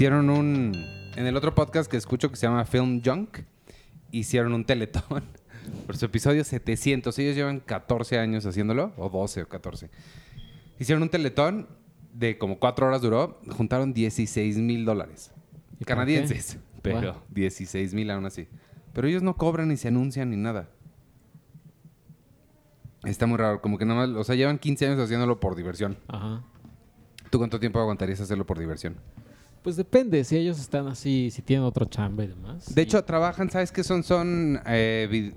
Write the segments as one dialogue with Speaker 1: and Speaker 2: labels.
Speaker 1: Hicieron un. En el otro podcast que escucho que se llama Film Junk, hicieron un teletón por su episodio 700. Ellos llevan 14 años haciéndolo, o 12 o 14. Hicieron un teletón de como 4 horas duró, juntaron 16 mil dólares.
Speaker 2: ¿Y por
Speaker 1: Canadienses, pero
Speaker 2: Wow.
Speaker 1: 16 mil aún así. Pero ellos no cobran ni se anuncian ni nada. Está muy raro, como que nada más, o sea, llevan 15 años haciéndolo por diversión.
Speaker 2: Ajá.
Speaker 1: ¿Tú cuánto tiempo aguantarías hacerlo por diversión?
Speaker 2: Pues depende, si ellos están así, si tienen otro chamba y demás.
Speaker 1: De
Speaker 2: sí.
Speaker 1: hecho, trabajan, ¿sabes qué son? Son eh, vi-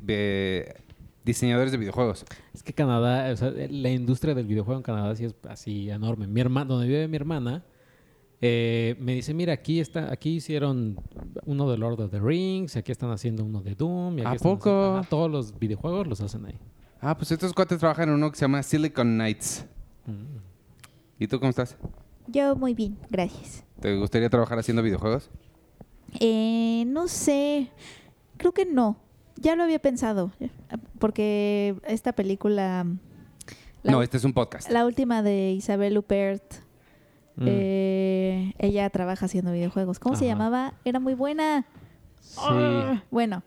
Speaker 1: diseñadores de videojuegos.
Speaker 2: Es que Canadá, o sea, la industria del videojuego en Canadá sí es así enorme. Mi hermana, donde vive mi hermana, eh, me dice, mira, aquí está, aquí hicieron uno de Lord of the Rings, aquí están haciendo uno de Doom. Y aquí
Speaker 1: ¿A
Speaker 2: están
Speaker 1: poco?
Speaker 2: haciendo- Ajá, todos los videojuegos los hacen ahí.
Speaker 1: Ah, pues estos cuates trabajan en uno que se llama Silicon Knights.
Speaker 2: Mm.
Speaker 1: ¿Y tú cómo estás?
Speaker 3: Yo muy bien, gracias.
Speaker 1: ¿Te gustaría trabajar haciendo videojuegos?
Speaker 3: Eh, no sé, creo que no. Ya lo había pensado, porque esta película, la,
Speaker 1: no, este es un podcast.
Speaker 3: la última de Isabel Huppert,
Speaker 2: Mm.
Speaker 3: eh, ella trabaja haciendo videojuegos. ¿Cómo se llamaba? Era muy buena.
Speaker 2: Sí,
Speaker 3: Ah, bueno,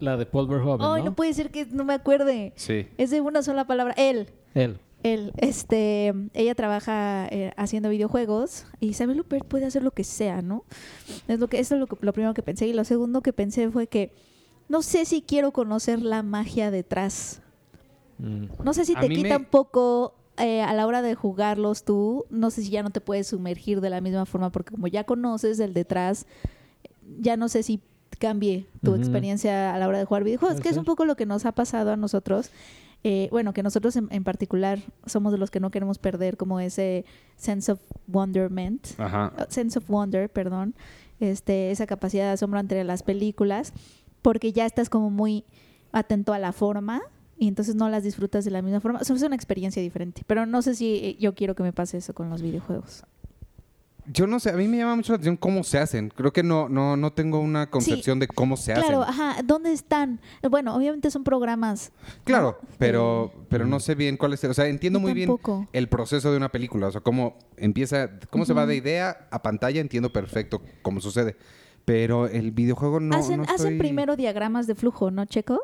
Speaker 2: la de Paul Verhoeven,
Speaker 3: ay,
Speaker 2: ¿no?
Speaker 3: no puede ser que no me acuerde.
Speaker 1: Sí.
Speaker 3: Es de una sola palabra. Él.
Speaker 2: Él.
Speaker 3: Él, este, ella trabaja eh, haciendo videojuegos y Isabel Huppert puede hacer lo que sea, ¿no? Es lo que, eso es lo, que- lo primero que pensé. Y lo segundo que pensé fue que no sé si quiero conocer la magia detrás.
Speaker 2: Mm.
Speaker 3: No sé si
Speaker 1: A
Speaker 3: te quita
Speaker 1: me-
Speaker 3: un poco eh, a la hora de jugarlos tú. No sé si ya no te puedes sumergir de la misma forma porque como ya conoces el detrás, ya no sé si cambie tu experiencia a la hora de jugar videojuegos, que es un poco lo que nos ha pasado a nosotros. Eh, bueno, que nosotros en, en particular somos de los que no queremos perder como ese sense of wonderment,
Speaker 1: Ajá.
Speaker 3: uh, sense of wonder, perdón, este, esa capacidad de asombro entre las películas, porque ya estás como muy atento a la forma y entonces no las disfrutas de la misma forma. O sea, es una experiencia diferente, pero no sé si eh, yo quiero que me pase eso con los videojuegos.
Speaker 1: Yo no sé, a mí me llama mucho la atención cómo se hacen. Creo que no, no, no tengo una concepción de cómo se
Speaker 3: Claro,
Speaker 1: hacen.
Speaker 3: ajá, ¿dónde están? Bueno, obviamente son programas.
Speaker 1: Claro,
Speaker 3: ¿no?
Speaker 1: pero,
Speaker 3: Eh,
Speaker 1: pero no sé bien cuál es. el- O sea, entiendo
Speaker 3: Yo
Speaker 1: muy bien el proceso de una película. O sea, cómo empieza, cómo se va de idea a pantalla, entiendo perfecto cómo sucede. Pero el videojuego no.
Speaker 3: hacen,
Speaker 1: no
Speaker 3: hacen primero diagramas de flujo, ¿no, Checo?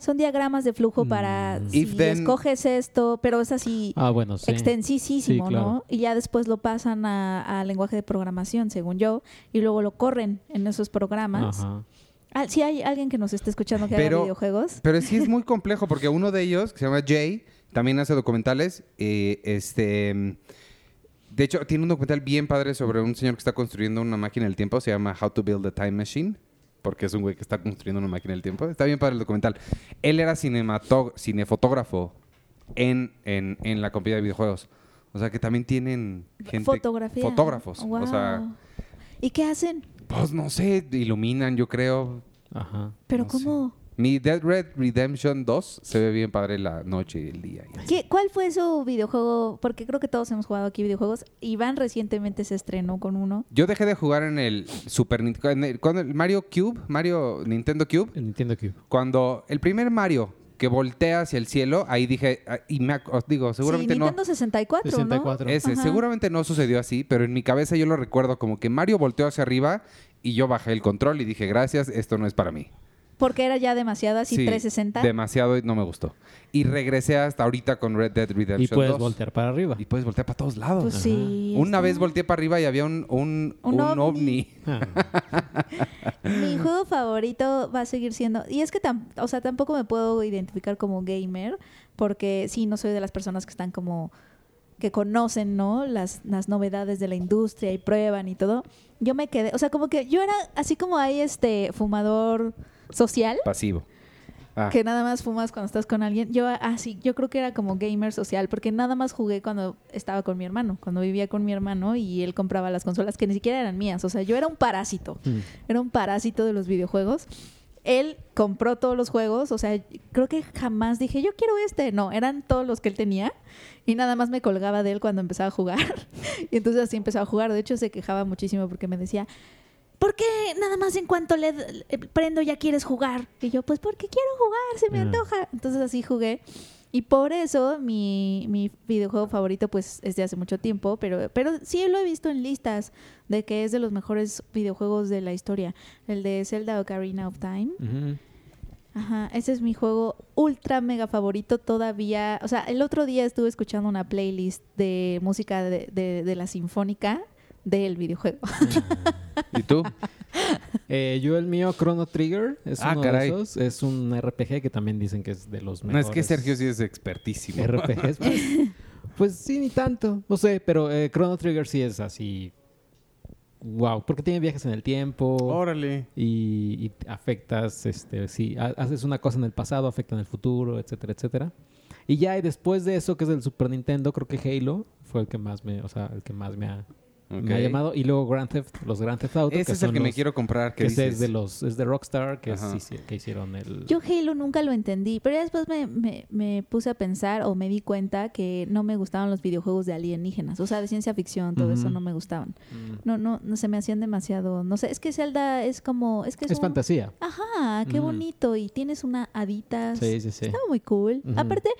Speaker 3: Son diagramas de flujo para
Speaker 2: Mm.
Speaker 3: si
Speaker 1: then-
Speaker 3: escoges esto, pero es así
Speaker 2: Ah, bueno, sí.
Speaker 3: extensísimo,
Speaker 2: Sí, claro.
Speaker 3: ¿no? Y ya después lo pasan a, a lenguaje de programación, según yo, y luego lo corren en esos programas.
Speaker 2: Ajá.
Speaker 3: Ah, si hay alguien que nos esté escuchando que
Speaker 1: Pero-
Speaker 3: haga videojuegos.
Speaker 1: Pero sí es muy complejo porque uno de ellos, que se llama Jay, también hace documentales. eh, este, de hecho, tiene un documental bien padre sobre un señor que está construyendo una máquina del tiempo. Se llama How to Build a Time Machine. Porque es un güey que está construyendo una máquina del tiempo. Está bien padre el documental. Él era cinefotógrafo en, en, en la compañía de videojuegos. O sea que también tienen gente...
Speaker 3: Fotografía.
Speaker 1: Fotógrafos.
Speaker 3: Wow.
Speaker 1: O sea,
Speaker 3: ¿Y qué hacen?
Speaker 1: pues no sé, iluminan, yo creo.
Speaker 2: Ajá.
Speaker 3: Pero
Speaker 1: No sé. Mi Dead Red Redemption 2 se ve bien padre la noche y el día.
Speaker 3: ¿Qué- ¿Cuál fue su videojuego? Porque creo que todos hemos jugado aquí videojuegos. Iván recientemente se estrenó con uno.
Speaker 1: Yo dejé de jugar en el Super Nintendo, con el Mario Cube, Mario Nintendo Cube,
Speaker 2: El Nintendo Cube.
Speaker 1: cuando el primer Mario que voltea hacia el cielo, ahí dije, ah, y me digo, seguramente
Speaker 3: sí,
Speaker 1: no.
Speaker 3: Nintendo 64,
Speaker 2: 64.
Speaker 1: Ese,
Speaker 3: Ajá.
Speaker 1: seguramente no sucedió así, pero en mi cabeza yo lo recuerdo como que Mario volteó hacia arriba y yo bajé el control y dije, gracias, esto no es para mí.
Speaker 3: Porque era ya demasiado así
Speaker 1: Sí,
Speaker 3: 360.
Speaker 1: Demasiado y no me gustó. Y regresé hasta ahorita con Red Dead Redemption
Speaker 2: Y puedes
Speaker 1: 2.
Speaker 2: voltear para arriba.
Speaker 1: Y puedes voltear para todos lados.
Speaker 3: Pues sí.
Speaker 1: Una vez volteé para arriba y había un, un,
Speaker 3: Un
Speaker 1: un
Speaker 3: ovni.
Speaker 1: ovni.
Speaker 2: Ah,
Speaker 3: Mi juego favorito va a seguir siendo. Y es que tam- o sea, tampoco me puedo identificar como gamer, porque sí, no soy de las personas que están como que conocen, ¿no? Las, las novedades de la industria y prueban y todo. Yo me quedé, o sea, como que yo era así como hay este fumador social,
Speaker 1: Pasivo. Ah,
Speaker 3: que nada más fumas cuando estás con alguien. Yo así, yo creo que era como gamer social, porque nada más jugué cuando estaba con mi hermano, cuando vivía con mi hermano y él compraba las consolas que ni siquiera eran mías. O sea, yo era un parásito
Speaker 2: mm.
Speaker 3: era un parásito de los videojuegos. Él compró todos los juegos, o sea, creo que jamás dije, yo quiero este. No, eran todos los que él tenía y nada más me colgaba de él cuando empezaba a jugar. y entonces así empezaba a jugar. De hecho, se quejaba muchísimo porque me decía, ¿por qué nada más en cuanto le le prendo ya quieres jugar? Y yo, pues porque quiero jugar, se me antoja. Entonces así jugué. Y por eso mi, mi videojuego favorito pues es de hace mucho tiempo, pero, pero sí lo he visto en listas de que es de los mejores videojuegos de la historia. El de Zelda Ocarina of Time. Ajá, ese es mi juego ultra mega favorito todavía. O sea, el otro día estuve escuchando una playlist de música de, de- de la sinfónica del videojuego.
Speaker 1: ¿Y tú?
Speaker 2: Eh, yo el mío, Chrono Trigger, es
Speaker 1: Ah,
Speaker 2: uno
Speaker 1: caray.
Speaker 2: de esos. Es un RPG que también dicen que es de los
Speaker 1: No,
Speaker 2: mejores.
Speaker 1: es que Sergio sí es expertísimo.
Speaker 2: RPGs. Pues, pues sí, ni tanto. No sé, pero eh, Chrono Trigger sí es así. Wow, porque tiene viajes en el tiempo.
Speaker 1: Órale.
Speaker 2: y, y afectas, este, sí, ha- haces una cosa en el pasado, afecta en el futuro, etcétera, etcétera. Y ya, y después de eso, que es del Super Nintendo, creo que Halo fue el que más me, o sea, el que más me ha, me ha llamado. Y luego Grand Theft, los Grand Theft Auto,
Speaker 1: Ese
Speaker 2: que
Speaker 1: es el que me quiero comprar.
Speaker 2: que es de los, es de Rockstar, que, es- que hicieron el...
Speaker 3: Yo Halo nunca lo entendí, pero ya después me, me- me puse a pensar o me di cuenta que no me gustaban los videojuegos de alienígenas, o sea, de ciencia ficción, todo eso no me gustaban.
Speaker 2: Mm.
Speaker 3: No, no, no se me hacían demasiado, no sé, es que Zelda es como, es que es,
Speaker 2: Es
Speaker 3: un-
Speaker 2: fantasía.
Speaker 3: Ajá, qué bonito y tienes una hadita.
Speaker 2: Sí, sí, sí.
Speaker 3: Estaba muy cool. Aparte,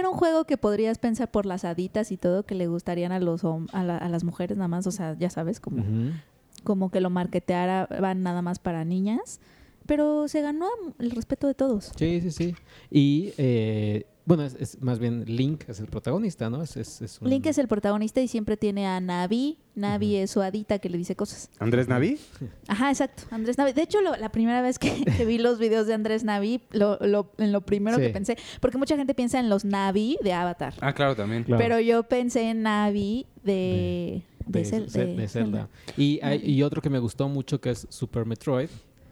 Speaker 3: era un juego que podrías pensar por las haditas y todo que le gustarían a los hom- a, la- a las mujeres nada más, o sea, ya sabes, como, como que lo marketeara van nada más para niñas, pero se ganó el respeto de todos.
Speaker 2: Sí, sí, sí. Y, eh, bueno, es, es más bien Link es el protagonista, ¿no? Es, es, es un-
Speaker 3: Link es el protagonista y siempre tiene a Navi. Navi es su hadita que le dice cosas.
Speaker 1: ¿Andrés Navi?
Speaker 3: Ajá, exacto. Andrés Navi. De hecho, lo- la primera vez que, que vi los videos de Andrés Navi, lo, lo- en lo primero
Speaker 2: Sí.
Speaker 3: que pensé, porque mucha gente piensa en los Navi de Avatar.
Speaker 1: Ah, claro, también.
Speaker 2: Claro.
Speaker 3: Pero yo pensé en Navi de, de,
Speaker 2: de
Speaker 3: de
Speaker 2: Zelda. Y, hay- y otro que me gustó mucho que es Super Metroid,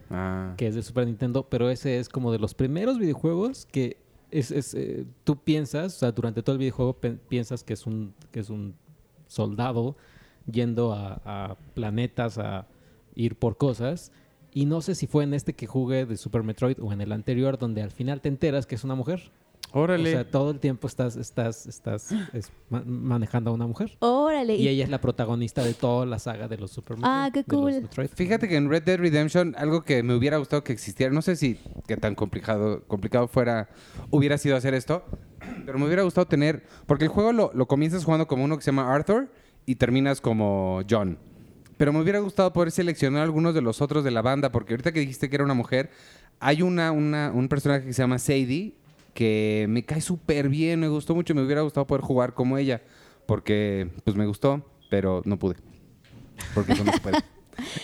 Speaker 1: Ah.
Speaker 2: que es de Super Nintendo, pero ese es como de los primeros videojuegos que es, es, eh, tú piensas, o sea, durante todo el videojuego piensas que es un, que es un soldado yendo a planetas a ir por cosas. Y no sé si fue en este que jugué de Super Metroid o en el anterior, donde al final te enteras que es una mujer.
Speaker 1: Órale.
Speaker 2: O sea, todo el tiempo estás, estás, estás es, ma- manejando a una mujer.
Speaker 3: Órale.
Speaker 2: Y ella es la protagonista de toda la saga de los Super Metroid.
Speaker 3: Ah, qué cool.
Speaker 1: Fíjate que en Red Dead Redemption algo que me hubiera gustado que existiera, no sé si qué tan complicado, complicado fuera, hubiera sido hacer esto, pero me hubiera gustado tener, porque el juego lo, lo comienzas jugando como uno que se llama Arthur y terminas como John. Pero me hubiera gustado poder seleccionar algunos de los otros de la banda, porque ahorita que dijiste que era una mujer, hay una, una, un personaje que se llama Sadie, que me cae súper bien, me gustó mucho, me hubiera gustado poder jugar como ella, porque pues me gustó, pero no pude. Porque eso no se puede.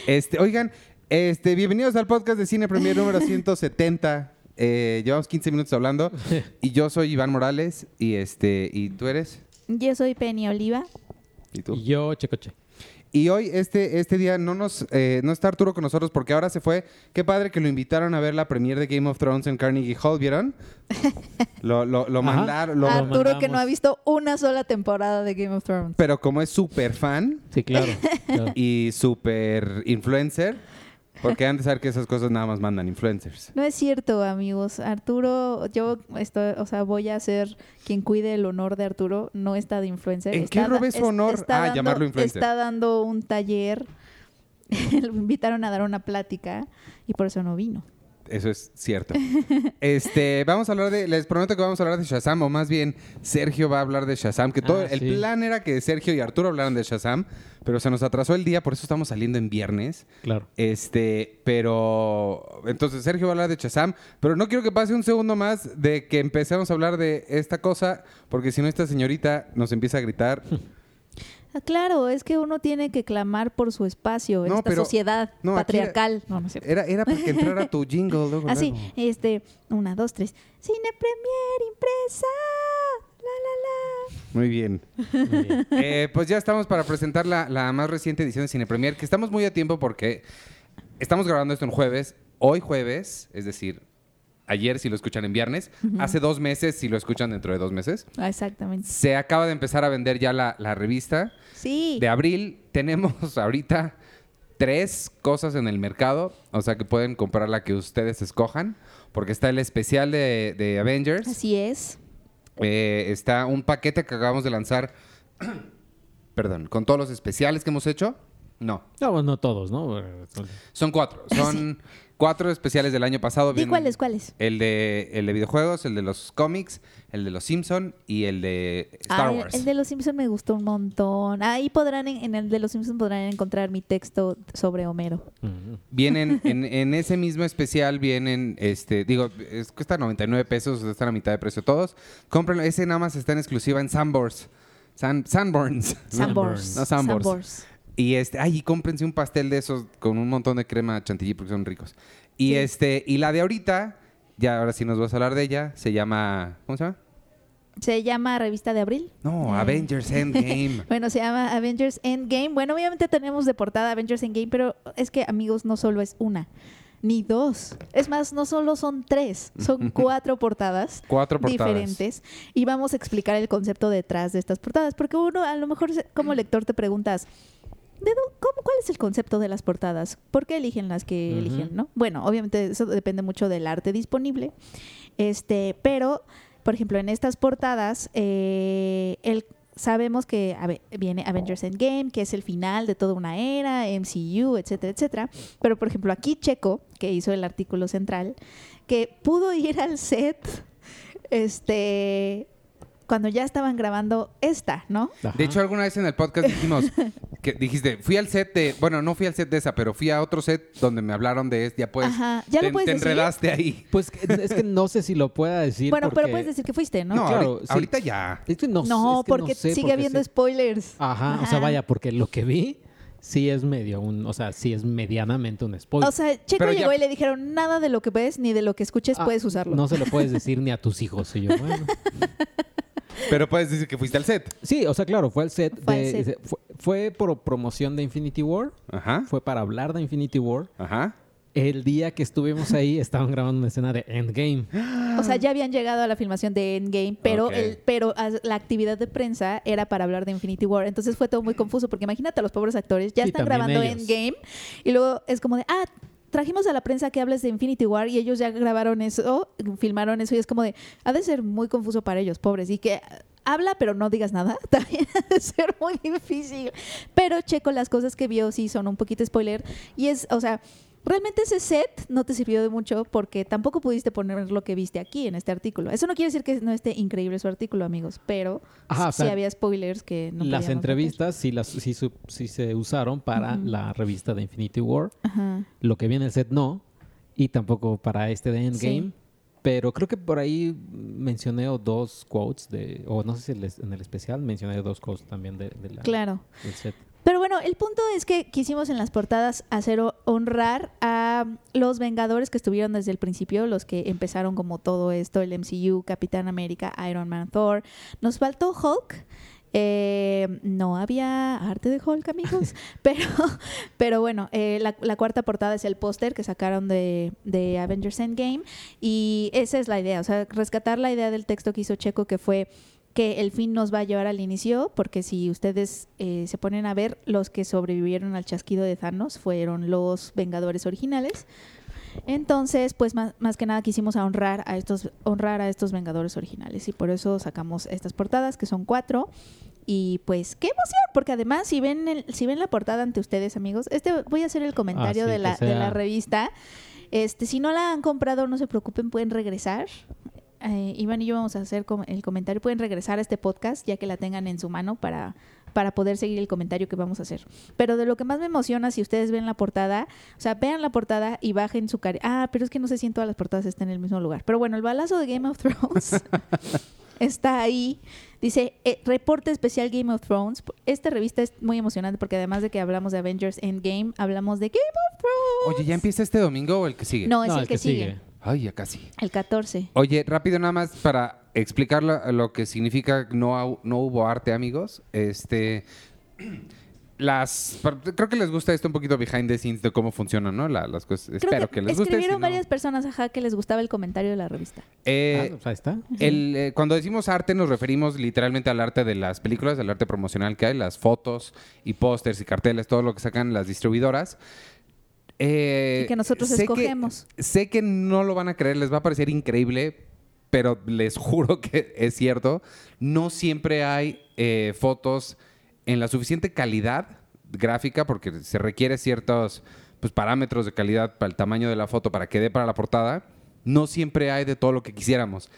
Speaker 1: Este, oigan, este, bienvenidos al podcast de Cine Premier número 170. Eh, llevamos 15 minutos hablando y yo soy Iván Morales y este y tú eres
Speaker 3: Yo soy Penny Oliva.
Speaker 1: y tú.
Speaker 2: Y yo, Checoche.
Speaker 1: Y hoy, este, este día, no nos eh, no está Arturo con nosotros porque ahora se fue. Qué padre que lo invitaron a ver la premiere de Game of Thrones en Carnegie Hall, ¿vieron? Lo, lo, lo mandaron, lo-
Speaker 3: Arturo que no ha visto una sola temporada de Game of Thrones.
Speaker 1: pero como es súper fan
Speaker 2: Sí, claro. claro.
Speaker 1: y súper influencer, porque han de saber que esas cosas nada más mandan influencers.
Speaker 3: No es cierto, amigos. Arturo, yo estoy, o sea, voy a ser quien cuide el honor de Arturo. No está de influencer.
Speaker 1: ¿En
Speaker 3: está
Speaker 1: qué robé su honor?
Speaker 3: está
Speaker 1: Ah,
Speaker 3: dando-
Speaker 1: llamarlo influencer.
Speaker 3: Está dando un taller. Lo invitaron a dar una plática y por eso no vino.
Speaker 1: Eso es cierto. Este, vamos a hablar de, les prometo que vamos a hablar de Shazam, o más bien Sergio va a hablar de Shazam, que todo
Speaker 2: Ah,
Speaker 1: el plan era que Sergio y Arturo hablaran de Shazam, pero se nos atrasó el día, por eso estamos saliendo en viernes.
Speaker 2: claro.
Speaker 1: Este, pero entonces Sergio va a hablar de Shazam, pero no quiero que pase un segundo más de que empecemos a hablar de esta cosa, porque si no esta señorita nos empieza a gritar.
Speaker 3: Ah, Claro, es que uno tiene que clamar por su espacio en
Speaker 1: No,
Speaker 3: esta
Speaker 1: pero-
Speaker 3: sociedad
Speaker 1: no, aquí era-
Speaker 3: patriarcal. No, no es cierto.
Speaker 1: Era, era para que entrara tu jingle luego.
Speaker 3: Así,
Speaker 1: luego.
Speaker 3: este, una, dos, tres. Cine Premier impresa. La, la, la.
Speaker 1: Muy bien.
Speaker 2: Muy bien.
Speaker 1: Eh, pues ya estamos para presentar la, la más reciente edición de Cine Premier, que estamos muy a tiempo porque estamos grabando esto en jueves. Hoy jueves, es decir, ayer si lo escuchan en viernes, hace dos meses si lo escuchan dentro de dos meses.
Speaker 3: Ah, exactamente.
Speaker 1: Se acaba de empezar a vender ya la, la revista
Speaker 3: Sí.
Speaker 1: de abril. Tenemos ahorita tres cosas en el mercado, o sea que pueden comprar la que ustedes escojan, porque está el especial de, de Avengers.
Speaker 3: Así es.
Speaker 1: Eh, está un paquete que acabamos de lanzar, perdón, con todos los especiales que hemos hecho. No,
Speaker 2: No, no todos, ¿no?
Speaker 1: son cuatro. Son cuatro especiales del año pasado.
Speaker 3: ¿Y cuáles, cuáles?
Speaker 1: El de, el de videojuegos, el de los cómics, el de los Simpson y el de Star
Speaker 3: Ah,
Speaker 1: Wars.
Speaker 3: El de los Simpsons me gustó un montón. Ahí podrán, en, en el de los Simpsons podrán encontrar mi texto sobre Homero.
Speaker 2: Mm.
Speaker 1: Vienen, en, en ese mismo especial vienen, este, digo, es, cuesta 99 pesos, están a mitad de precio todos. Cómprenlo, ese nada más está en exclusiva en Sanborns. San, Sanborns.
Speaker 3: Sanborns.
Speaker 1: No, Sanborns.
Speaker 3: Sanborns.
Speaker 1: Y este, ay, y cómprense un pastel de esos con un montón de crema chantilly porque son ricos. Y
Speaker 3: Sí.
Speaker 1: este, y la de ahorita, ya ahora sí nos vas a hablar de ella, se llama, ¿cómo se llama?
Speaker 3: Se llama Revista de Abril.
Speaker 1: No,
Speaker 3: Eh.
Speaker 1: Avengers Endgame.
Speaker 3: Bueno, se llama Avengers Endgame. Bueno, obviamente tenemos de portada Avengers Endgame, pero es que, amigos, no solo es una, ni dos. Es más, no solo son tres, son cuatro portadas.
Speaker 1: Cuatro portadas.
Speaker 3: diferentes y vamos a explicar el concepto detrás de estas portadas porque uno a lo mejor como lector te preguntas ¿de dó- cómo, ¿cuál es el concepto de las portadas? ¿Por qué eligen las que eligen? ¿no? Bueno, obviamente eso depende mucho del arte disponible, este, pero por ejemplo en estas portadas eh, el Sabemos que a ver, viene Avengers Endgame, que es el final de toda una era, MCU, etcétera, etcétera. Pero, por ejemplo, aquí Checo, que hizo el artículo central, que pudo ir al set este cuando ya estaban grabando esta, ¿no?
Speaker 2: Ajá.
Speaker 1: De hecho, alguna vez en el podcast dijimos que dijiste, fui al set de, bueno, no fui al set de esa, pero fui a otro set donde me hablaron de este, ya pues,
Speaker 3: Ajá, ¿ya
Speaker 1: te,
Speaker 3: lo puedes
Speaker 1: te
Speaker 3: decir?
Speaker 1: enredaste ahí.
Speaker 2: Pues es que no sé si lo pueda decir.
Speaker 3: bueno, pero puedes decir que fuiste, ¿no?
Speaker 1: No,
Speaker 2: claro, sí.
Speaker 1: ahorita ya.
Speaker 2: Es que no,
Speaker 3: No,
Speaker 2: es que
Speaker 3: porque
Speaker 2: sé,
Speaker 3: sigue
Speaker 2: porque
Speaker 3: habiendo
Speaker 2: sí-
Speaker 3: spoilers.
Speaker 2: Ajá, o sea, vaya, porque lo que vi sí es medio un, o sea, sí es medianamente un spoiler.
Speaker 3: O sea, Checo
Speaker 1: Pero ya-
Speaker 3: llegó y le dijeron, nada de lo que ves ni de lo que escuches
Speaker 2: Ah,
Speaker 3: puedes usarlo.
Speaker 2: No se lo puedes decir ni a tus hijos. Y yo, bueno.
Speaker 1: Pero puedes decir que fuiste al set.
Speaker 2: Sí, o sea, claro, fue el set.
Speaker 3: Fue
Speaker 2: de,
Speaker 3: al set.
Speaker 2: de- fue, fue por promoción de Infinity War.
Speaker 1: Ajá.
Speaker 2: Fue para hablar de Infinity War.
Speaker 1: Ajá.
Speaker 2: El día que estuvimos ahí estaban grabando una escena de Endgame.
Speaker 3: O sea, ya habían llegado a la filmación de Endgame, pero, el, pero la actividad de prensa era para hablar de Infinity War. Entonces fue todo muy confuso, porque imagínate a los pobres actores, ya
Speaker 2: Sí,
Speaker 3: están grabando
Speaker 2: ellos.
Speaker 3: Endgame, y luego es como de, ah, trajimos a la prensa que hables de Infinity War, y ellos ya grabaron eso, filmaron eso, y es como de, ha de ser muy confuso para ellos, pobres, y que habla pero no digas nada, también ha de ser muy difícil. Pero Checo, las cosas que vio sí son un poquito spoiler, y es, o sea... Realmente ese set no te sirvió de mucho porque tampoco pudiste poner lo que viste aquí en este artículo. Eso no quiere decir que no esté increíble su artículo, amigos, pero
Speaker 2: Ajá, o
Speaker 3: sí
Speaker 2: sea,
Speaker 3: había spoilers que no
Speaker 2: las entrevistas sí, las, sí, sí se usaron para la revista de Infinity War.
Speaker 3: Ajá.
Speaker 2: Lo que viene el set no. Y tampoco para este de Endgame.
Speaker 3: Sí.
Speaker 2: Pero creo que por ahí mencioné dos quotes de... O no sé si en el- especial mencioné dos quotes también de, de la,
Speaker 3: Claro.
Speaker 2: del set.
Speaker 3: Pero bueno, el punto es que quisimos en las portadas hacer honrar a los Vengadores que estuvieron desde el principio, los que empezaron como todo esto, el MCU, Capitán América, Iron Man, Thor. Nos faltó Hulk. Eh, no había arte de Hulk, amigos, pero, pero bueno, eh, la, la cuarta portada es el póster que sacaron de, de Avengers Endgame y esa es la idea, o sea, rescatar la idea del texto que hizo Checo que fue que el fin nos va a llevar al inicio, porque si ustedes eh, se ponen a ver, los que sobrevivieron al chasquido de Thanos fueron los Vengadores originales. Entonces, pues más, más que nada quisimos honrar a estos honrar a estos Vengadores originales y por eso sacamos estas portadas que son cuatro. Y pues qué emoción porque además si ven el- si ven la portada ante ustedes amigos este voy a hacer el comentario
Speaker 2: Ah, sí,
Speaker 3: de la de la revista. Este si no la han comprado no se preocupen pueden regresar eh, Iván y yo vamos a hacer com- el comentario. Pueden regresar a este podcast ya que la tengan en su mano para, para poder seguir el comentario que vamos a hacer. Pero de lo que más me emociona, si ustedes ven la portada, o sea, vean la portada y bajen su cara. Ah, pero es que no sé si en todas las portadas está en el mismo lugar. Pero bueno, el balazo de Game of Thrones está ahí. Dice, eh, reporte especial Game of Thrones. Esta revista es muy emocionante porque además de que hablamos de Avengers Endgame, hablamos de Game of Thrones.
Speaker 1: Oye, ¿ya empieza este domingo o el que sigue?
Speaker 3: No, es
Speaker 2: No,
Speaker 3: el, que, sigue.
Speaker 1: Ay, ya casi.
Speaker 3: El 14.
Speaker 1: Oye, rápido nada más para explicar lo, lo que significa no, no hubo arte, amigos. Este, las, creo que les gusta esto un poquito behind the scenes de cómo funcionan, ¿no? La- las cosas.
Speaker 3: Creo
Speaker 1: Espero que, les guste.
Speaker 3: escribieron
Speaker 1: si no-
Speaker 3: varias personas, ajá, que les gustaba el comentario de la revista.
Speaker 1: Eh,
Speaker 2: Ah, pues ahí está.
Speaker 1: el, eh, cuando decimos arte nos referimos literalmente al arte de las películas, al arte promocional que hay, las fotos y pósters y carteles, todo lo que sacan las distribuidoras. Eh,
Speaker 3: Y que nosotros
Speaker 1: sé
Speaker 3: escogemos.
Speaker 1: sé que no lo van a creer, les va a parecer increíble, pero les juro que es cierto. No siempre hay eh, fotos en la suficiente calidad gráfica porque se requiere ciertos pues, parámetros de calidad para el tamaño de la foto para que dé para la portada, no siempre hay de todo lo que quisiéramos.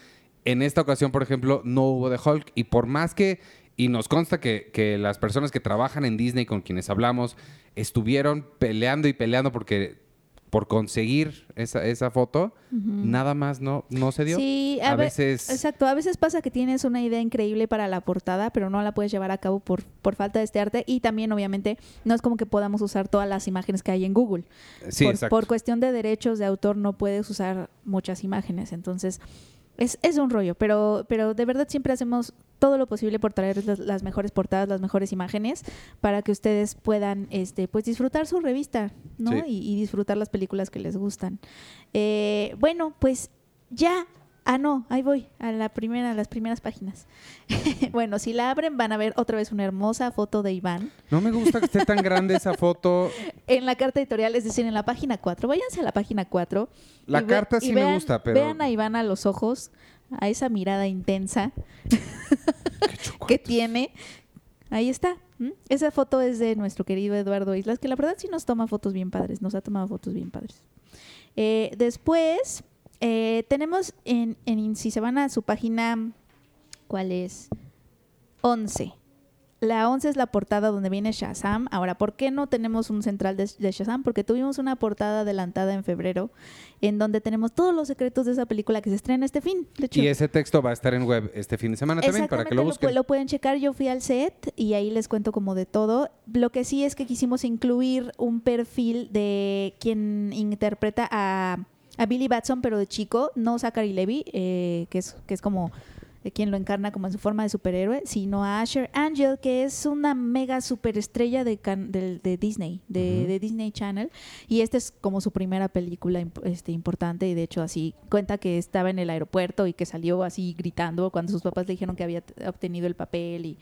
Speaker 1: En esta ocasión, por ejemplo, no hubo de Hulk y por más que, y nos consta que, que las personas que trabajan en Disney con quienes hablamos estuvieron peleando y peleando porque por conseguir esa, esa foto, nada más no, no se dio.
Speaker 3: Sí,
Speaker 1: a,
Speaker 3: a, ve-
Speaker 1: veces...
Speaker 3: Exacto, a veces pasa que tienes una idea increíble para la portada, pero no la puedes llevar a cabo por, por falta de este arte. Y también, obviamente, no es como que podamos usar todas las imágenes que hay en Google.
Speaker 1: Sí,
Speaker 3: por,
Speaker 1: exacto.
Speaker 3: por cuestión de derechos de autor no puedes usar muchas imágenes. Entonces, es, es un rollo, pero, pero de verdad siempre hacemos todo lo posible por traer las, mejores portadas, las mejores imágenes, para que ustedes puedan este, pues disfrutar su revista, ¿no?
Speaker 1: Sí.
Speaker 3: Y, y disfrutar las películas que les gustan. Eh, bueno, pues ya. Ah, no, ahí voy, a la primera, a las primeras páginas. bueno, si la abren van a ver otra vez una hermosa foto de Iván
Speaker 1: No me gusta que esté tan grande esa foto.
Speaker 3: en la carta editorial, es decir, en la página 4. Váyanse a la página 4.
Speaker 1: La
Speaker 3: y
Speaker 1: carta
Speaker 3: y
Speaker 1: sí me gusta, pero...
Speaker 3: Vean a Iván a los ojos, a esa mirada intensa que tiene. Ahí está. Esa foto es de nuestro querido Eduardo Islas, que la verdad sí nos toma fotos bien padres, nos ha tomado fotos bien padres. Eh, después, eh, tenemos en, en, si se van a su página, ¿cuál es? 11. La 11 es la portada donde viene Shazam. Ahora, ¿por qué no tenemos un central de, de Shazam? Porque tuvimos una portada adelantada en febrero en donde tenemos todos los secretos de esa película que se estrena este fin. De hecho,
Speaker 1: Y ese texto va a estar en web este fin de semana también para que lo busquen.
Speaker 3: lo pueden checar. Yo fui al set y ahí les cuento como de todo. Lo que sí es que quisimos incluir un perfil de quien interpreta a, a Billy Batson, pero de chico, no Zachary Levy, eh, que, es, que es como de quien lo encarna como en su forma de superhéroe, sino a Asher Angel, que es una mega superestrella de, can- del- de Disney, de, de Disney Channel. Y esta es como su primera película imp- este, importante y de hecho así cuenta que estaba en el aeropuerto y que salió así gritando cuando sus papás le dijeron que había obtenido el papel y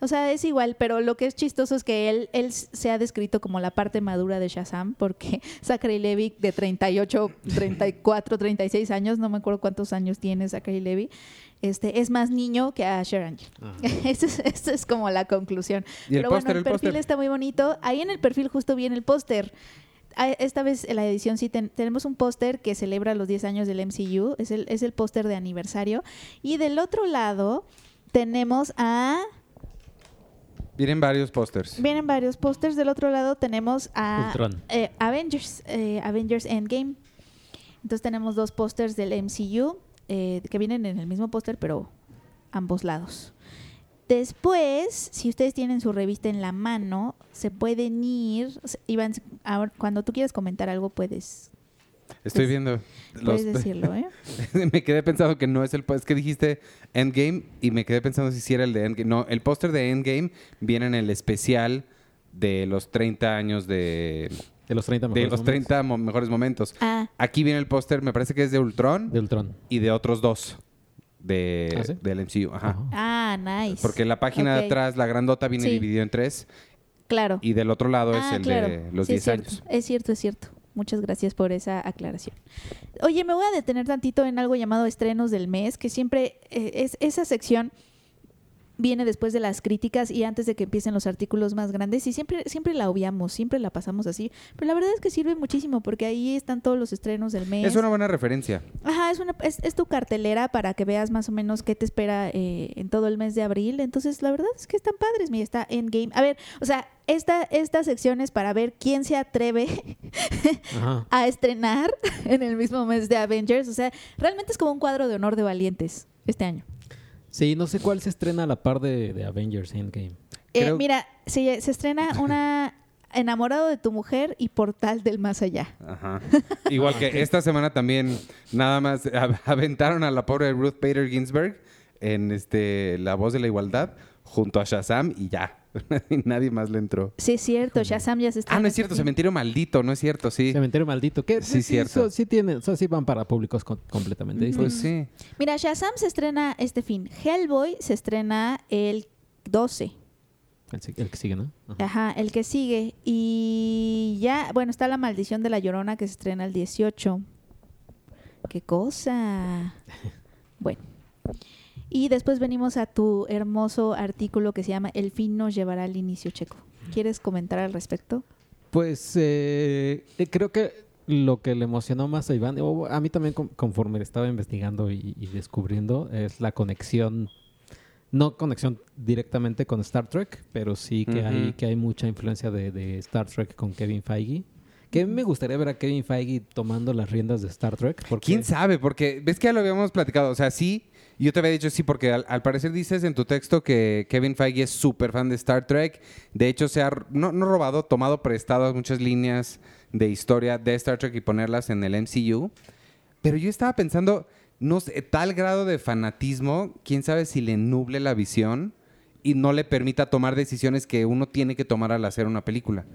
Speaker 3: o sea, es igual, pero lo que es chistoso es que él, él se ha descrito como la parte madura de Shazam porque Zachary Levi de 38, 34, 36 años, no me acuerdo cuántos años tiene Zachary Levi, este, es más niño que Asher Angel. Esa es, esa es como la conclusión.
Speaker 1: Y el
Speaker 3: Pero bueno, el
Speaker 1: el
Speaker 3: perfil
Speaker 1: póster.
Speaker 3: está muy bonito. Ahí en el perfil justo viene el póster. Esta vez en la edición sí ten- tenemos un póster que celebra los 10 años del MCU. Es el, es el póster de aniversario. Y del otro lado tenemos a...
Speaker 1: Vienen varios pósters.
Speaker 3: Vienen varios pósters. Del otro lado tenemos a eh, Avengers, eh, Avengers Endgame. Entonces tenemos dos pósters del MCU eh, que vienen en el mismo póster, pero ambos lados. Después, si ustedes tienen su revista en la mano, se pueden ir. Iván, cuando tú quieras comentar algo, puedes,
Speaker 1: Estoy
Speaker 3: Pues,
Speaker 1: viendo.
Speaker 3: puedes
Speaker 1: los-
Speaker 3: decirlo, ¿eh?
Speaker 1: me quedé pensando que no es el póster. Es que dijiste Endgame y me quedé pensando si era el de Endgame. No, el póster de Endgame viene en el especial de los 30 años de,
Speaker 2: De los 30
Speaker 1: de
Speaker 2: mejores
Speaker 1: los
Speaker 2: momentos
Speaker 1: 30 mo- mejores momentos.
Speaker 3: Ah,
Speaker 1: Aquí viene el póster, me parece que es de Ultron
Speaker 2: de Ultron.
Speaker 1: y de otros dos de,
Speaker 2: ¿Ah, sí?
Speaker 1: del MCU. Ajá.
Speaker 3: Ah, nice.
Speaker 1: Porque la página de atrás, la grandota, viene
Speaker 3: Sí.
Speaker 1: dividida en tres
Speaker 3: Claro.
Speaker 1: y del otro lado
Speaker 3: Ah,
Speaker 1: es el
Speaker 3: claro.
Speaker 1: de los
Speaker 3: Sí,
Speaker 1: 10
Speaker 3: es cierto.
Speaker 1: años.
Speaker 3: Es cierto, es cierto. Muchas gracias por esa aclaración. Oye, me voy a detener tantito en algo llamado estrenos del mes, que siempre eh, es esa sección viene después de las críticas y antes de que empiecen los artículos más grandes y siempre siempre la obviamos, siempre la pasamos así, pero la verdad es que sirve muchísimo porque ahí están todos los estrenos del mes.
Speaker 1: Es una buena referencia.
Speaker 3: Ajá, es, una, es, es tu cartelera para que veas más o menos qué te espera eh, en todo el mes de abril. Entonces, la verdad es que están padres. Mira, está Endgame. A ver, o sea, esta, esta sección es para ver quién se atreve a estrenar en el mismo mes de Avengers. O sea, realmente es como un cuadro de honor de valientes este año.
Speaker 2: Sí, no sé cuál se estrena a la par de, de Avengers Endgame.
Speaker 3: Eh,
Speaker 1: Creo-
Speaker 3: Mira, se, se estrena una Enamorado de tu mujer y Portal del Más Allá.
Speaker 1: Ajá. Igual que esta semana también nada más aventaron a la pobre Ruth Bader Ginsburg en este La Voz de la Igualdad junto a Shazam y ya. Nadie más le entró.
Speaker 3: Sí, es cierto. Shazam ya se estrena.
Speaker 1: Ah, no es cierto,
Speaker 3: fin.
Speaker 1: cementerio maldito, no es cierto, sí.
Speaker 2: Cementerio maldito. Que
Speaker 1: Sí,
Speaker 2: sí,
Speaker 1: cierto.
Speaker 2: eso sí tienen, o sea, sí van para públicos co- completamente distintos.
Speaker 1: Pues sí.
Speaker 3: Mira, Shazam se estrena este fin. Hellboy se estrena el 12.
Speaker 2: El, que sigue, ¿no? Ajá.
Speaker 3: Ajá, el que sigue. Y ya, bueno, está La Maldición de la Llorona que se estrena el 18. ¡Qué cosa! Bueno. Y después venimos a tu hermoso artículo que se llama El fin nos llevará al inicio checo. ¿Quieres comentar al respecto?
Speaker 2: Pues eh, eh, creo que lo que le emocionó más a Iván, o a mí también con- conforme estaba investigando y, y descubriendo, es la conexión, no conexión directamente con Star Trek, pero sí que, hay, que hay mucha influencia de, de Star Trek con Kevin Feige. Que me gustaría ver a Kevin Feige tomando las riendas de Star Trek. Porque,
Speaker 1: ¿Quién sabe? Porque ves que ya lo habíamos platicado. O sea, sí, yo te había dicho sí, porque al, al parecer dices en tu texto que Kevin Feige es súper fan de Star Trek. De hecho, se ha, no, no robado, tomado prestadas muchas líneas de historia de Star Trek y ponerlas en el MCU. Pero yo estaba pensando, no sé, tal grado de fanatismo, quién sabe si le nuble la visión y no le permita tomar decisiones que uno tiene que tomar al hacer una película.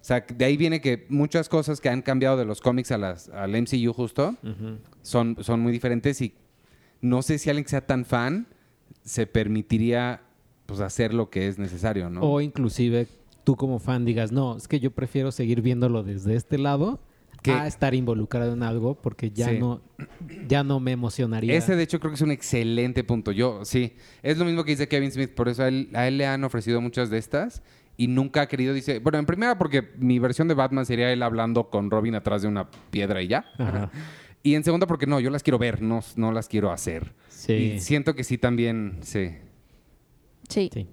Speaker 1: O sea, de ahí viene que muchas cosas que han cambiado de los cómics a las, al MCU justo son, son muy diferentes y no sé si alguien que sea tan fan se permitiría pues hacer lo que es necesario, ¿no?
Speaker 2: O inclusive tú como fan digas, no, es que yo prefiero seguir viéndolo desde este lado
Speaker 1: Que-
Speaker 2: a estar involucrado en algo porque ya
Speaker 1: Sí.
Speaker 2: no ya no me emocionaría.
Speaker 1: Ese, de hecho, creo que es un excelente punto. Yo, sí, es lo mismo que dice Kevin Smith, por eso a él, a él le han ofrecido muchas de estas y nunca ha querido, dice, bueno, en primera porque mi versión de Batman sería él hablando con Robin atrás de una piedra y ya.
Speaker 2: Ajá.
Speaker 1: Y en segunda porque no, yo las quiero ver, no, no las quiero hacer.
Speaker 2: Sí.
Speaker 1: Y siento que sí también, sí.
Speaker 3: Sí.
Speaker 2: Sí.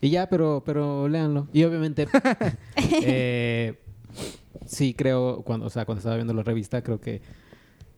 Speaker 2: Y ya, pero, pero léanlo. Y obviamente, eh, sí creo, cuando, o sea, cuando estaba viendo la revista, creo que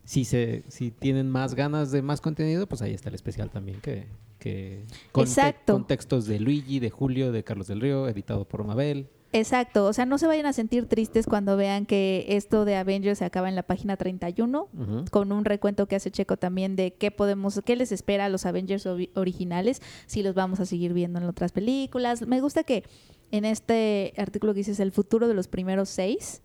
Speaker 2: si se, si tienen más ganas de más contenido, pues ahí está el especial también que, que con, te-
Speaker 3: Exacto.
Speaker 2: con textos de Luigi, de Julio, de Carlos del Río, editado por Mabel.
Speaker 3: Exacto, o sea, no se vayan a sentir tristes cuando vean que esto de Avengers se acaba en la página 31,
Speaker 2: Ujú.
Speaker 3: con un recuento que hace Checo también de qué podemos, qué les espera a los Avengers ori- originales, si los vamos a seguir viendo en otras películas. Me gusta que en este artículo que dices el futuro de los primeros seis,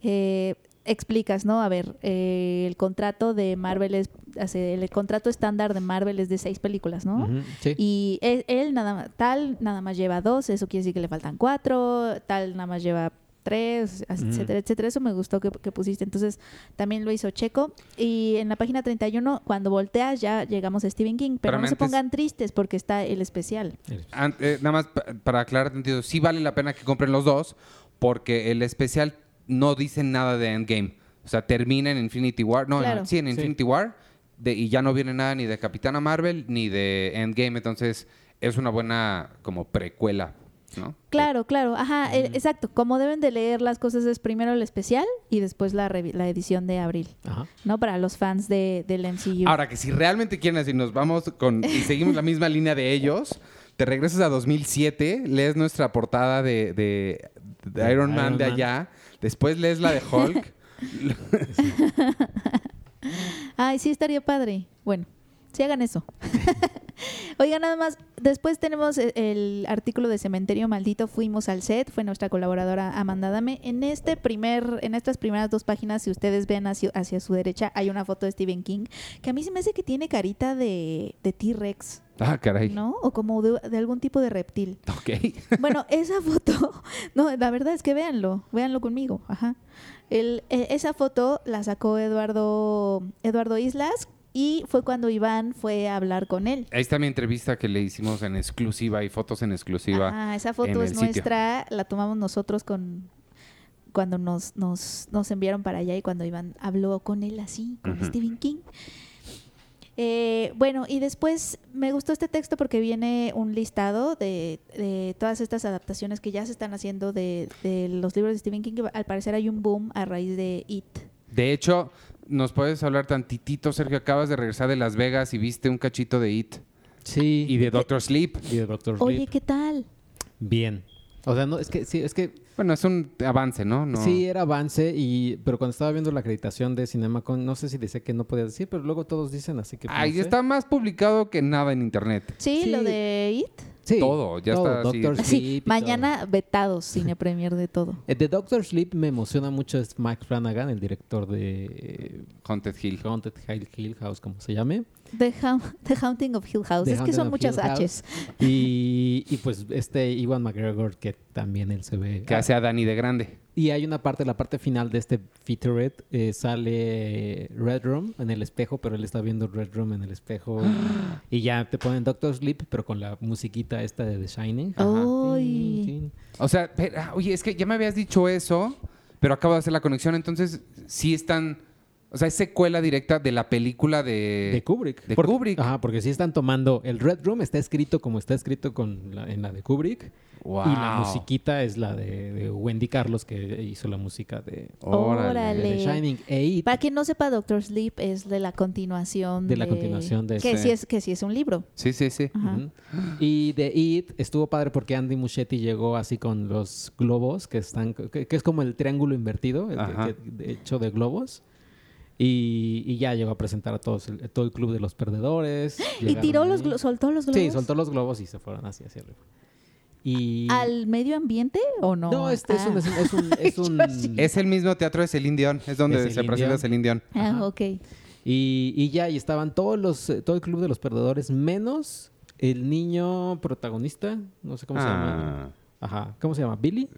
Speaker 3: eh, explicas, ¿no? A ver, eh, el contrato de Marvel es, hace- el contrato estándar de Marvel es de seis películas, ¿no?
Speaker 2: Sí.
Speaker 3: Y él, él nada más, tal nada más lleva dos, eso quiere decir que le faltan cuatro, tal nada más lleva tres, etcétera, etcétera. Eso me gustó que, que pusiste. Entonces, también lo hizo Checo. Y en la página 31, cuando volteas, ya llegamos a Stephen King. Pero
Speaker 1: Pero
Speaker 3: no se pongan tristes porque está el especial.
Speaker 1: Eh, nada más pa- para aclarar sentido, sí vale la pena que compren los dos porque el especial no dice nada de Endgame. O sea, termina en Infinity War. No,
Speaker 3: Claro.
Speaker 1: en- sí, en
Speaker 2: Sí.
Speaker 1: Infinity War. de- y ya no viene nada ni de Capitana Marvel ni de Endgame. Entonces, es una buena como precuela, ¿no?
Speaker 3: Claro, claro. Ajá, eh, exacto. Como deben de leer las cosas es primero el especial y después la, la edición de abril.
Speaker 2: Ajá.
Speaker 3: ¿No? Para los fans de, del MCU.
Speaker 1: Ahora que si realmente quieren decir, nos vamos con y seguimos la misma línea de ellos, te regresas a 2007, lees nuestra portada de, de- de Iron Man
Speaker 2: Iron
Speaker 1: de
Speaker 2: Man.
Speaker 1: Después lees la de Hulk.
Speaker 3: Ay, sí, estaría padre. Bueno, sí hagan eso. Oiga, nada más, después tenemos e- el artículo de Cementerio Maldito, fuimos al set, fue nuestra colaboradora Amanda Dame. En este primer, en estas primeras dos páginas, si ustedes ven hacia, hacia su derecha, hay una foto de Stephen King, que a mí se me hace que tiene carita de, de T-Rex,
Speaker 1: ah, caray.
Speaker 3: ¿no? O como de, de algún tipo de reptil.
Speaker 1: Ok.
Speaker 3: Bueno, esa foto, no, la verdad es que véanlo, véanlo conmigo, ajá. El, eh, esa foto la sacó Eduardo, Eduardo Islas y fue cuando Iván fue a hablar con él.
Speaker 1: Ahí está mi entrevista que le hicimos en exclusiva y fotos en exclusiva.
Speaker 3: Ajá, esa foto es
Speaker 1: sitio.
Speaker 3: nuestra, la tomamos nosotros con cuando nos, nos, nos enviaron para allá y cuando Iván habló con él así, con. Stephen King. Eh, bueno, y después me gustó este texto porque viene un listado de, de todas estas adaptaciones que ya se están haciendo de, de los libros de Stephen King. que Al parecer hay un boom a raíz de It.
Speaker 1: De hecho, ¿nos puedes hablar tantitito, Sergio? Acabas de regresar de Las Vegas y viste un cachito de It
Speaker 2: Sí.
Speaker 1: y de Doctor Sleep.
Speaker 2: y de Doctor
Speaker 3: Oye,
Speaker 2: Sleep.
Speaker 3: ¿qué tal?
Speaker 2: Bien. O sea, no, es que sí, es que
Speaker 1: Bueno, es un avance, ¿no? no.
Speaker 2: sí era avance y pero cuando estaba viendo la acreditación de CinemaCon, no sé si decía que no podía decir, pero luego todos dicen así que pues,
Speaker 1: Ahí
Speaker 2: no sé.
Speaker 1: está más publicado que nada en internet.
Speaker 3: Sí,
Speaker 2: Sí.
Speaker 3: lo de It.
Speaker 2: Sí,
Speaker 1: todo, ya está así.
Speaker 2: Doctor
Speaker 3: Sí,
Speaker 2: Sleep
Speaker 3: mañana vetados, cine premier de todo.
Speaker 2: El de Doctor Sleep me emociona mucho es Mike Flanagan, el director de
Speaker 1: Haunted Hill.
Speaker 2: eh, Haunted Hill Hill House, como se llame.
Speaker 3: The, Hau- The Haunting of Hill House.
Speaker 2: The
Speaker 3: es que son muchas. H's.
Speaker 2: Y, y pues este Iwan McGregor, que también él se ve.
Speaker 1: Que hace a Dani de grande.
Speaker 2: Y hay una parte, la parte final de este featurette, eh, sale Red Room en el espejo, pero él está viendo Red Room en el espejo. y ya te ponen Doctor Sleep, pero con la musiquita esta de The Shining.
Speaker 3: Ay.
Speaker 2: Tin, tin.
Speaker 1: O sea, pero, ah, oye, es que ya me habías dicho eso, pero acabo de hacer la conexión. Entonces, sí están. O sea, es secuela directa de la película de.
Speaker 2: De Kubrick.
Speaker 1: de
Speaker 2: Porque-
Speaker 1: Kubrick.
Speaker 2: Ajá, porque sí están tomando. El Red Room está escrito como está escrito con la- en la de Kubrick.
Speaker 1: Wow.
Speaker 2: Y la musiquita es la de, de Wendy Carlos, que hizo la música de,
Speaker 1: Órale.
Speaker 2: de The. Shining. E It,
Speaker 3: Para quien no sepa, Doctor Sleep es de la continuación
Speaker 2: De la continuación de
Speaker 3: que
Speaker 1: ese.
Speaker 3: sí es que sí es un libro.
Speaker 1: Sí, sí, sí.
Speaker 3: Ajá.
Speaker 2: Ujú. Y de It estuvo padre porque Andy Muschietti llegó así con los globos que están que, que es como el triángulo invertido, el- que- hecho de globos. Y, y ya llegó a presentar a todos el, todo el club de los perdedores.
Speaker 3: Y tiró los
Speaker 2: ahí.
Speaker 3: glo- soltó los globos
Speaker 2: Sí, soltó los globos y se fueron así hacia arriba. Y
Speaker 3: al medio ambiente o no.
Speaker 2: no, este es un
Speaker 3: Ah.
Speaker 2: es un, es un, es un-
Speaker 1: el mismo teatro de Celine Dion. Es donde
Speaker 2: De
Speaker 1: se presenta. Celine Dion.
Speaker 3: Ah, ok.
Speaker 2: y, y ya y estaban todos los eh, todo el club de los perdedores menos el niño protagonista, no sé cómo se llama.
Speaker 1: Ah,
Speaker 2: Ajá, ¿cómo se llama? Billy.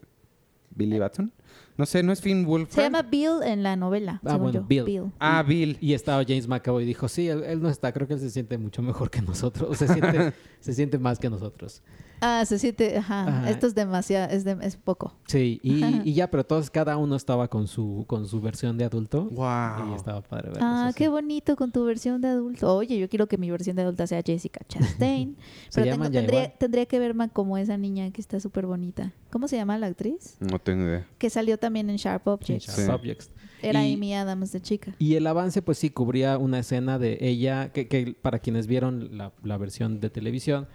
Speaker 1: Billy Batson. No sé, ¿no es Finn Wolfhard?
Speaker 3: Se llama Bill en la novela.
Speaker 2: Ah,
Speaker 3: según
Speaker 2: bueno,
Speaker 3: yo.
Speaker 2: Bill.
Speaker 1: Ah, Bill.
Speaker 2: Y estaba James McAvoy y dijo, sí, él, él no está, creo que él se siente mucho mejor que nosotros, se siente, se siente más que nosotros.
Speaker 3: Ah, se siente, ajá.
Speaker 2: Ajá.
Speaker 3: Esto es demasiado, es, de- es poco.
Speaker 2: Sí, y, y ya, pero todos, cada uno estaba con su, con su versión de adulto. Y
Speaker 1: Wow.
Speaker 2: estaba padre verlos
Speaker 3: Ah,
Speaker 2: así.
Speaker 3: qué bonito con tu versión de adulto. Oye, yo quiero que mi versión de adulta sea Jessica Chastain. Pero tengo- tendría, tendría que verme como esa niña que está súper bonita. ¿Cómo se llama la actriz?
Speaker 1: No tengo idea.
Speaker 3: Que salió también en Sharp Objects.
Speaker 2: Sharp
Speaker 1: Sí.
Speaker 2: Objects.
Speaker 3: Era
Speaker 2: Y-
Speaker 3: Amy Adams de chica.
Speaker 2: Y el avance, pues sí, cubría una escena de ella, que, que para quienes vieron la, la versión de televisión,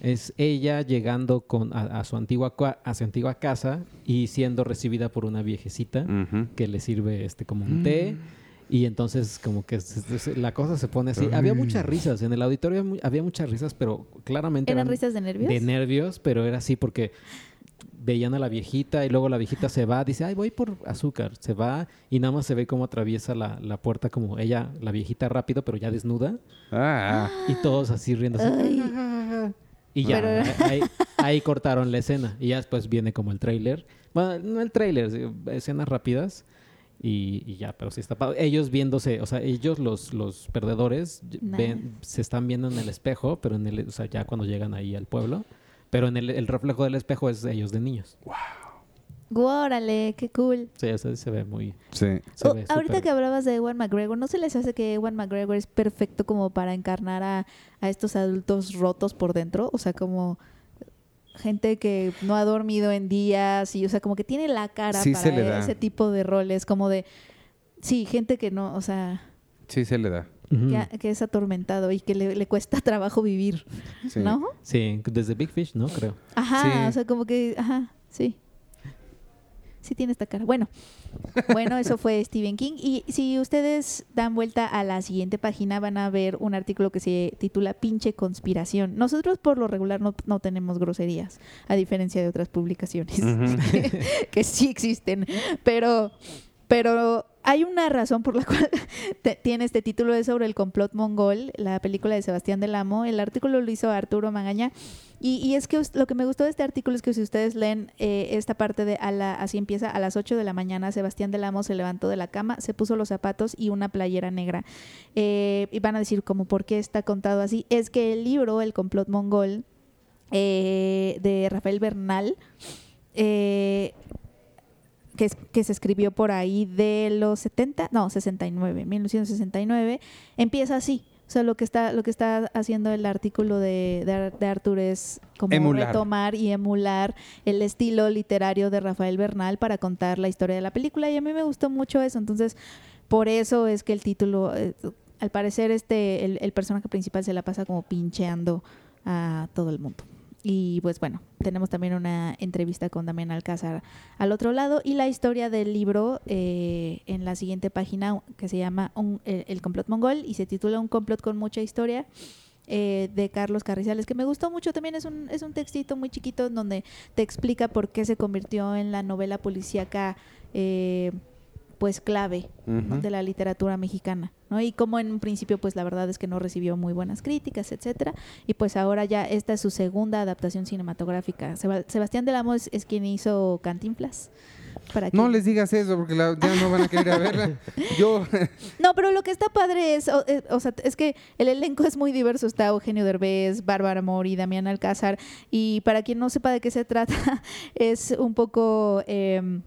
Speaker 2: es ella llegando con, a, a su antigua, cua- a su antigua casa y siendo recibida por una viejecita que le sirve este como un té. Y entonces como que se- se- la cosa se pone así. Había muchas risas. En el auditorio había mu- había muchas risas, pero claramente
Speaker 3: ¿Eran
Speaker 2: eran
Speaker 3: risas de nervios?
Speaker 2: de nervios, pero era así porque veían a la viejita y luego la viejita se va, dice, ay, voy por azúcar, se va y nada más se ve cómo atraviesa la, la puerta como ella, la viejita rápido, pero ya desnuda
Speaker 1: Ah,
Speaker 2: y todos así riendo. Y ya,
Speaker 3: Pero-
Speaker 2: ahí, ahí cortaron la escena y ya después viene como el tráiler. Bueno, no el tráiler, escenas rápidas. Y, y ya, pero sí está. Ellos viéndose, o sea, ellos los, los perdedores ven, se están viendo en el espejo, pero en el, o sea, ya cuando llegan ahí al pueblo. Pero en el, el reflejo del espejo es de ellos de niños.
Speaker 3: Órale, qué cool.
Speaker 2: Sí, o sea, se ve muy...
Speaker 1: sí.
Speaker 2: se
Speaker 3: Oh,
Speaker 2: ve
Speaker 3: ahorita que hablabas de Ewan McGregor, ¿no se les hace que Ewan McGregor es perfecto como para encarnar a, a estos adultos rotos por dentro? O sea, como gente que no ha dormido en días y, o sea, como que tiene la cara
Speaker 1: Sí se le
Speaker 3: para
Speaker 1: da.
Speaker 3: ese tipo de roles, como de, sí, gente que no, o sea,
Speaker 1: Sí, se le da.
Speaker 3: Que, que es atormentado y que le, le cuesta trabajo vivir,
Speaker 1: Sí.
Speaker 3: ¿no?
Speaker 2: Sí, desde Big Fish, ¿no? Creo.
Speaker 3: Ajá,
Speaker 1: Sí.
Speaker 3: o sea, como que, ajá, sí. Sí tiene esta cara. Bueno, bueno, eso fue Stephen King. Y si ustedes dan vuelta a la siguiente página, van a ver un artículo que se titula Pinche conspiración. Nosotros por lo regular no, no tenemos groserías, a diferencia de otras publicaciones que sí existen. Pero, pero hay una razón por la cual tiene este título, es sobre el complot mongol, la película de Sebastián del Amo. El artículo lo hizo Arturo Magaña. Y, y es que lo que me gustó de este artículo es que si ustedes leen eh, esta parte de a la, así empieza, a las 8 de la mañana, Sebastián del Amo se levantó de la cama, se puso los zapatos y una playera negra. Eh, y van a decir como, ¿por qué está contado así? Es que el libro, El complot mongol, eh, de Rafael Bernal, eh, que, es- que se escribió por ahí de los 70, no, 69, 1969, empieza así. O sea, lo que está, lo que está haciendo el artículo de, de, de Arthur es como
Speaker 1: Emular.
Speaker 3: retomar y emular el estilo literario de Rafael Bernal para contar la historia de la película. Y a mí me gustó mucho eso. Entonces, por eso es que el título, eh, al parecer, este, el, el personaje principal se la pasa como pincheando a todo el mundo. Y pues bueno, tenemos también una entrevista con Damián Alcázar al otro lado y la historia del libro eh, en la siguiente página que se llama Un- el, el complot mongol y se titula Un complot con mucha historia eh, de Carlos Carrizales que me gustó mucho. También es un, es un textito muy chiquito donde te explica por qué se convirtió en la novela policíaca eh, pues clave de la literatura mexicana, ¿no? Y como en un principio pues la verdad es que no recibió muy buenas críticas, etcétera, y pues ahora ya esta es su segunda adaptación cinematográfica. Seba- Sebastián Del Amo es, es quien hizo Cantinflas. Para
Speaker 1: No les digas eso porque la- ya no van a querer a verla. Yo,
Speaker 3: No, pero lo que está padre es, o, eh, o sea, es que el elenco es muy diverso. Está Eugenio Derbez, Bárbara Mori, Damián Alcázar. Y para quien no sepa de qué se trata, es un poco eh,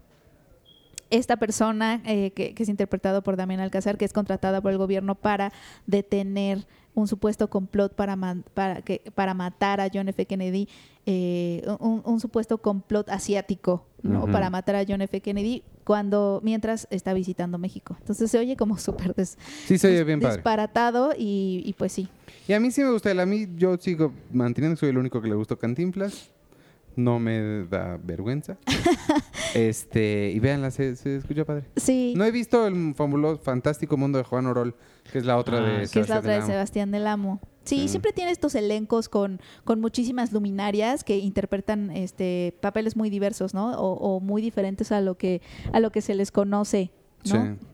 Speaker 3: esta persona eh, que, que es interpretado por Damián Alcázar, que es contratada por el gobierno para detener un supuesto complot para, ma- para, que, para matar a John F. Kennedy, eh, un, un supuesto complot asiático, ¿no? Para matar a John F. Kennedy cuando mientras está visitando México. Entonces se oye como súper des-
Speaker 1: sí se oye
Speaker 3: dis-
Speaker 1: bien padre.
Speaker 3: disparatado y, y pues sí.
Speaker 1: Y a mí sí me gusta él. A mí yo sigo manteniendo que soy el único que le gustó Cantinflas. No me da vergüenza. este, y véanla, se, se escucha padre.
Speaker 3: Sí,
Speaker 1: No he visto el fabuloso, fantástico mundo de Juan Orol, que es la otra
Speaker 2: Ah,
Speaker 1: de
Speaker 3: que es la
Speaker 1: Sebastián
Speaker 3: otra de
Speaker 1: Del Amo.
Speaker 3: Sebastián del Amo. Sí,
Speaker 1: Sí.
Speaker 3: siempre tiene estos elencos con, con muchísimas luminarias que interpretan este papeles muy diversos, ¿no? O, o muy diferentes a lo que a lo que se les conoce, ¿no?
Speaker 1: Sí.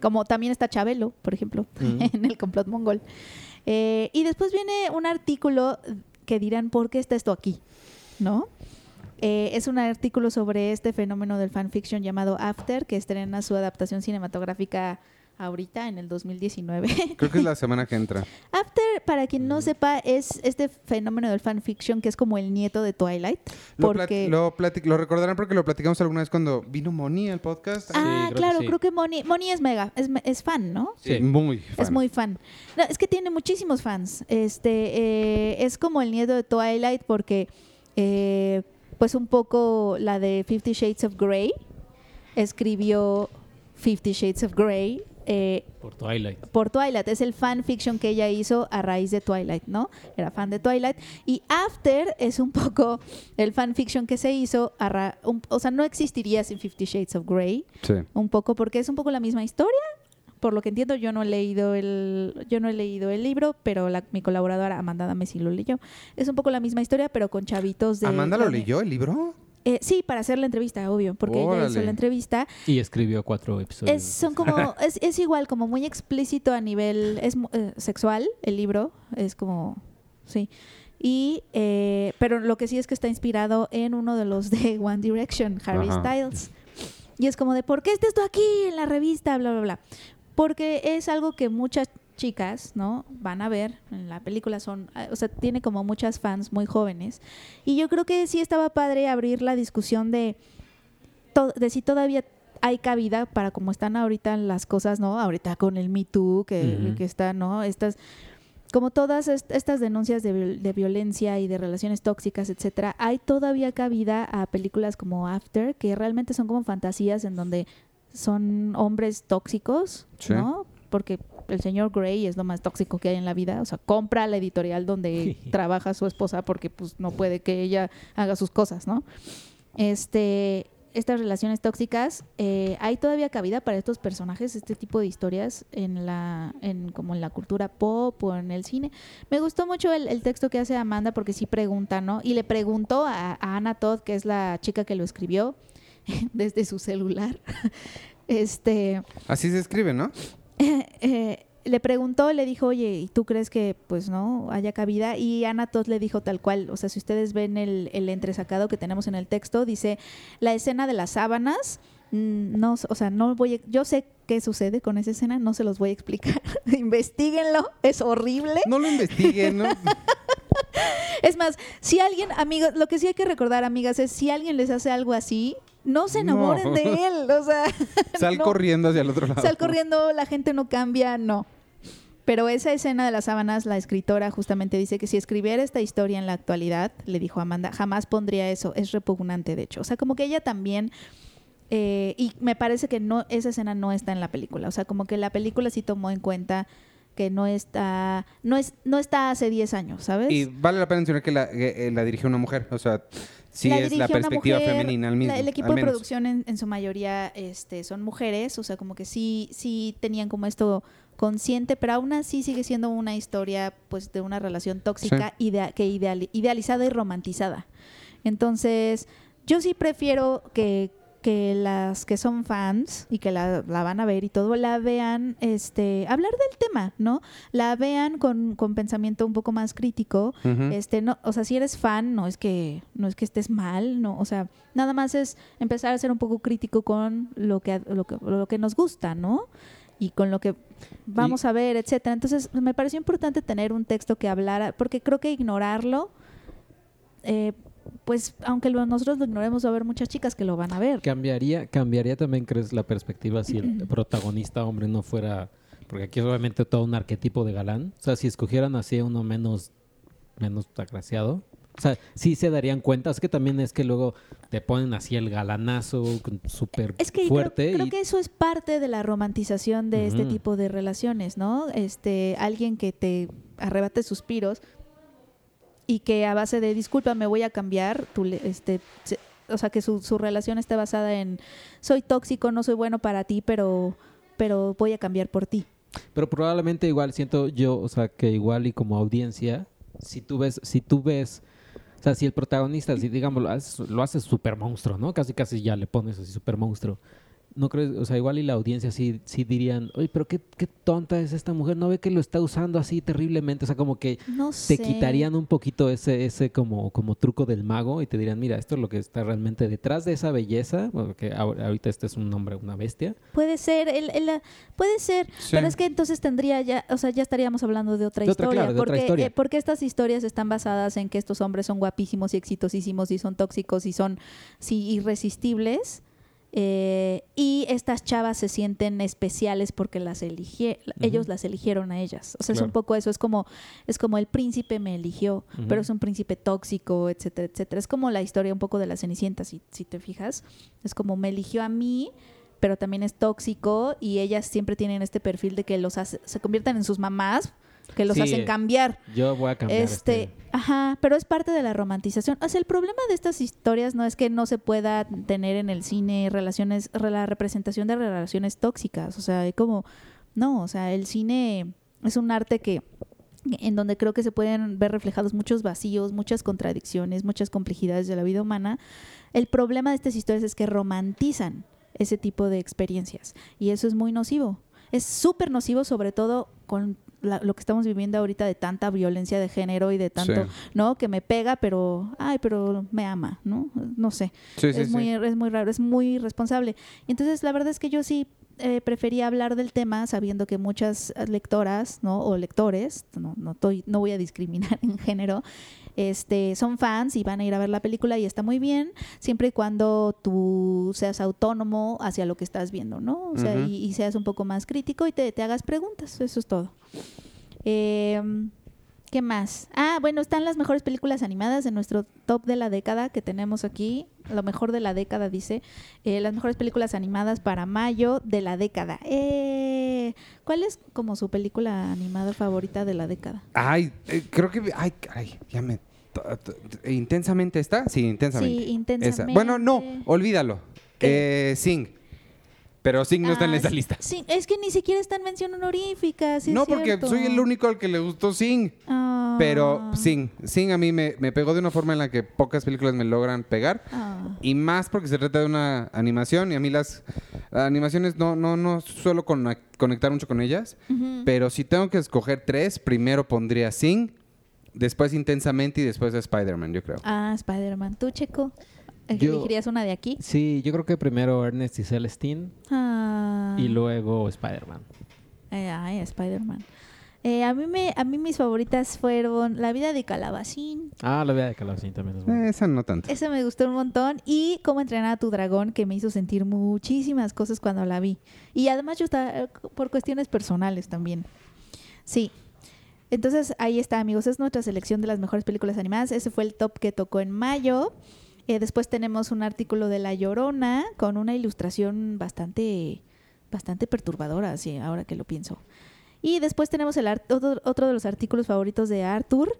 Speaker 3: Como también está Chabelo, por ejemplo, en el complot mongol. Eh, y después viene un artículo que dirán, ¿por qué está esto aquí? ¿No? Eh, es un artículo sobre este fenómeno del fanfiction llamado After, que estrena su adaptación cinematográfica ahorita, en el 2019.
Speaker 1: Creo que es la semana que entra.
Speaker 3: After, para quien no sepa, es este fenómeno del fanfiction que es como el nieto de Twilight.
Speaker 1: Lo,
Speaker 3: Porque...
Speaker 1: lo, plati- lo recordarán porque lo platicamos alguna vez cuando vino Moni al podcast.
Speaker 3: Ah,
Speaker 2: Sí, creo que
Speaker 3: claro,
Speaker 2: sí.
Speaker 3: creo que Moni, Moni es mega, es, es fan, ¿no?
Speaker 1: Sí,
Speaker 2: Sí.
Speaker 1: muy
Speaker 3: Es
Speaker 1: fan.
Speaker 3: muy fan. No, es que tiene muchísimos fans. Este eh, es como el nieto de Twilight porque, eh, pues un poco la de Fifty Shades of Grey escribió Fifty Shades of Grey eh,
Speaker 2: Por Twilight.
Speaker 3: por Twilight. Es el fanfiction que ella hizo a raíz de Twilight, ¿no? Era fan de Twilight. Y After es un poco el fanfiction que se hizo, a ra- un- o sea, no existiría sin Fifty Shades of Grey
Speaker 1: Sí.
Speaker 3: un poco porque es un poco la misma historia. Por lo que entiendo, yo no he leído el, yo no he leído el libro, pero la- mi colaboradora Amanda Dame sí lo leyó. Es un poco la misma historia, pero con chavitos de.
Speaker 1: ¿Amanda lo leyó el libro?
Speaker 3: Eh, sí, para hacer la entrevista, obvio, porque ella hizo la entrevista.
Speaker 2: Y escribió cuatro episodios.
Speaker 3: Es, son como, es, es igual, como muy explícito a nivel es, eh, sexual el libro, es como, sí. Y, eh, pero lo que sí es que está inspirado en uno de los de One Direction, Harry
Speaker 1: Ajá.
Speaker 3: Styles. Y es como de, ¿por qué está esto aquí en la revista? Bla, bla, bla. Porque es algo que muchas chicas, ¿no? Van a ver en la película, son, eh, o sea, tiene como muchas fans muy jóvenes. Y yo creo que sí estaba padre abrir la discusión de, to- de si todavía hay cabida para como están ahorita las cosas, ¿no? Ahorita con el Me Too, que, que está, ¿no? Estas, como todas est- estas denuncias de, viol- de violencia y de relaciones tóxicas, etcétera, hay todavía cabida a películas como After, que realmente son como fantasías en donde son hombres tóxicos,
Speaker 1: Sí.
Speaker 3: ¿no? Porque el señor Grey es lo más tóxico que hay en la vida, o sea, compra la editorial donde trabaja su esposa porque pues no puede que ella haga sus cosas, ¿no? Este, estas relaciones tóxicas, eh, hay todavía cabida para estos personajes, este tipo de historias en la, en como en la cultura pop o en el cine. Me gustó mucho el, el texto que hace Amanda porque sí pregunta, ¿no? Y le preguntó a, a Anna Todd, que es la chica que lo escribió desde su celular. Este,
Speaker 1: Así se escribe, ¿no?
Speaker 3: eh, le preguntó, le dijo, oye, ¿y tú crees que pues no haya cabida? Y Ana Todd le dijo tal cual, o sea, si ustedes ven el, el entresacado que tenemos en el texto, dice, la escena de las sábanas, mm, no, o sea, no voy, a- yo sé qué sucede con esa escena, no se los voy a explicar, investiguenlo, es horrible.
Speaker 1: No lo investiguen, ¿no?
Speaker 3: Es más, si alguien, amigos, lo que sí hay que recordar, amigas, es si alguien les hace algo así, no se enamoren
Speaker 1: No.
Speaker 3: de él, o sea,
Speaker 1: Sal
Speaker 3: no.
Speaker 1: corriendo hacia el otro lado.
Speaker 3: Sal corriendo, la gente no cambia, no. Pero esa escena de las sábanas, la escritora justamente dice que si escribiera esta historia en la actualidad, le dijo Amanda, jamás pondría eso, es repugnante de hecho. O sea, como que ella también, eh, y me parece que no esa escena no está en la película. O sea, como que la película sí tomó en cuenta que no está, no es, no está hace 10 años, ¿sabes?
Speaker 1: Y vale la pena mencionar que la, que, eh, la dirigió una mujer. O sea, sí
Speaker 3: La
Speaker 1: es la perspectiva
Speaker 3: mujer,
Speaker 1: femenina al mismo.
Speaker 3: la- el equipo de producción en, en su mayoría este, son mujeres, o sea, como que sí, sí tenían como esto consciente, pero aún así sigue siendo una historia pues de una relación tóxica idea- que ideali- idealizada y romantizada. Entonces, yo sí prefiero que, que las que son fans y que la, la van a ver y todo, la vean, este, hablar del tema, ¿no? La vean con, con pensamiento un poco más crítico. Este, no, o sea, si eres fan, no es que, no es que estés mal, no, o sea, nada más es empezar a ser un poco crítico con lo que, lo que, lo que nos gusta, ¿no? Y con lo que vamos a ver, etcétera. Entonces, me pareció importante tener un texto que hablara, porque creo que ignorarlo, eh, pues, aunque lo- nosotros lo ignoremos, va a haber muchas chicas que lo van a ver.
Speaker 2: Cambiaría, cambiaría también, crees, la perspectiva si el protagonista hombre no fuera. Porque aquí es obviamente todo un arquetipo de galán. O sea, si escogieran así uno menos, menos agraciado. O sea, sí se darían cuenta. Es que también es que luego te ponen así el galanazo súper
Speaker 3: Es que
Speaker 2: fuerte.
Speaker 3: creo
Speaker 2: y-
Speaker 3: que eso es parte de la romantización de este tipo de relaciones, ¿no? Este, alguien que te arrebate suspiros y que a base de disculpa me voy a cambiar, tú le- este, se- o sea que su, su relación esté basada en soy tóxico, no soy bueno para ti, pero, pero voy a cambiar por ti.
Speaker 2: Pero probablemente igual siento yo, o sea, que igual y como audiencia, si tú ves, si tú ves, o sea, si el protagonista, si digamos lo haces, lo haces super monstruo, ¿no? Casi casi ya le pones así super monstruo. No crees, o sea, igual y la audiencia sí, sí dirían, oye, pero qué, qué tonta es esta mujer, no ve que lo está usando así terriblemente, o sea, como que
Speaker 3: No
Speaker 2: te
Speaker 3: sé.
Speaker 2: quitarían un poquito ese, ese como, como truco del mago y te dirían, mira, esto es lo que está realmente detrás de esa belleza, bueno, que ahor- ahorita este es un hombre, una bestia.
Speaker 3: Puede ser, el, el- puede ser,
Speaker 1: Sí.
Speaker 3: pero es que entonces tendría ya, o sea, ya estaríamos hablando de otra
Speaker 2: De otra,
Speaker 3: historia,
Speaker 2: claro, de otra
Speaker 3: porque
Speaker 2: historia.
Speaker 3: eh, porque estas historias están basadas en que estos hombres son guapísimos y exitosísimos y son tóxicos y son sí, irresistibles. Eh, y estas chavas se sienten especiales porque las elige, ellos las eligieron a ellas. O sea, es un poco eso, es como, es como el príncipe me eligió, pero es un príncipe tóxico, etcétera, etcétera. Es como la historia un poco de la Cenicienta, si, si te fijas. Es como me eligió a mí, pero también es tóxico y ellas siempre tienen este perfil de que los hace- se conviertan en sus mamás, que los
Speaker 2: Sí,
Speaker 3: hacen cambiar.
Speaker 2: Yo voy a cambiar
Speaker 3: Este,
Speaker 2: este
Speaker 3: ajá, pero es parte de la romantización. O sea, el problema de estas historias no es que no se pueda tener en el cine relaciones, re- la representación de relaciones tóxicas. O sea, hay como, no, o sea, el cine es un arte que en donde creo que se pueden ver reflejados muchos vacíos, muchas contradicciones, muchas complejidades de la vida humana. El problema de estas historias es que romantizan ese tipo de experiencias y eso es muy nocivo. Es súper nocivo, sobre todo con la- lo que estamos viviendo ahorita de tanta violencia de género y de tanto,
Speaker 1: Sí.
Speaker 3: ¿no? Que me pega, pero, ay, pero me ama, ¿no? No sé.
Speaker 1: Sí,
Speaker 3: es,
Speaker 1: sí.
Speaker 3: muy, es muy raro, es muy irresponsable. Y entonces, la verdad es que yo sí eh, prefería hablar del tema sabiendo que muchas lectoras, ¿no? O lectores, no, no, estoy- no voy a discriminar en género, este, son fans y van a ir a ver la película y está muy bien, siempre y cuando tú seas autónomo hacia lo que estás viendo, ¿no? O sea, y seas un poco más crítico y te, te hagas preguntas, eso es todo. Eh, ¿Qué más? Ah, bueno, están las mejores películas animadas en nuestro top de la década que tenemos aquí. Lo mejor de la década, dice. Eh, las mejores películas animadas para mayo de la década. Eh, ¿Cuál es como su película animada favorita de la década?
Speaker 1: Ay, eh, creo que. Ay, caray, ya me. ¿Intensamente está? Sí, intensamente.
Speaker 3: Sí, intensamente.
Speaker 1: Esa. Bueno, no, olvídalo. Eh, Sing. Pero Sing no está en
Speaker 3: Ah,
Speaker 1: esa lista.
Speaker 3: Sí, es que ni siquiera está en mención honorífica. sí
Speaker 1: no, porque
Speaker 3: cierto.
Speaker 1: soy el único al que le gustó Sing.
Speaker 3: Ah.
Speaker 1: Pero Sing, Sing a mí me, me pegó de una forma en la que pocas películas me logran pegar.
Speaker 3: Ah.
Speaker 1: Y más porque se trata de una animación y a mí las animaciones no, no, no suelo conectar mucho con ellas. Pero si tengo que escoger tres, primero pondría Sing, después Intensamente y después Spider-Man, yo creo.
Speaker 3: Ah, Spider-Man. ¿Tú, Checo?
Speaker 2: Yo-
Speaker 3: ¿Elegirías una de aquí?
Speaker 2: Sí, yo creo que primero Ernest y Celestine
Speaker 3: Ah.
Speaker 2: y luego Spider-Man.
Speaker 3: Eh, ay, Spider-Man. Eh, a, mí me, a mí mis favoritas fueron La vida de Calabacín.
Speaker 2: Ah, la vida de Calabacín también es buena.
Speaker 1: Eh, esa no tanto.
Speaker 3: Ese me gustó un montón. Y Cómo entrenar a tu dragón, que me hizo sentir muchísimas cosas cuando la vi. Y además yo estaba eh, por cuestiones personales también. Sí. Entonces ahí está, amigos. Es nuestra selección de las mejores películas animadas. Ese fue el top que tocó en mayo. Eh, después tenemos un artículo de La Llorona con una ilustración bastante, bastante perturbadora, sí, ahora que lo pienso. Y después tenemos el otro, de los artículos favoritos de Arthur,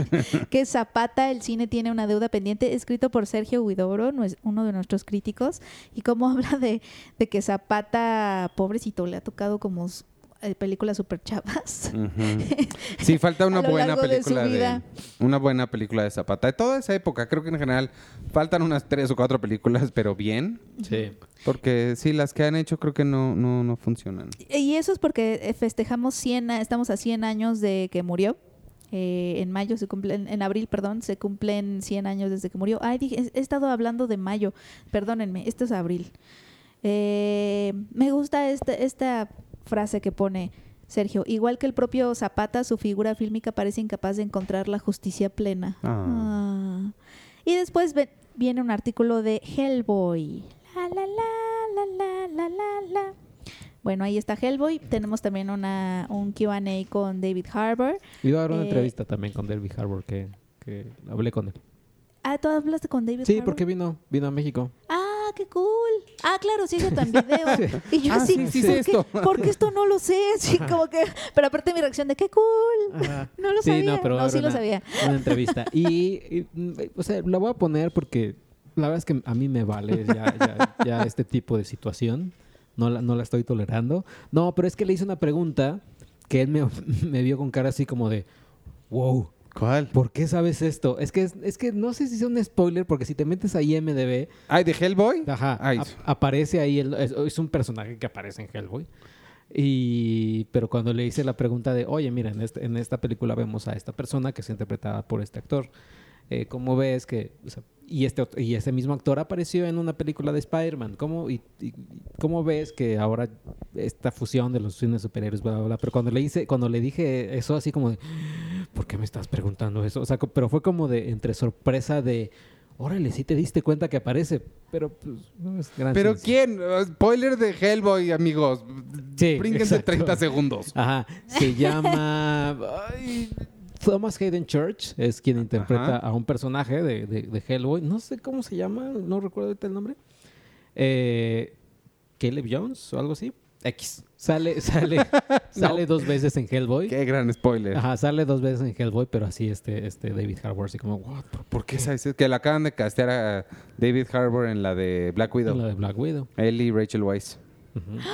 Speaker 3: que es Zapata, el cine tiene una deuda pendiente, escrito por Sergio Huidobro, uno de nuestros críticos, y cómo habla de que Zapata, pobrecito, le ha tocado como... eh, películas super chavas.
Speaker 1: Sí, falta una buena
Speaker 3: de
Speaker 1: película de,
Speaker 3: vida.
Speaker 1: una buena película de Zapata. De toda esa época, creo que en general faltan unas tres o cuatro películas, pero bien,
Speaker 2: Sí.
Speaker 1: porque sí, las que han hecho creo que no no no funcionan.
Speaker 3: Y eso es porque eh, festejamos 100, a- estamos a 100 años de que murió. Eh, en mayo se cumplen, en abril, perdón, se cumplen 100 años desde que murió. Ay, dije, he, he estado hablando de mayo, perdónenme, esto es abril. Eh, me gusta esta, esta frase que pone Sergio. Igual que el propio Zapata, su figura fílmica parece incapaz de encontrar la justicia plena.
Speaker 1: Ah.
Speaker 3: Ah. Y después ve- viene un artículo de Hellboy. La, la, la, la, la, la, la, la. Bueno, ahí está Hellboy. Tenemos también una, un QA con David Harbour.
Speaker 2: Iba a dar una
Speaker 3: Eh,
Speaker 2: entrevista también con David Harbour que, que hablé con él.
Speaker 3: Ah, ¿tú hablaste con David
Speaker 2: Sí,
Speaker 3: Harbour?
Speaker 2: porque vino, vino a México.
Speaker 3: Ah, qué cool. Ah, claro, sí, eso también video. Y yo
Speaker 1: Ah,
Speaker 3: así,
Speaker 1: sí, sí
Speaker 3: ¿por, qué,
Speaker 1: esto.
Speaker 3: por qué esto no lo sé? Como que, pero aparte mi reacción de qué cool. No lo sabía.
Speaker 2: no, pero
Speaker 3: no,
Speaker 2: era
Speaker 3: sí lo
Speaker 2: una-
Speaker 3: sabía.
Speaker 2: Una entrevista. Y, y, mm, o sea, la voy a poner porque la verdad es que a mí me vale ya, ya, ya este tipo de situación. No la, no la estoy tolerando. No, pero es que le hice una pregunta que él me, me vio con cara así como de, wow,
Speaker 1: ¿Cuál?
Speaker 2: ¿por qué sabes esto? Es que, es, es que no sé si es un spoiler porque si te metes a IMDB,
Speaker 1: Ay, de Hellboy.
Speaker 2: Ajá.
Speaker 1: Ay,
Speaker 2: ap- aparece ahí, el- es, es un personaje que aparece en Hellboy. Y, pero cuando le hice la pregunta de, oye, mira, en, este- en esta película vemos a esta persona que es interpretada por este actor. Eh, ¿Cómo ves que... o sea, y, este, y ese mismo actor apareció en una película de Spider-Man. ¿Cómo, y, y- ¿Cómo ves que ahora esta fusión de los cines superhéroes, bla, bla, bla? Pero cuando le, hice, cuando le dije eso, así como de, ¿por qué me estás preguntando eso? O sea, pero fue como de entre sorpresa de, órale, sí te diste cuenta que aparece, pero pues no es gran
Speaker 1: ¿Pero quién? Spoiler de Hellboy, amigos.
Speaker 2: Sí,
Speaker 1: Brínquense
Speaker 2: exacto.
Speaker 1: 30 segundos.
Speaker 2: Ajá, se llama ay, Thomas Hayden Church, es quien interpreta
Speaker 1: Ajá.
Speaker 2: a un personaje de, de, de Hellboy, no sé cómo se llama, no recuerdo ahorita el nombre. Eh, Caleb Jones o algo así. X. Sale, sale, sale dos veces en Hellboy.
Speaker 1: Qué gran spoiler.
Speaker 2: Ajá, sale dos veces en Hellboy, pero así este, este David Harbour, así como, what?
Speaker 1: ¿Por qué sabes? Es que le acaban de castear a David Harbour en la de Black Widow.
Speaker 2: La de Black Widow.
Speaker 1: Él y Rachel Weisz.
Speaker 2: Ujú.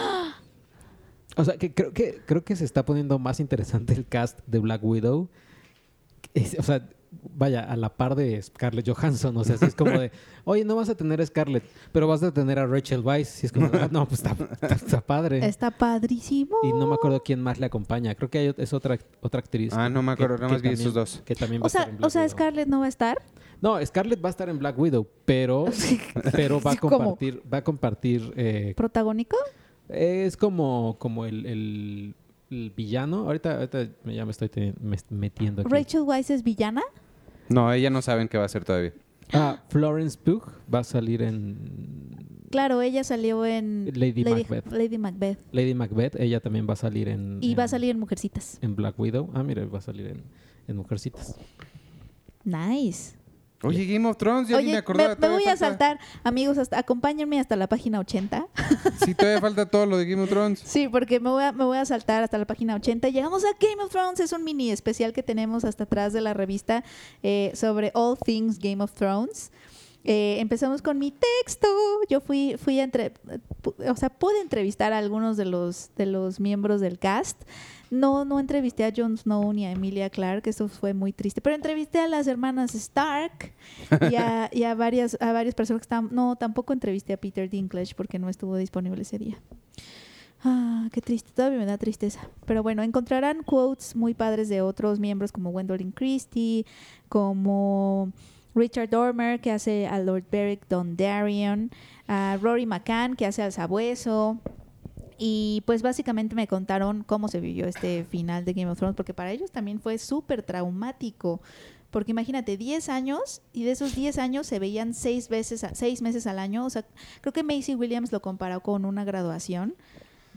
Speaker 2: O sea, que creo que creo que se está poniendo más interesante el cast de Black Widow. Es- o sea, vaya, a la par de Scarlett Johansson. O sea, sí es como de, oye, no vas a tener a Scarlett, pero vas a tener a Rachel Weisz. Y es como, "Ah, no, pues está, está- está padre.
Speaker 3: Está padrísimo.
Speaker 2: Y no me acuerdo quién más le acompaña. Creo que hay, es otra, otra actriz.
Speaker 1: Ah, no me acuerdo,
Speaker 2: que
Speaker 1: nada más vi
Speaker 2: también-
Speaker 1: esos dos.
Speaker 2: Que también va
Speaker 3: O
Speaker 2: a estar
Speaker 3: sea,
Speaker 2: en Black
Speaker 3: o sea,
Speaker 2: Widow.
Speaker 3: Scarlett no va a estar.
Speaker 2: No, Scarlett va a estar en Black Widow, pero, pero va a
Speaker 3: ¿Cómo?
Speaker 2: compartir, va a compartir eh,
Speaker 3: ¿Protagónico?
Speaker 2: Es como, como el, el- el villano. Ahorita, ya me estoy me- metiendo aquí.
Speaker 3: ¿Rachel Weisz es villana?
Speaker 1: No, ella no saben qué va a hacer todavía.
Speaker 2: Ah, Florence Pugh va a salir en
Speaker 3: Claro, ella salió en
Speaker 2: Lady Macbeth.
Speaker 3: Lady Macbeth.
Speaker 2: Lady Macbeth. Ella también va a salir en...
Speaker 3: Y va a salir en Mujercitas.
Speaker 2: En Black Widow. Ah, mira, va a salir en, en Mujercitas.
Speaker 3: Nice.
Speaker 1: Oye, Game of Thrones, ya ni
Speaker 3: Oye,
Speaker 1: me acordaba.
Speaker 3: me, me voy a saltar. Amigos, hasta, acompáñenme hasta la página 80.
Speaker 1: Sí, todavía falta todo lo de Game of Thrones.
Speaker 3: Sí, porque me voy, a, me voy a saltar hasta la página 80. Llegamos a Game of Thrones. Es un mini especial que tenemos hasta atrás de la revista eh, sobre All Things Game of Thrones. Eh, empezamos con mi texto. Yo fui, fui a entre, o sea, pude entrevistar a algunos de los, de los miembros del cast. No, no entrevisté a Jon Snow ni a Emilia Clarke, eso fue muy triste. Pero entrevisté a las hermanas Stark y a, y a varias, a varias personas que estaban. No, tampoco entrevisté a Peter Dinklage porque no estuvo disponible ese día. Ah, qué triste, todavía me da tristeza. Pero bueno, encontrarán quotes muy padres de otros miembros como Gwendolyn Christie, como Richard Dormer, que hace a Lord Beric Dondarrion, a Rory McCann, que hace al sabueso. Y pues básicamente me contaron cómo se vivió este final de Game of Thrones, porque para ellos también fue súper traumático. Porque imagínate, 10 años y de esos 10 años se veían 6 veces, seis meses al año. O sea, creo que Macy Williams lo comparó con una graduación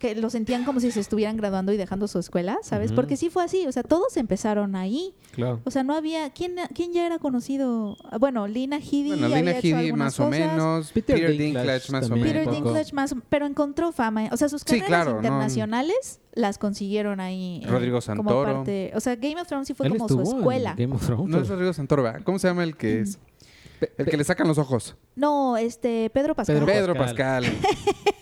Speaker 3: que lo sentían como si se estuvieran graduando y dejando su escuela, ¿sabes? Porque sí fue así, o sea, todos empezaron ahí.
Speaker 2: Claro.
Speaker 3: O sea, no había ¿quién, quién ya era conocido? Ah, Bueno, Lina Headey
Speaker 1: Bueno,
Speaker 3: había
Speaker 1: Lina
Speaker 3: hecho
Speaker 1: Headey más o menos.
Speaker 2: Peter
Speaker 1: Peter,
Speaker 2: Dinklage
Speaker 1: Dinklage más o menos.
Speaker 3: Peter. Dinklage más, pero encontró fama, o sea, sus
Speaker 1: Sí,
Speaker 3: carreras
Speaker 1: no.
Speaker 3: internacionales las consiguieron ahí. eh,
Speaker 1: Rodrigo
Speaker 3: Como
Speaker 1: Santoro.
Speaker 3: parte, o sea, Game of Thrones sí fue
Speaker 2: Él
Speaker 3: como su escuela.
Speaker 2: Game of Thrones.
Speaker 1: No es Rodrigo Santoro, ¿verdad? ¿Cómo se llama el que es? El que le sacan los ojos.
Speaker 3: No, este Pedro Pascal.
Speaker 2: Pedro
Speaker 1: Pedro
Speaker 2: Pascal.
Speaker 1: Pascal.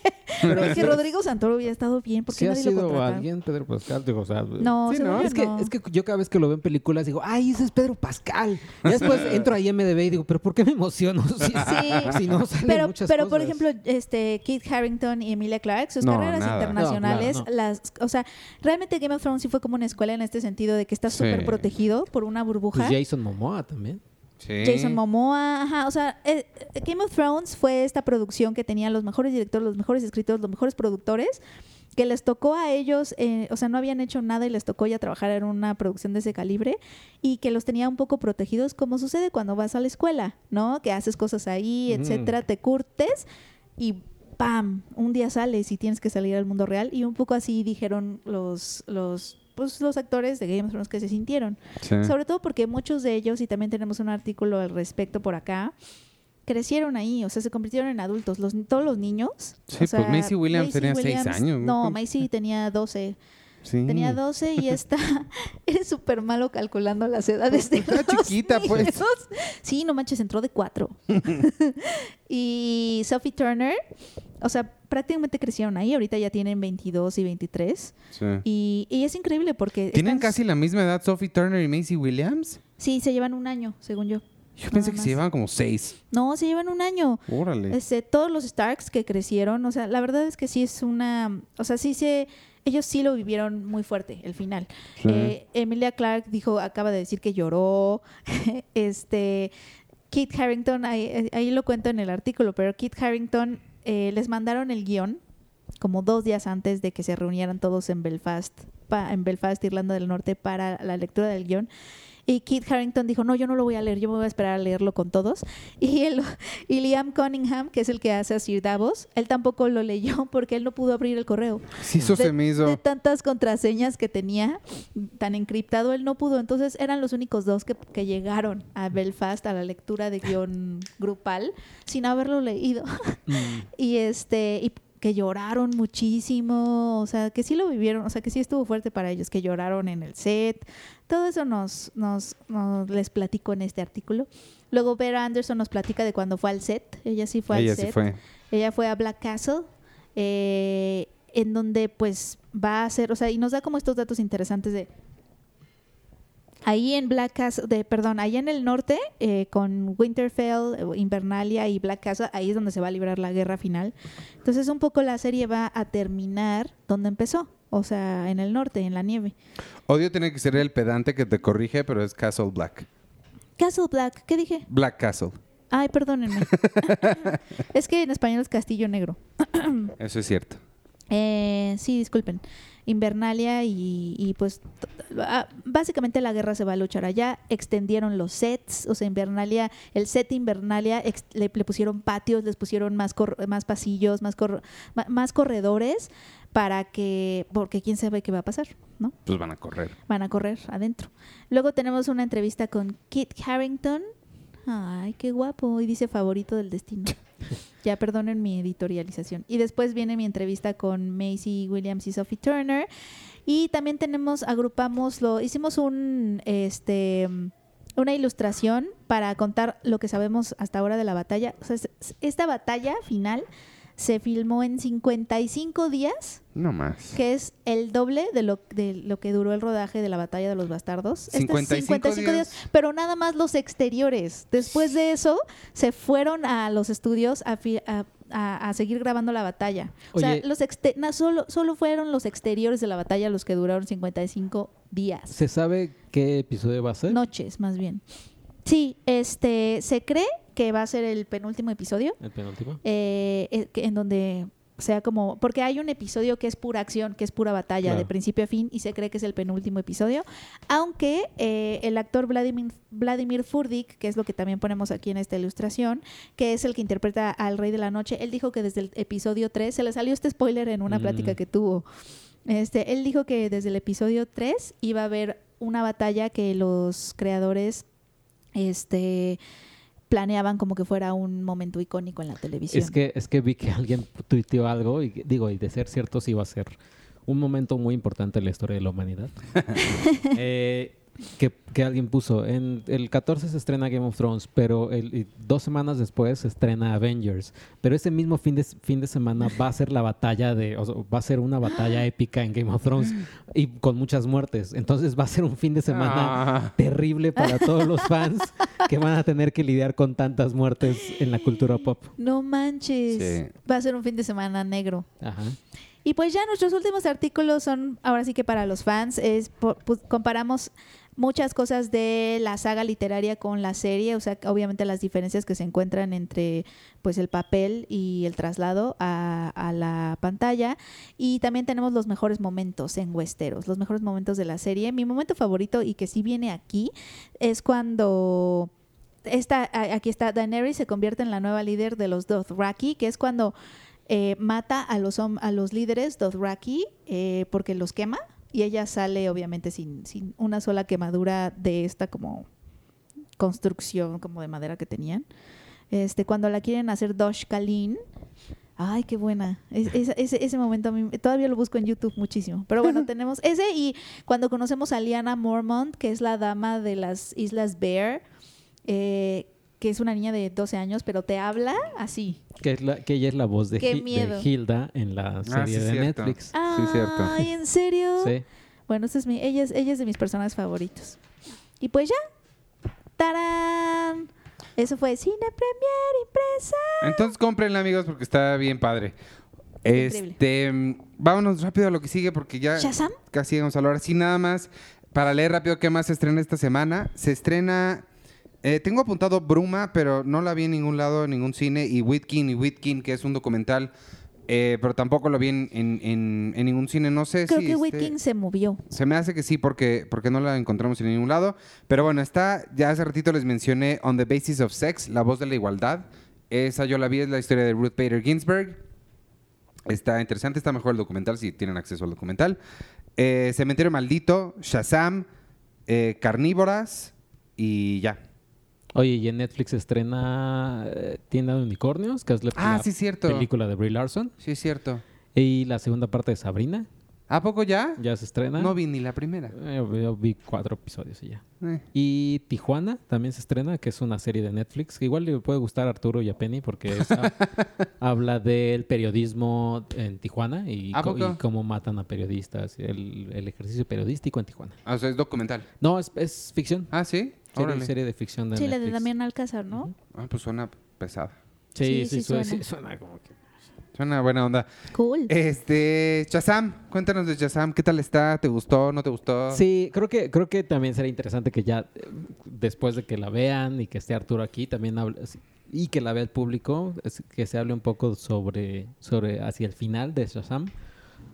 Speaker 3: Es que Rodrigo Santoro hubiera estado bien. ¿Por qué
Speaker 2: ¿Sí ha
Speaker 3: nadie lo
Speaker 2: sido
Speaker 3: contrataron?
Speaker 2: alguien Pedro Pascal? Digo, o sea,
Speaker 3: No,
Speaker 2: Es que,
Speaker 3: no.
Speaker 2: es que yo cada vez que lo veo en películas digo, ay, ese es Pedro Pascal. Y después entro a IMDB y digo, pero ¿por qué me emociono? Si,
Speaker 3: Sí.
Speaker 2: si no salen
Speaker 3: pero,
Speaker 2: muchas
Speaker 3: pero por ejemplo, este Kit Harrington y Emilia Clarke, sus
Speaker 1: No,
Speaker 3: carreras
Speaker 1: nada.
Speaker 3: internacionales,
Speaker 2: No, claro,
Speaker 3: las, o sea, realmente Game of Thrones sí fue como una escuela en este sentido de que está
Speaker 1: Sí.
Speaker 3: súper protegido por una burbuja.
Speaker 2: Pues Jason Momoa también.
Speaker 1: Sí.
Speaker 3: Jason Momoa, ajá, o sea, eh, Game of Thrones fue esta producción que tenía los mejores directores, los mejores escritores, los mejores productores, que les tocó a ellos, eh, o sea, no habían hecho nada y les tocó ya trabajar en una producción de ese calibre y que los tenía un poco protegidos, como sucede cuando vas a la escuela, ¿no? Que haces cosas ahí, etcétera, te curtes y ¡pam! Un día sales y tienes que salir al mundo real y un poco así dijeron los, los, pues, los actores de Game of Thrones que se sintieron.
Speaker 1: Sí.
Speaker 3: Sobre todo porque muchos de ellos, y también tenemos un artículo al respecto por acá, crecieron ahí, o sea, se convirtieron en adultos. Los, todos los niños.
Speaker 1: Sí,
Speaker 3: o sea,
Speaker 1: pues Macy Williams tenía seis
Speaker 3: Williams-
Speaker 1: años, ¿no?
Speaker 3: No, Macy tenía 12.
Speaker 1: Sí.
Speaker 3: Tenía 12 y está. Eres súper malo calculando las edades de
Speaker 1: Estaba
Speaker 3: los
Speaker 1: chiquita, pues.
Speaker 3: Sí, no manches, entró de 4. y Sophie Turner, o sea, prácticamente crecieron ahí. Ahorita ya tienen 22 y 23.
Speaker 1: Sí.
Speaker 3: Y, y es increíble porque.
Speaker 1: ¿Tienen
Speaker 3: están-
Speaker 1: casi la misma edad Sophie Turner y Macy Williams?
Speaker 3: Sí, se llevan un año, según yo.
Speaker 1: Yo pensé que se llevaban como seis.
Speaker 3: No, se llevan un año.
Speaker 1: Órale.
Speaker 3: Este, todos los Starks que crecieron, o sea, la verdad es que sí es una, o sea, sí se, ellos sí lo vivieron muy fuerte, el final.
Speaker 1: Sí.
Speaker 3: Eh, Emilia Clark dijo, acaba de decir que lloró, este, Kit Harrington, ahí, ahí lo cuento en el artículo, pero Kit Harrington eh, les mandaron el guion como dos días antes de que se reunieran todos en Belfast, pa- en Belfast, Irlanda del Norte, para la lectura del guion. Y Kit Harrington dijo, no, yo no lo voy a leer, yo me voy a esperar a leerlo con todos. Y, él, y Liam Cunningham, que es el que hace a Sir Davos, él tampoco lo leyó porque él no pudo abrir el correo.
Speaker 1: Sí, eso
Speaker 3: de,
Speaker 1: se me hizo.
Speaker 3: de tantas contraseñas que tenía, tan encriptado, él no pudo. Entonces eran los únicos dos que, que llegaron a Belfast a la lectura de guion grupal sin haberlo leído.
Speaker 2: Mm.
Speaker 3: y este y que lloraron muchísimo, o sea, que sí lo vivieron, o sea, que sí estuvo fuerte para ellos, que lloraron en el set. Todo eso nos, nos, nos les platico en este artículo. Luego Vera Anderson nos platica de cuando fue al set. Ella sí fue
Speaker 1: Ella
Speaker 3: al
Speaker 1: sí
Speaker 3: set.
Speaker 1: fue.
Speaker 3: Ella fue a Black Castle, eh, en donde pues va a hacer, o sea, y nos da como estos datos interesantes de ahí en Black Castle, de, perdón, allá en el norte, eh, con Winterfell, eh, Invernalia y Black Castle, ahí es donde se va a librar la guerra final. Entonces un poco la serie va a terminar donde empezó, o sea, en el norte, en la nieve.
Speaker 1: Odio tener que ser el pedante que te corrige, pero es Castle Black.
Speaker 3: Castle Black, ¿qué dije?
Speaker 1: Black Castle.
Speaker 3: Ay, perdónenme. es que en español es Castillo Negro.
Speaker 1: Eso es cierto.
Speaker 3: Eh, sí, disculpen. Invernalia y, y, pues ah, básicamente la guerra se va a luchar allá. Extendieron los sets, o sea, Invernalia, el set Invernalia le, le pusieron patios, les pusieron más cor- más pasillos, más cor- más corredores para que porque quién sabe qué va a pasar, ¿no?
Speaker 1: Pues van a correr.
Speaker 3: Van a correr adentro. Luego tenemos una entrevista con Kit Harrington. Ay, qué guapo. Y dice favorito del destino. ya perdonen mi editorialización. Y después viene mi entrevista con Macy Williams y Sophie Turner. Y también tenemos, agrupamos, lo, hicimos un, este, una ilustración para contar lo que sabemos hasta ahora de la batalla. Esta batalla final se filmó en 55 días
Speaker 1: No más.
Speaker 3: que es el doble de lo, de lo que duró el rodaje de la batalla de los bastardos. Este es
Speaker 1: 55 días.
Speaker 3: pero nada más los exteriores. Después de eso, se fueron a los estudios a, a- a- a seguir grabando la batalla. O sea, los na- solo, solo fueron los exteriores de la batalla los que duraron 55 días.
Speaker 2: ¿Se sabe qué episodio va a ser?
Speaker 3: Noches, más bien. Sí, este, se cree que va a ser el penúltimo episodio
Speaker 2: El penúltimo.
Speaker 3: eh, eh, en donde sea como porque hay un episodio que es pura acción que es pura batalla
Speaker 2: Claro.
Speaker 3: de principio a fin y se cree que es el penúltimo episodio aunque eh, el actor Vladimir Vladimir Furdik que es lo que también ponemos aquí en esta ilustración que es el que interpreta al Rey de la Noche él dijo que desde el episodio 3 se le salió este spoiler en una
Speaker 2: Mm.
Speaker 3: plática que tuvo este él dijo que desde el episodio 3 iba a haber una batalla que los creadores este planeaban como que fuera un momento icónico en la televisión.
Speaker 2: Es que, es que vi que alguien tuiteó algo y digo, y de ser cierto, sí va a ser un momento muy importante en la historia de la humanidad. Eh, que, que alguien puso. En el 14 se estrena Game of Thrones, pero el, y dos semanas después se estrena Avengers. Pero ese mismo fin de, fin de semana va a ser la batalla de, o sea, va a ser una batalla épica en Game of Thrones y con muchas muertes. Entonces va a ser un fin de semana
Speaker 1: Ah.
Speaker 2: terrible para todos los fans que van a tener que lidiar con tantas muertes en la cultura pop.
Speaker 3: No manches.
Speaker 1: Sí.
Speaker 3: Va a ser un fin de semana negro.
Speaker 2: Ajá.
Speaker 3: Y pues ya nuestros últimos artículos son, ahora sí que para los fans, es pues, comparamos muchas cosas de la saga literaria con la serie, o sea, obviamente las diferencias que se encuentran entre pues el papel y el traslado a, la pantalla. Y también tenemos los mejores momentos en Westeros, los mejores momentos de la serie. Mi momento favorito y que sí viene aquí es cuando esta, aquí está Daenerys se convierte en la nueva líder de los Dothraki, que es cuando eh, mata a los, a los líderes Dothraki eh, porque los quema y ella sale obviamente sin, sin una sola quemadura de esta como construcción como de madera que tenían. Este, cuando la quieren hacer Dosh Kalin, ay, qué buena. Es- es- ese, ese momento a mí, todavía lo busco en YouTube muchísimo. Pero bueno, tenemos ese y cuando conocemos a Liana Mormont, que es la dama de las Islas Bear, eh, que es una niña de 12 años, pero te habla así.
Speaker 2: Que, es la, que ella es la voz de,
Speaker 3: Qué.
Speaker 2: Hilda en la serie
Speaker 1: Ah, sí,
Speaker 2: de
Speaker 1: cierto.
Speaker 2: Netflix.
Speaker 1: Sí, cierto.
Speaker 3: Ay, ¿en serio?
Speaker 2: Sí.
Speaker 3: Bueno, es mi, ella, es, ella es de mis personajes favoritos. Y pues ya. ¡Tarán! Eso fue Cine Premier Impresa.
Speaker 1: Entonces cómprenla, amigos, porque está bien padre.
Speaker 3: Increíble.
Speaker 1: Este, mm, vámonos rápido a lo que sigue porque ya
Speaker 3: ¿Shazam?
Speaker 1: casi vamos a hablar. Sí, nada más para leer rápido qué más se estrena esta semana. Se estrena, eh, tengo apuntado Bruma, pero no la vi en ningún lado, en ningún cine, y Whitkin y Whitkin, que es un documental, eh, pero tampoco lo vi en, en- en- en ningún cine. No sé
Speaker 3: Creo
Speaker 1: si
Speaker 3: que
Speaker 1: este-
Speaker 3: Whitkin se movió.
Speaker 1: se me hace que sí, porque, porque no la encontramos en ningún lado. Pero bueno, está, ya hace ratito les mencioné On the Basis of Sex, La Voz de la Igualdad. Esa yo la vi, es la historia de Ruth Bader Ginsburg. Está interesante, está mejor el documental si tienen acceso al documental. Eh, Cementerio Maldito, Shazam, eh, Carnívoras y ya.
Speaker 2: Oye, y en Netflix estrena eh, Tienda de Unicornios, que es la,
Speaker 1: Ah,
Speaker 2: la
Speaker 1: sí, cierto.
Speaker 2: película de Brie Larson.
Speaker 1: Sí, es cierto.
Speaker 2: Y la segunda parte de Sabrina,
Speaker 1: ¿A poco ya?
Speaker 2: ya se estrena.
Speaker 1: No vi ni la primera.
Speaker 2: Eh, yo vi cuatro episodios y ya.
Speaker 1: Eh.
Speaker 2: Y Tijuana también se estrena, que es una serie de Netflix, que igual le puede gustar a Arturo y a Penny porque es- habla del periodismo en Tijuana y cómo matan a periodistas, el, el ejercicio periodístico en Tijuana.
Speaker 1: Ah, o sea, es documental.
Speaker 2: No, es, es ficción.
Speaker 1: Ah, sí.
Speaker 2: Serie, serie de ficción de
Speaker 3: Sí, la de. Damián Alcázar, ¿no?
Speaker 1: Ah, pues suena pesada.
Speaker 2: Sí,
Speaker 3: Sí,
Speaker 2: sí,
Speaker 3: sí
Speaker 2: suena,
Speaker 3: suena.
Speaker 2: sí, suena como que...
Speaker 1: Suena buena onda.
Speaker 3: Cool.
Speaker 1: Este, Shazam, cuéntanos de Shazam, ¿qué tal está? ¿Te gustó? ¿No te gustó?
Speaker 2: Sí, creo que, creo que también sería interesante que ya eh, después de que la vean y que esté Arturo aquí, también hable- y que la vea el público, es- que se hable un poco sobre, sobre hacia el final de Shazam.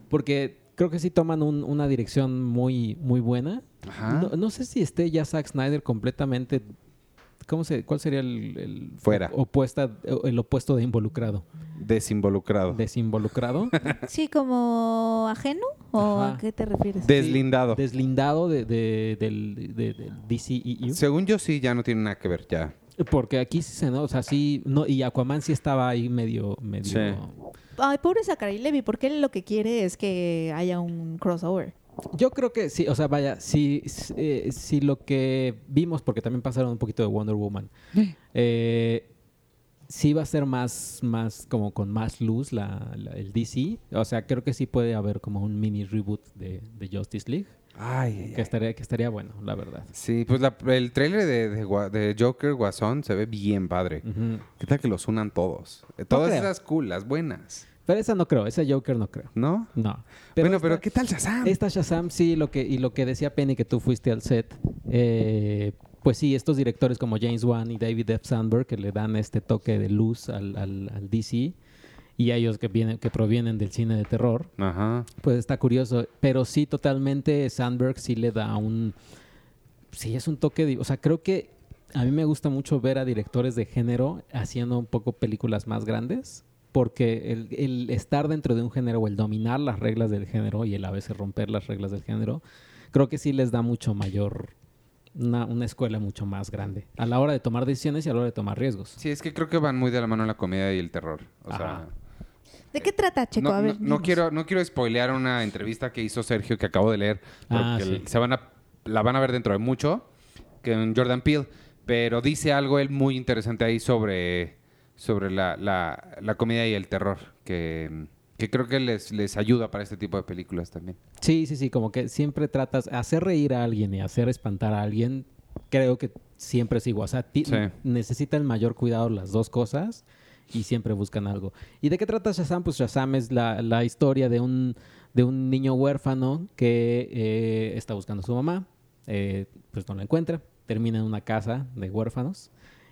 Speaker 2: Porque creo que sí toman un- una dirección muy, muy buena.
Speaker 1: Ajá.
Speaker 2: No, no sé si esté ya Zack Snyder completamente. ¿Cómo se, ¿Cuál sería el, el
Speaker 1: Fuera.
Speaker 2: opuesta, el opuesto de involucrado?
Speaker 1: Desinvolucrado.
Speaker 2: Desinvolucrado.
Speaker 3: Sí, como ajeno o
Speaker 2: Ajá.
Speaker 3: a qué te refieres?
Speaker 1: Deslindado.
Speaker 2: deslindado de, de- del, de- del DCEU.
Speaker 1: Según yo sí, ya no tiene nada que ver, ya.
Speaker 2: Porque aquí sí se, ¿no? O sea, sí, no, y Aquaman sí estaba ahí medio, medio.
Speaker 1: Sí.
Speaker 3: Ay, pobre Zachary Levy, porque él lo que quiere es que haya un crossover.
Speaker 2: Yo creo que sí, o sea, vaya, si, si, eh, si lo que vimos, porque también pasaron un poquito de Wonder Woman, eh, sí va a ser más, más como con más luz la, la- el DC. O sea, creo que sí puede haber como un mini reboot de, de Justice League,
Speaker 1: Ay, ay,
Speaker 2: que
Speaker 1: ay.
Speaker 2: estaría, que estaría bueno, la verdad.
Speaker 1: Sí, pues la- el trailer de, de Gua- de Joker Guasón se ve bien padre.
Speaker 2: Ujú.
Speaker 1: ¿Qué tal que los unan todos? Todas
Speaker 2: creo.
Speaker 1: esas cool, las buenas,
Speaker 2: Pero esa no creo, esa Joker no creo.
Speaker 1: ¿no?
Speaker 2: No.
Speaker 1: bueno,
Speaker 2: esta-
Speaker 1: pero ¿qué tal Shazam?
Speaker 2: Esta Shazam, sí, lo que, y lo que decía Penny, que tú fuiste al set, eh, pues sí, estos directores como James Wan y David F. Sandberg, que le dan este toque de luz al, al- al DC, y a ellos que, vienen, que provienen del cine de terror,
Speaker 1: Ajá.
Speaker 2: pues está curioso. Pero sí, totalmente, Sandberg sí le da un... Sí, es un toque de... O sea, creo que a mí me gusta mucho ver a directores de género haciendo un poco películas más grandes, porque el, el estar dentro de un género o el dominar las reglas del género y el a veces romper las reglas del género, creo que sí les da mucho mayor... Una, una escuela mucho más grande a la hora de tomar decisiones y a la hora de tomar riesgos.
Speaker 1: Sí, es que creo que van muy de la mano la comedia y el terror. O sea,
Speaker 2: Ajá.
Speaker 3: ¿De qué trata, Checo?
Speaker 1: no,
Speaker 3: a ver,
Speaker 1: no- no
Speaker 3: dinos.
Speaker 1: quiero, no quiero spoilear una entrevista que hizo Sergio que acabo de leer, porque
Speaker 2: Ah, sí.
Speaker 1: el- se van a la van a ver dentro de mucho, que en Jordan Peele, pero dice algo él muy interesante ahí sobre, sobre la, la, la comedia y el terror, que, que creo que les, les ayuda para este tipo de películas también.
Speaker 2: Sí, sí, sí, como que siempre tratas hacer reír a alguien y hacer espantar a alguien, creo que siempre es igual. O sea,
Speaker 1: Sí.
Speaker 2: necesitan mayor cuidado las dos cosas y siempre buscan algo. ¿Y de qué trata Shazam? Pues Shazam es la, la historia de un, de un niño huérfano que eh, está buscando a su mamá, eh, pues no la encuentra, termina en una casa de huérfanos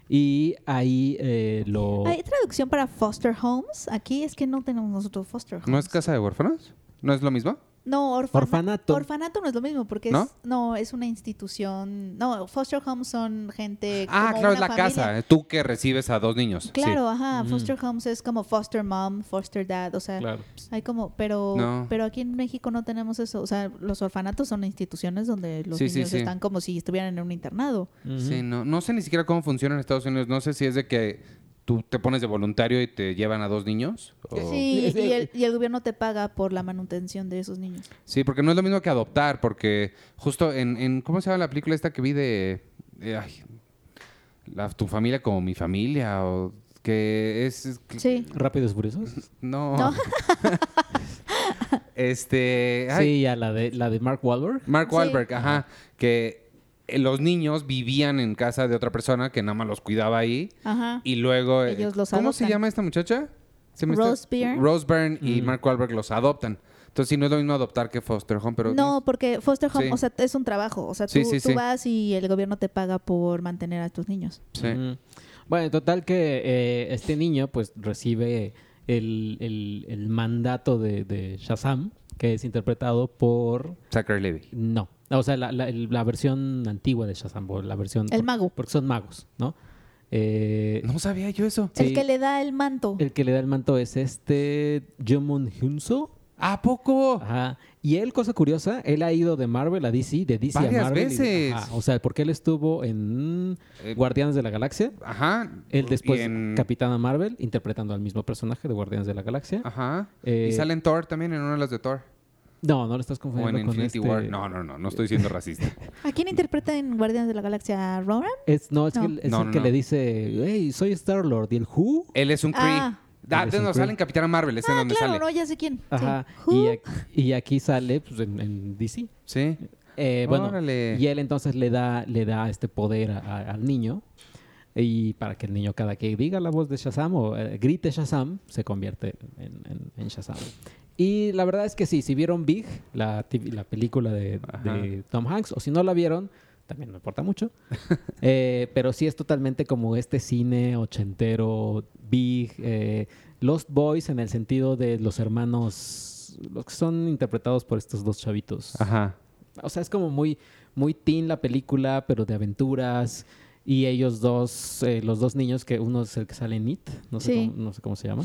Speaker 2: y ahí eh, lo...
Speaker 3: ¿Hay traducción para foster homes? Aquí es que no tenemos nosotros foster homes.
Speaker 1: ¿No es casa de huérfanos? ¿No es lo mismo?
Speaker 3: No, orfana-
Speaker 2: Orfanato.
Speaker 3: Orfanato no es lo mismo porque
Speaker 1: ¿No?
Speaker 3: es no es una institución. No, foster homes son gente.
Speaker 1: Ah,
Speaker 3: como
Speaker 1: claro, es la
Speaker 3: familia.
Speaker 1: casa. Tú que recibes a dos niños. sí.
Speaker 3: Claro, ajá. Foster homes es como foster mom, foster dad, o sea,
Speaker 2: Claro.
Speaker 3: hay como, pero,
Speaker 1: No.
Speaker 3: pero aquí en México no tenemos eso. O sea, los orfanatos son instituciones donde los
Speaker 1: Sí,
Speaker 3: niños
Speaker 1: sí.
Speaker 3: están como si estuvieran en un internado.
Speaker 1: Sí, no, no sé ni siquiera cómo funciona en Estados Unidos. No sé si es de que tú te pones de voluntario y te llevan a dos niños. o-
Speaker 3: Sí, y el, y el gobierno te paga por la manutención de esos niños.
Speaker 1: Sí, porque no es lo mismo que adoptar, porque justo en, en- ¿cómo se llama la película esta que vi de, de, ay, la- tu familia como mi familia o que es,
Speaker 3: Sí.
Speaker 2: ¿Rápidos y Furiosos?
Speaker 1: no,
Speaker 3: No.
Speaker 1: este ay,
Speaker 2: Sí, a la de, la de Mark Wahlberg.
Speaker 1: Mark
Speaker 3: Sí.
Speaker 1: Wahlberg, ajá, que los niños vivían en casa de otra persona que nada más los cuidaba ahí
Speaker 3: Ajá.
Speaker 1: y luego eh,
Speaker 3: Ellos los
Speaker 1: ¿cómo se llama esta muchacha? Se me está-
Speaker 3: Rose Byrne.
Speaker 1: Rose Byrne y
Speaker 2: Mm.
Speaker 1: Mark Wahlberg los adoptan. Entonces sí no es lo mismo adoptar que foster home, pero
Speaker 3: no, porque foster home,
Speaker 1: Sí.
Speaker 3: o sea, es un trabajo. O sea, tú,
Speaker 1: Sí, sí,
Speaker 3: tú
Speaker 1: sí.
Speaker 3: vas y el gobierno te paga por mantener a tus niños.
Speaker 1: sí.
Speaker 2: Ujú. Bueno, total que eh, este niño pues recibe el, el- el mandato de, de Shazam, que es interpretado por...
Speaker 1: Zachary Levy.
Speaker 2: No, o sea, la, la- versión antigua de Shazam, la versión...
Speaker 3: El mago.
Speaker 2: Porque son magos, ¿no? Eh,
Speaker 1: No sabía yo eso.
Speaker 2: Sí.
Speaker 3: El que le da el manto.
Speaker 2: El que le da el manto es este Jungmoon Hyunso.
Speaker 1: ¿A poco?
Speaker 2: Ajá. Y él, cosa curiosa, él ha ido de Marvel a DC, de DC
Speaker 1: Varias
Speaker 2: a Marvel. y-
Speaker 1: veces.
Speaker 2: ajá, o sea, porque él estuvo en
Speaker 1: Eh,
Speaker 2: Guardianes de la Galaxia.
Speaker 1: Ajá.
Speaker 2: Él después,
Speaker 1: en-
Speaker 2: Capitana Marvel, interpretando al mismo personaje de Guardianes de la Galaxia.
Speaker 1: Ajá.
Speaker 2: Eh,
Speaker 1: y sale en Thor también, en una de las de Thor.
Speaker 2: No, no lo estás
Speaker 1: O
Speaker 2: confundiendo
Speaker 1: en
Speaker 2: con
Speaker 1: Infinity
Speaker 2: este...
Speaker 1: War. No, no, no, no estoy siendo racista.
Speaker 3: ¿A quién interpreta en Guardianes de la Galaxia? ¿A ¿Ronan?
Speaker 2: Es, no, es,
Speaker 3: No.
Speaker 2: que él- es
Speaker 1: No,
Speaker 2: el
Speaker 1: no,
Speaker 2: que
Speaker 1: no.
Speaker 2: le dice, hey, soy Star-Lord. ¿Y el Who?
Speaker 1: Él es un Kree.
Speaker 3: Ah.
Speaker 1: Ah, no,
Speaker 2: Kree.
Speaker 1: sale en Capitana Marvel, es en
Speaker 3: Ah,
Speaker 1: donde
Speaker 3: claro,
Speaker 1: sale.
Speaker 3: no, ya sé quién. Sí.
Speaker 2: Ajá.
Speaker 3: Who?
Speaker 2: Y, aquí, y aquí sale pues, en, en DC.
Speaker 1: Sí.
Speaker 2: Eh, bueno,
Speaker 1: Órale.
Speaker 2: y él entonces le da, le da este poder a- a- al niño. Y para que el niño cada que diga la voz de Shazam o eh, grite Shazam, se convierte en, en- en Shazam. Y la verdad es que sí, si vieron Big, la, la película de, de Tom Hanks, o si no la vieron, también no importa mucho. Eh, pero sí es totalmente como este cine ochentero, Big, eh, Lost Boys en el sentido de los hermanos, los que son interpretados por estos dos chavitos.
Speaker 1: Ajá.
Speaker 2: O sea, es como muy, muy teen la película, pero de aventuras. Y ellos dos, eh, los dos niños, que uno es el que sale en It, no sé,
Speaker 3: Sí.
Speaker 2: cómo, no sé cómo se llama.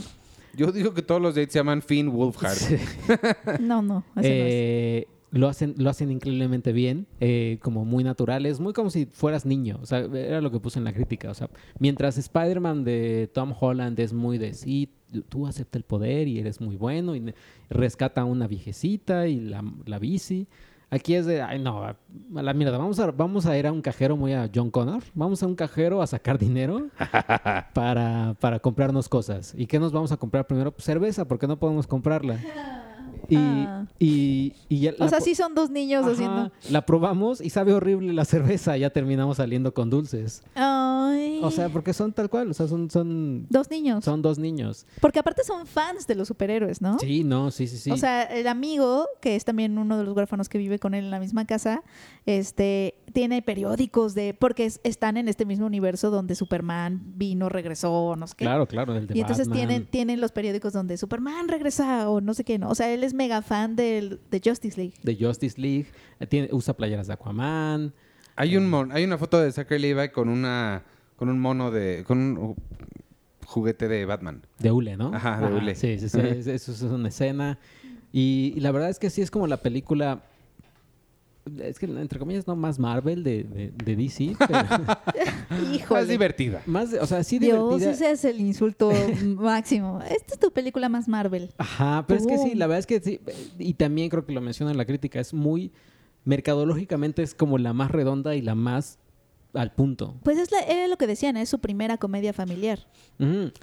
Speaker 1: Yo digo que todos los dates se llaman Finn Wolfhard.
Speaker 2: Sí.
Speaker 3: No, no, no es.
Speaker 2: Eh, lo hacen, lo hacen increíblemente bien, eh, como muy naturales, muy como si fueras niño. O sea, era lo que puse en la crítica. O sea, mientras Spider-Man de Tom Holland es muy de sí, tú acepta el poder y eres muy bueno y rescata a una viejecita y la, la bici. Aquí es de, ay no, a la mierda, vamos a, vamos a ir a un cajero muy a John Connor, vamos a un cajero a sacar dinero para, para comprarnos cosas. ¿Y qué nos vamos a comprar primero? Pues cerveza, porque no podemos comprarla. Y,
Speaker 3: Ah.
Speaker 2: y, y ya
Speaker 3: O sea, sí son dos niños
Speaker 2: Ajá,
Speaker 3: haciendo.
Speaker 2: La probamos y sabe horrible la cerveza. Ya terminamos saliendo con dulces.
Speaker 3: Ay.
Speaker 2: O sea, porque son tal cual. O sea, son, son,
Speaker 3: dos niños.
Speaker 2: son dos niños.
Speaker 3: Porque aparte son fans de los superhéroes, ¿no?
Speaker 2: Sí, no, sí, sí, sí.
Speaker 3: O sea, el amigo, que es también uno de los huérfanos que vive con él en la misma casa, este, tiene periódicos de, porque es- están en este mismo universo donde Superman vino, regresó, no sé qué.
Speaker 2: claro, claro. El de
Speaker 3: Y entonces
Speaker 2: Batman,
Speaker 3: tienen, tienen los periódicos donde Superman regresa o no sé qué, ¿no? O sea, él es mega fan del, de Justice League.
Speaker 2: De Justice League. eh, Tiene, usa playeras de Aquaman.
Speaker 1: Hay un mon- hay una foto de Zachary Levi con una con un mono de con un juguete de Batman.
Speaker 2: De Ule, ¿no?
Speaker 1: Ajá, de Hule.
Speaker 2: Sí, sí, sí. es- Eso es una escena. Y, y la verdad es que sí es como la película. Es que entre comillas no más Marvel de, de, de DC, pero
Speaker 3: Híjole.
Speaker 1: Es divertida.
Speaker 2: más, o sea, sí
Speaker 3: Dios,
Speaker 2: divertida.
Speaker 3: ese es el insulto máximo. Esta es tu película más Marvel.
Speaker 2: Ajá, pero es que sí, la verdad es que sí. Y también creo que lo menciona en la crítica, es muy mercadológicamente es como la más redonda y la más al punto.
Speaker 3: Pues es la- era lo que decían, es su primera comedia familiar.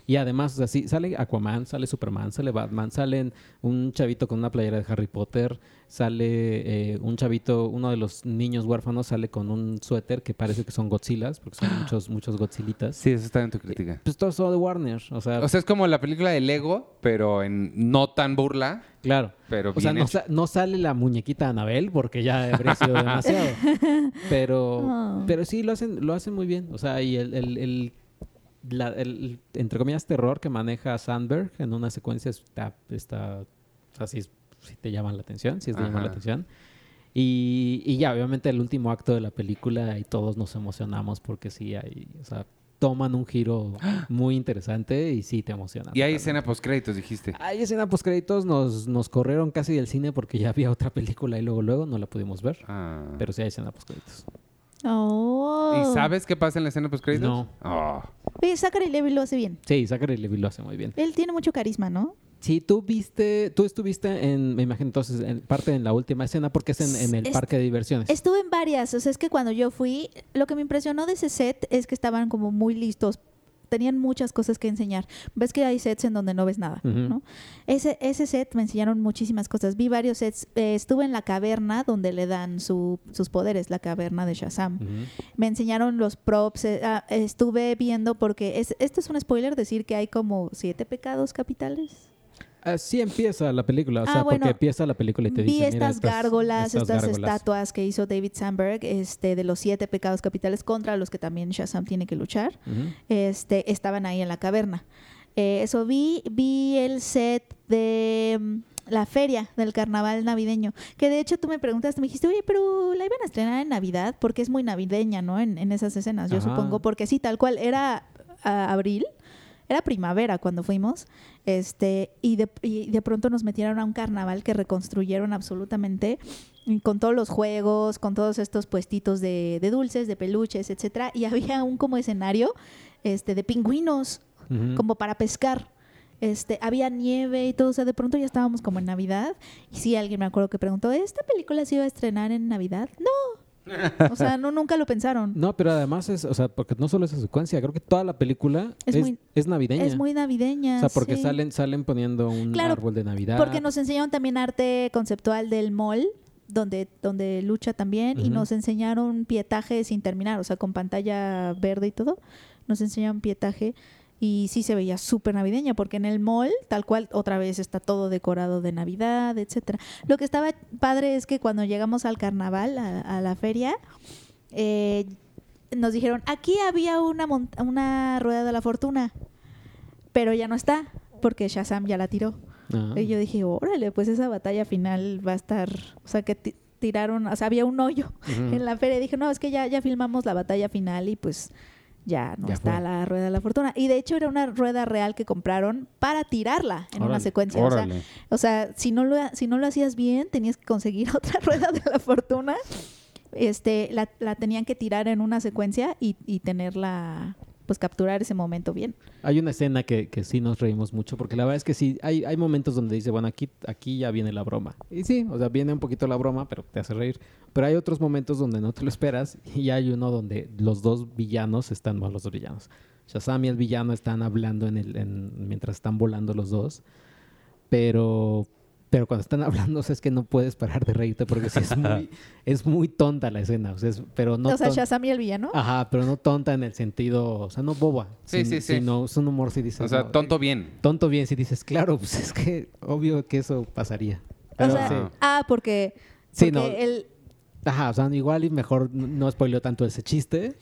Speaker 2: Y además, o sea, sí, sale Aquaman, sale Superman, sale Batman, salen un chavito con una playera de Harry Potter, sale eh, un chavito, uno de los niños huérfanos sale con un suéter que parece que son Godzillas, porque son muchos, muchos Godzillitas.
Speaker 1: Sí, eso está en tu crítica.
Speaker 2: Pues todo eso de Warner, o sea,
Speaker 1: O sea, es como la película de Lego, pero en no tan burla,
Speaker 2: claro.
Speaker 1: pero
Speaker 2: O sea, no, sa- no sale la muñequita Anabel porque ya habría sido demasiado. Pero,
Speaker 3: Oh.
Speaker 2: pero sí lo hacen, lo hacen muy bien. O sea, y el, el, el- la- el, entre comillas, terror que maneja Sandberg en una secuencia está, está o sí te llama la atención, sí es de llamar la atención. Y, y ya, obviamente, el último acto de la película y todos nos emocionamos porque sí hay, o sea, toman un giro muy interesante y sí te emociona.
Speaker 1: Y hay escena post créditos, dijiste.
Speaker 2: Hay escena post créditos, nos, nos corrieron casi del cine porque ya había otra película y luego luego no la pudimos ver.
Speaker 1: Ah.
Speaker 2: Pero sí hay escena post créditos.
Speaker 3: Oh.
Speaker 1: ¿Y sabes qué pasa en la escena post créditos?
Speaker 2: No.
Speaker 1: Oh.
Speaker 3: Zachary Levi lo hace bien.
Speaker 2: Sí, Zachary Levi lo hace muy bien.
Speaker 3: Él tiene mucho carisma, ¿no?
Speaker 2: Sí, tú viste, tú estuviste en, me imagino entonces, en parte en la última escena porque es en, en el parque de diversiones.
Speaker 3: Estuve en varias, o sea, es que cuando yo fui, lo que me impresionó de ese set es que estaban como muy listos. Tenían muchas cosas que enseñar. Ves que hay sets en donde no ves nada. ¿no? Ese, ese set me enseñaron muchísimas cosas. Vi varios sets. Eh, estuve en la caverna donde le dan su- sus poderes, la caverna de Shazam. Me enseñaron los props. eh, ah, estuve viendo porque es, esto es un spoiler decir que hay como siete pecados capitales.
Speaker 2: Así empieza la película, o
Speaker 3: Ah,
Speaker 2: sea,
Speaker 3: bueno,
Speaker 2: porque empieza la película y te
Speaker 3: Vi
Speaker 2: dice, mira,
Speaker 3: estas gárgolas, estas,
Speaker 2: gárgolas".
Speaker 3: estatuas que hizo David Sandberg, este, de los siete pecados capitales contra los que también Shazam tiene que luchar. Este, estaban ahí en la caverna. Eh, eso vi, vi el set de mm, la feria del carnaval navideño. Que de hecho tú me preguntaste, me dijiste, oye, pero la iban a estrenar en Navidad porque es muy navideña, ¿no? En, en esas escenas, yo
Speaker 2: Ajá.
Speaker 3: supongo, porque sí, tal cual, era ah, abril. Era primavera cuando fuimos, este, y de, y de pronto nos metieron a un carnaval que reconstruyeron absolutamente, con todos los juegos, con todos estos puestitos de, de dulces, de peluches, etcétera, y había un como escenario este, de pingüinos, como para pescar. Este, había nieve y todo, o sea, de pronto ya estábamos como en Navidad. Y sí, alguien me acuerdo que preguntó, ¿esta película se iba a estrenar en Navidad? No. O sea, no, nunca lo pensaron.
Speaker 2: No, pero además es, o sea, porque no solo esa secuencia, creo que toda la película
Speaker 3: Es
Speaker 2: es,
Speaker 3: muy-
Speaker 2: es navideña.
Speaker 3: Es muy navideña.
Speaker 2: o sea, porque
Speaker 3: sí.
Speaker 2: salen, salen poniendo un
Speaker 3: Claro,
Speaker 2: árbol de Navidad.
Speaker 3: Porque nos enseñaron también arte conceptual del mall, donde, donde lucha también, y nos enseñaron pietaje sin terminar, o sea, con pantalla verde y todo. Nos enseñaron pietaje y sí se veía súper navideña, porque en el mall, tal cual, otra vez está todo decorado de Navidad, etcétera. Lo que estaba padre es que cuando llegamos al carnaval, a, a la feria, eh, nos dijeron, aquí había una, una rueda de la fortuna, pero ya no está, porque Shazam ya la tiró. Y yo dije, órale, pues esa batalla final va a estar, o sea, que ti- tiraron, o sea, había un hoyo en la feria. Y dije, no, es que ya, ya filmamos la batalla final y pues ya no
Speaker 2: Ya
Speaker 3: está
Speaker 2: fue.
Speaker 3: la rueda de la fortuna. Y de hecho era una rueda real que compraron para tirarla en una secuencia. O sea,
Speaker 1: Órale.
Speaker 3: o sea, si no lo, si no lo hacías bien, tenías que conseguir otra rueda de la fortuna. Este, la, la tenían que tirar en una secuencia y, y tenerla, pues capturar ese momento bien.
Speaker 2: Hay una escena que, que sí nos reímos mucho, porque la verdad es que sí, hay, hay momentos donde dice, bueno, aquí, aquí ya viene la broma. Y sí, o sea, viene un poquito la broma, pero te hace reír. Pero hay otros momentos donde no te lo esperas y hay uno donde los dos villanos están, bueno, los dos villanos. Shazam y el villano están hablando en el, en- mientras están volando los dos. Pero, pero cuando están hablando, o sea, es que no puedes parar de reírte porque sí es muy, es muy tonta la escena. O sea, es- pero no
Speaker 3: o sea, Shazam y el villano.
Speaker 2: Ajá, pero no tonta en el sentido, o sea, no boba.
Speaker 1: Sí,
Speaker 2: sin-
Speaker 1: sí, sí.
Speaker 2: Sino es un humor si dices.
Speaker 1: O sea,
Speaker 2: no,
Speaker 1: tonto bien.
Speaker 2: tonto bien si dices, claro, pues es que obvio que eso pasaría.
Speaker 3: o sea,
Speaker 2: sí.
Speaker 3: ah, porque,
Speaker 2: Sí,
Speaker 3: porque
Speaker 2: no.
Speaker 3: el,
Speaker 2: Ajá, o sea, igual y mejor no- no spoileo tanto ese chiste,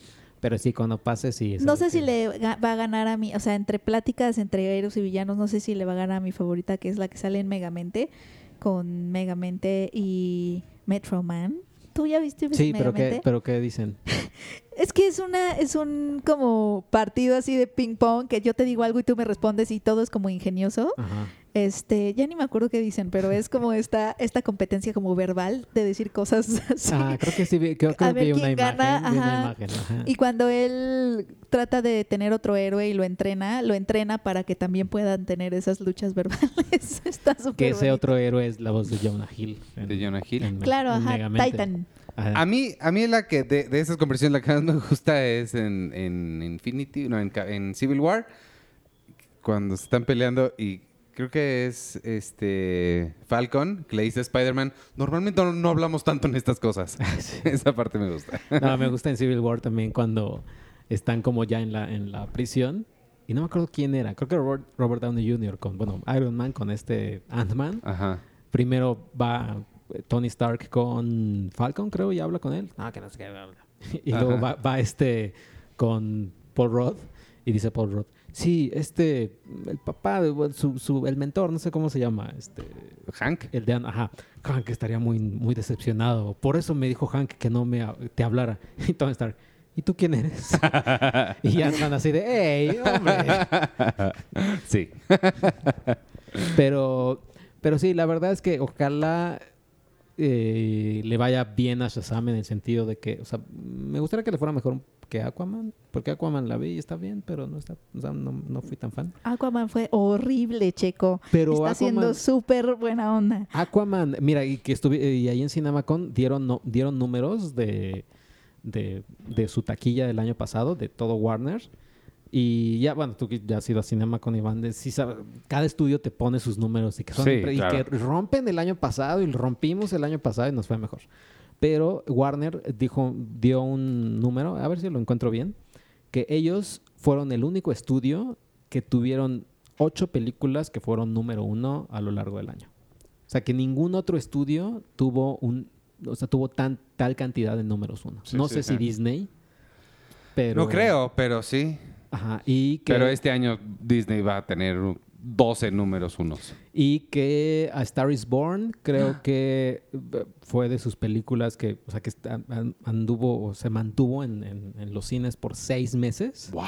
Speaker 2: pero sí cuando pase sí.
Speaker 3: No sé si le va a ganar a mí, o sea, entre pláticas entre héroes y villanos, no sé si le va a ganar a mi favorita, que es la que sale en Megamente, con Megamente y Metro Man. ¿Tú ya viste
Speaker 2: Sí, pero
Speaker 3: Megamente?
Speaker 2: qué, pero qué dicen.
Speaker 3: Es que es una, es un como partido así de ping pong que yo te digo algo y tú me respondes y todo es como ingenioso.
Speaker 2: Ajá.
Speaker 3: Este, ya ni me acuerdo qué dicen, pero es como esta, esta competencia como verbal de decir cosas así.
Speaker 2: Ah, creo que sí, creo,
Speaker 3: A
Speaker 2: creo que
Speaker 3: ver
Speaker 2: vi una
Speaker 3: quién
Speaker 2: imagen.
Speaker 3: gana,
Speaker 2: vi una
Speaker 3: ajá.
Speaker 2: imagen, ajá.
Speaker 3: Y cuando él trata de tener otro héroe y lo entrena, lo entrena para que también puedan tener esas luchas verbales. Está súper
Speaker 2: Que ese
Speaker 3: bonito.
Speaker 2: otro héroe es la voz de Jonah Hill. en-
Speaker 1: De Jonah Hill.
Speaker 2: en-
Speaker 3: Claro,
Speaker 2: en
Speaker 3: ajá,
Speaker 2: Megamente.
Speaker 3: Titan.
Speaker 2: Ajá.
Speaker 1: A mí, a mí la que de, de esas conversaciones la que más me gusta es en, en Infinity, no, en, Civil War, cuando se están peleando y creo que es este Falcon que le dice a Spider-Man, normalmente no, no hablamos tanto en estas cosas. Esa parte me gusta.
Speaker 2: No, me gusta en Civil War también cuando están como ya en la, en la prisión. Y no me acuerdo quién era. Creo que Robert, Robert Downey Jr. con, bueno, Iron Man con este Ant-Man.
Speaker 1: Ajá.
Speaker 2: Primero va Tony Stark con Falcon, creo, y habla con él. Que no sé qué. bla, Y luego va, va este con Paul Rudd y dice Paul Rudd, sí, este, el papá, su, su- el mentor, no sé cómo se llama, este,
Speaker 1: Hank.
Speaker 2: el de, ajá, Hank estaría muy, muy decepcionado. Por eso me dijo Hank que no me te hablara. Y Tony Stark, ¿y tú quién eres? y Ant-Man así de, ¡Ey, hombre!
Speaker 1: Sí.
Speaker 2: Pero, pero sí, la verdad es que ojalá eh, le vaya bien a Shazam en el sentido de que, o sea, me gustaría que le fuera mejor que Aquaman, porque Aquaman la vi y está bien, pero no está, o sea, no, no fui tan fan.
Speaker 3: Aquaman fue horrible, Checo.
Speaker 2: Pero
Speaker 3: Está haciendo
Speaker 2: Aquaman-
Speaker 3: súper buena onda.
Speaker 2: Aquaman, mira, y que estuve y ahí en Cinemacon dieron no- dieron números de, de, de su taquilla del año pasado, de todo Warner. Y ya, bueno, tú que ya has ido a Cinemacon, Iván, de- sí sabe- cada estudio te pone sus números y que, son
Speaker 1: Sí,
Speaker 2: y
Speaker 1: claro.
Speaker 2: que rompen el año pasado y rompimos el año pasado y nos fue mejor. Pero Warner dijo, dio un número, a ver si lo encuentro bien, que ellos fueron el único estudio que tuvieron ocho películas que fueron número uno a lo largo del año. O sea, que ningún otro estudio tuvo un, o sea, tuvo tan, tal cantidad de números uno.
Speaker 1: Sí,
Speaker 2: no
Speaker 1: sí,
Speaker 2: sé
Speaker 1: sí.
Speaker 2: si Disney, pero...
Speaker 1: No creo, pero sí.
Speaker 2: Ajá, y que,
Speaker 1: Pero este año Disney va a tener 12 números unos.
Speaker 2: y que A Star is Born creo que eh, fue de sus películas que, o sea, que anduvo o se mantuvo en, en- en los cines por seis meses.
Speaker 1: ¡Wow!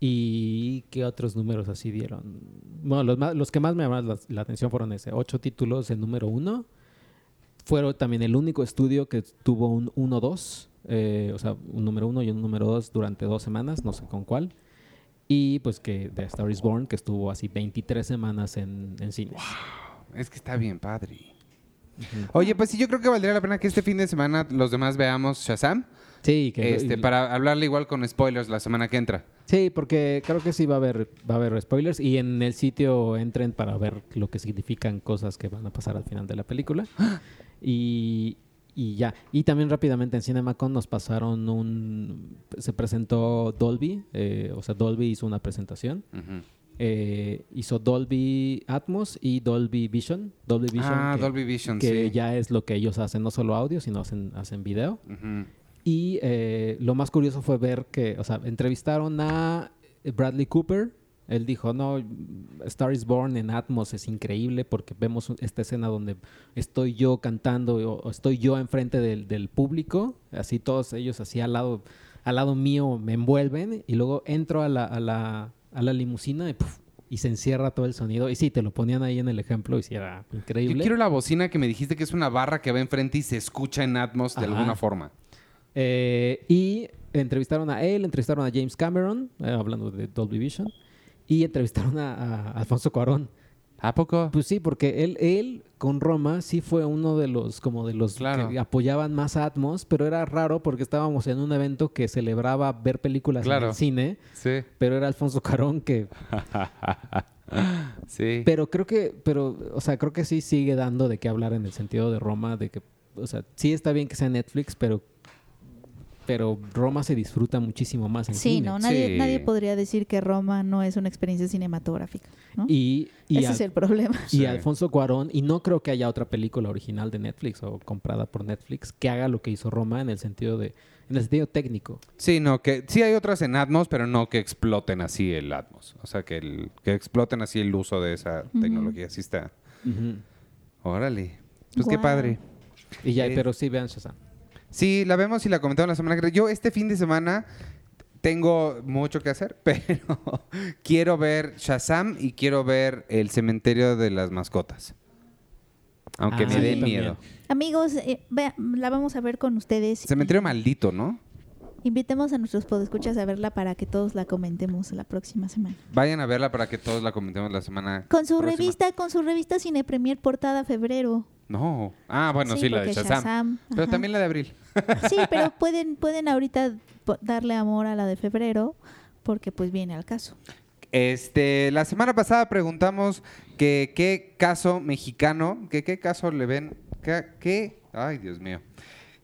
Speaker 2: ¿Y qué otros números así dieron? Bueno, los, más- los que más me llamaron la, la atención fueron ese. Ocho títulos en número uno. Fueron también el único estudio que tuvo un 1-2. Eh, o sea, un número uno y un número dos durante dos semanas, no sé con cuál. Y pues que The Star is Born, que estuvo así 23 semanas en, en cines.
Speaker 1: Es que está bien padre. Oye, pues sí, yo creo que valdría la pena que este fin de semana los demás veamos Shazam.
Speaker 2: Sí, que,
Speaker 1: Este, para hablarle igual con spoilers la semana que entra.
Speaker 2: sí, porque creo que sí va a haber va a haber spoilers y en el sitio entren para ver lo que significan cosas que van a pasar al final de la película. y, y ya. Y también rápidamente en CinemaCon nos pasaron un... Se presentó Dolby, eh, o sea, Dolby hizo una presentación. Eh, hizo Dolby Atmos y Dolby Vision. Dolby Vision
Speaker 1: Ah,
Speaker 2: que,
Speaker 1: Dolby Vision,
Speaker 2: que
Speaker 1: sí.
Speaker 2: ya es lo que ellos hacen, no solo audio, sino hacen, hacen video. Y eh, lo más curioso fue ver que, o sea, entrevistaron a Bradley Cooper. Él dijo, no, Star is Born en Atmos es increíble porque vemos esta escena donde estoy yo cantando o, estoy yo enfrente del, del público, así todos ellos así al lado, al lado mío me envuelven y luego entro a la, a la, a la limusina y, se encierra todo el sonido. Y sí, te lo ponían ahí en el ejemplo y sí era
Speaker 1: Yo
Speaker 2: increíble.
Speaker 1: quiero la bocina que me dijiste que es una barra que va enfrente y se escucha en Atmos de
Speaker 2: Ajá.
Speaker 1: alguna forma.
Speaker 2: Eh, y entrevistaron a él, entrevistaron a James Cameron, eh, hablando de Dolby Vision, y entrevistaron a, a Alfonso Cuarón.
Speaker 1: ¿A poco?
Speaker 2: Pues sí, porque él, él con Roma sí fue uno de los como de los
Speaker 1: Claro.
Speaker 2: que apoyaban más a Atmos, pero era raro porque estábamos en un evento que celebraba ver películas en el cine,
Speaker 1: Sí.
Speaker 2: pero era Alfonso Cuarón que
Speaker 1: sí.
Speaker 2: pero creo que pero o sea, creo que sí sigue dando de qué hablar en el sentido de Roma de que o sea, sí está bien que sea Netflix, pero pero Roma se disfruta muchísimo más en
Speaker 3: Sí,
Speaker 2: cine.
Speaker 3: no, nadie,
Speaker 1: Sí.
Speaker 3: nadie podría decir que Roma no es una experiencia cinematográfica, ¿no?
Speaker 2: Y, y,
Speaker 3: Ese
Speaker 2: Al-
Speaker 3: es el problema.
Speaker 2: y
Speaker 1: Sí.
Speaker 2: Alfonso Cuarón, y no creo que haya otra película original de Netflix o comprada por Netflix que haga lo que hizo Roma en el sentido de, en el sentido técnico.
Speaker 1: Sí, no, que sí hay otras en Atmos, pero no que exploten así el Atmos. O sea, que, el, que exploten así el uso de esa tecnología. Sí está. Órale. Pues qué padre.
Speaker 2: Y ya,
Speaker 1: Eh,
Speaker 2: pero sí vean Shazam.
Speaker 1: Sí, la vemos y la comentamos la semana que Yo este fin de semana tengo mucho que hacer, pero quiero ver Shazam y quiero ver El cementerio de las mascotas. Aunque
Speaker 2: Ah,
Speaker 1: me
Speaker 2: sí,
Speaker 1: dé miedo.
Speaker 3: Amigos, eh, vea- la vamos a ver con ustedes.
Speaker 1: Cementerio maldito, ¿no?
Speaker 3: Invitemos a nuestros podescuchas a verla para que todos la comentemos la próxima semana.
Speaker 1: Vayan a verla para que todos la comentemos la semana.
Speaker 3: Con su
Speaker 1: próxima.
Speaker 3: revista, con su revista Cine Premier portada febrero.
Speaker 1: No. Ah, bueno, sí, la de
Speaker 3: porque
Speaker 1: Shazam. Pero también la de abril.
Speaker 3: Sí, pero pueden, pueden ahorita darle amor a la de febrero porque pues viene al caso.
Speaker 1: Este, la semana pasada preguntamos que qué caso mexicano, que qué caso le ven, que, ay Dios mío,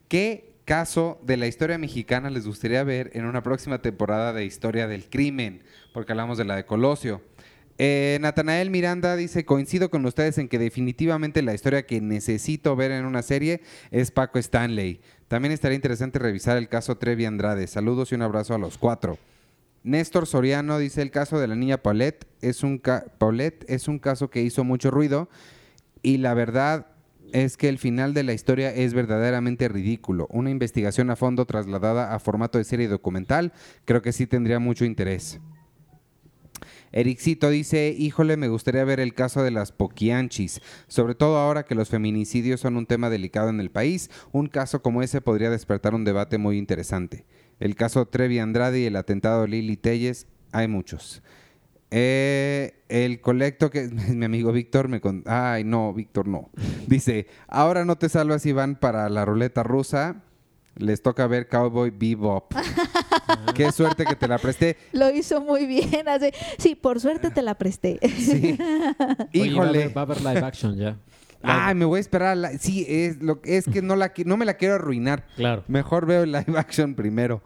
Speaker 1: qué caso de la historia mexicana les gustaría ver en una próxima temporada de Historia del Crimen, porque hablamos de la de Colosio. Eh, Natanael Miranda dice, coincido con ustedes en que definitivamente la historia que necesito ver en una serie es Paco Stanley. También estaría interesante revisar el caso Trevi Andrade. Saludos y un abrazo a los cuatro. Néstor Soriano dice el caso de la niña Paulette es un ca- Paulette es un caso que hizo mucho ruido y la verdad es que el final de la historia es verdaderamente ridículo. Una investigación a fondo trasladada a formato de serie documental creo que sí tendría mucho interés. Ericito dice, híjole, me gustaría ver el caso de las poquianchis, sobre todo ahora que los feminicidios son un tema delicado en el país, un caso como ese podría despertar un debate muy interesante. El caso Trevi Andrade y el atentado Lili Telles, hay muchos. Eh, el colecto que mi amigo Víctor me con... Ay, no, Víctor no. Dice, ahora no te salvas Iván para la ruleta rusa. Les toca ver Cowboy Bebop. Qué suerte que te la presté.
Speaker 3: Lo hizo muy bien. hace- Sí, por suerte te la presté.
Speaker 1: Sí.
Speaker 2: Oye, va a
Speaker 1: Híjole.
Speaker 2: haber- Va a haber live action ya.
Speaker 1: Ay, me voy a esperar. a la- Sí, es, lo... es que no, la... no me la quiero arruinar.
Speaker 2: Claro.
Speaker 1: Mejor veo el live action primero.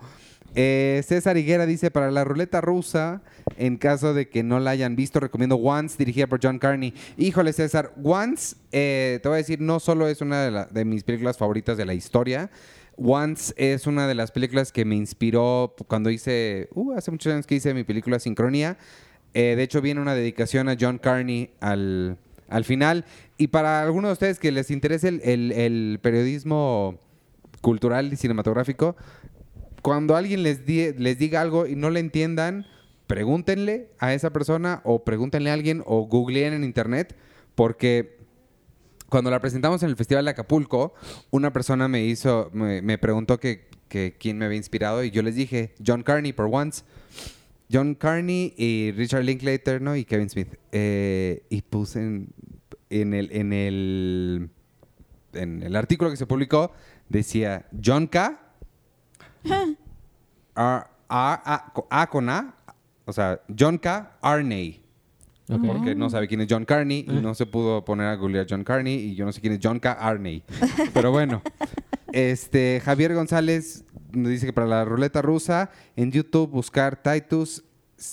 Speaker 1: Eh, César Higuera dice, para la ruleta rusa, en caso de que no la hayan visto, recomiendo Once, dirigida por John Carney. Híjole, César, Once, eh, te voy a decir, no solo es una de, la- de mis películas favoritas de la historia, Once es una de las películas que me inspiró cuando hice, uh, hace muchos años que hice mi película Sincronía. Eh, de hecho, viene una dedicación a John Carney al, al final. Y para algunos de ustedes que les interese el, el- periodismo cultural y cinematográfico, cuando alguien les, les diga algo y no le entiendan, pregúntenle a esa persona o pregúntenle a alguien o googleen en internet, porque cuando la presentamos en el Festival de Acapulco, una persona me hizo, me, me preguntó que, que quién me había inspirado y yo les dije, John Carney, por once. John Carney y Richard Linklater, ¿no? Y Kevin Smith. Eh, y puse en, en el, en el en el artículo que se publicó, decía John K. A, A- A- A con A, o sea, John K. Arney. Porque no sabe quién es John Carney y no se pudo poner a googlear John Carney y yo no sé quién es John K. Arney. Pero bueno, este Javier González nos dice que para la ruleta rusa en YouTube buscar Titus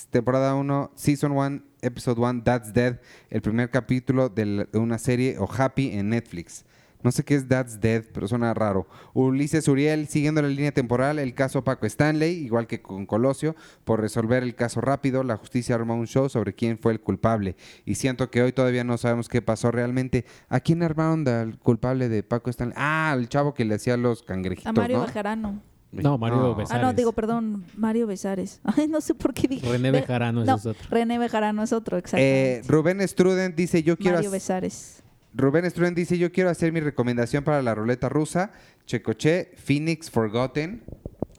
Speaker 1: temporada 1, Season 1, Episode 1, That's Dead, el primer capítulo de, la- de una serie o Happy en Netflix. No sé qué es That's Dead, pero suena raro. Ulises Uriel, siguiendo la línea temporal, el caso Paco Stanley, igual que con Colosio, por resolver el caso rápido, la justicia armó un show sobre quién fue el culpable. Y siento que hoy todavía no sabemos qué pasó realmente. ¿A quién armaron del culpable de Paco Stanley? Ah, al chavo que le hacía los cangrejitos,
Speaker 3: A Mario
Speaker 1: ¿no?
Speaker 3: Bejarano.
Speaker 2: No, Mario Besares.
Speaker 3: Ah, no, digo, perdón, Mario Besares. Ay, no sé por qué dije.
Speaker 2: René Bejarano,
Speaker 3: no,
Speaker 2: es otro.
Speaker 3: René Bejarano es otro,
Speaker 1: Eh,
Speaker 3: exactamente.
Speaker 1: Rubén Struden dice, yo quiero...
Speaker 3: Mario Besares.
Speaker 1: Rubén Struden dice, yo quiero hacer mi recomendación para la ruleta rusa. Checoche, Phoenix Forgotten,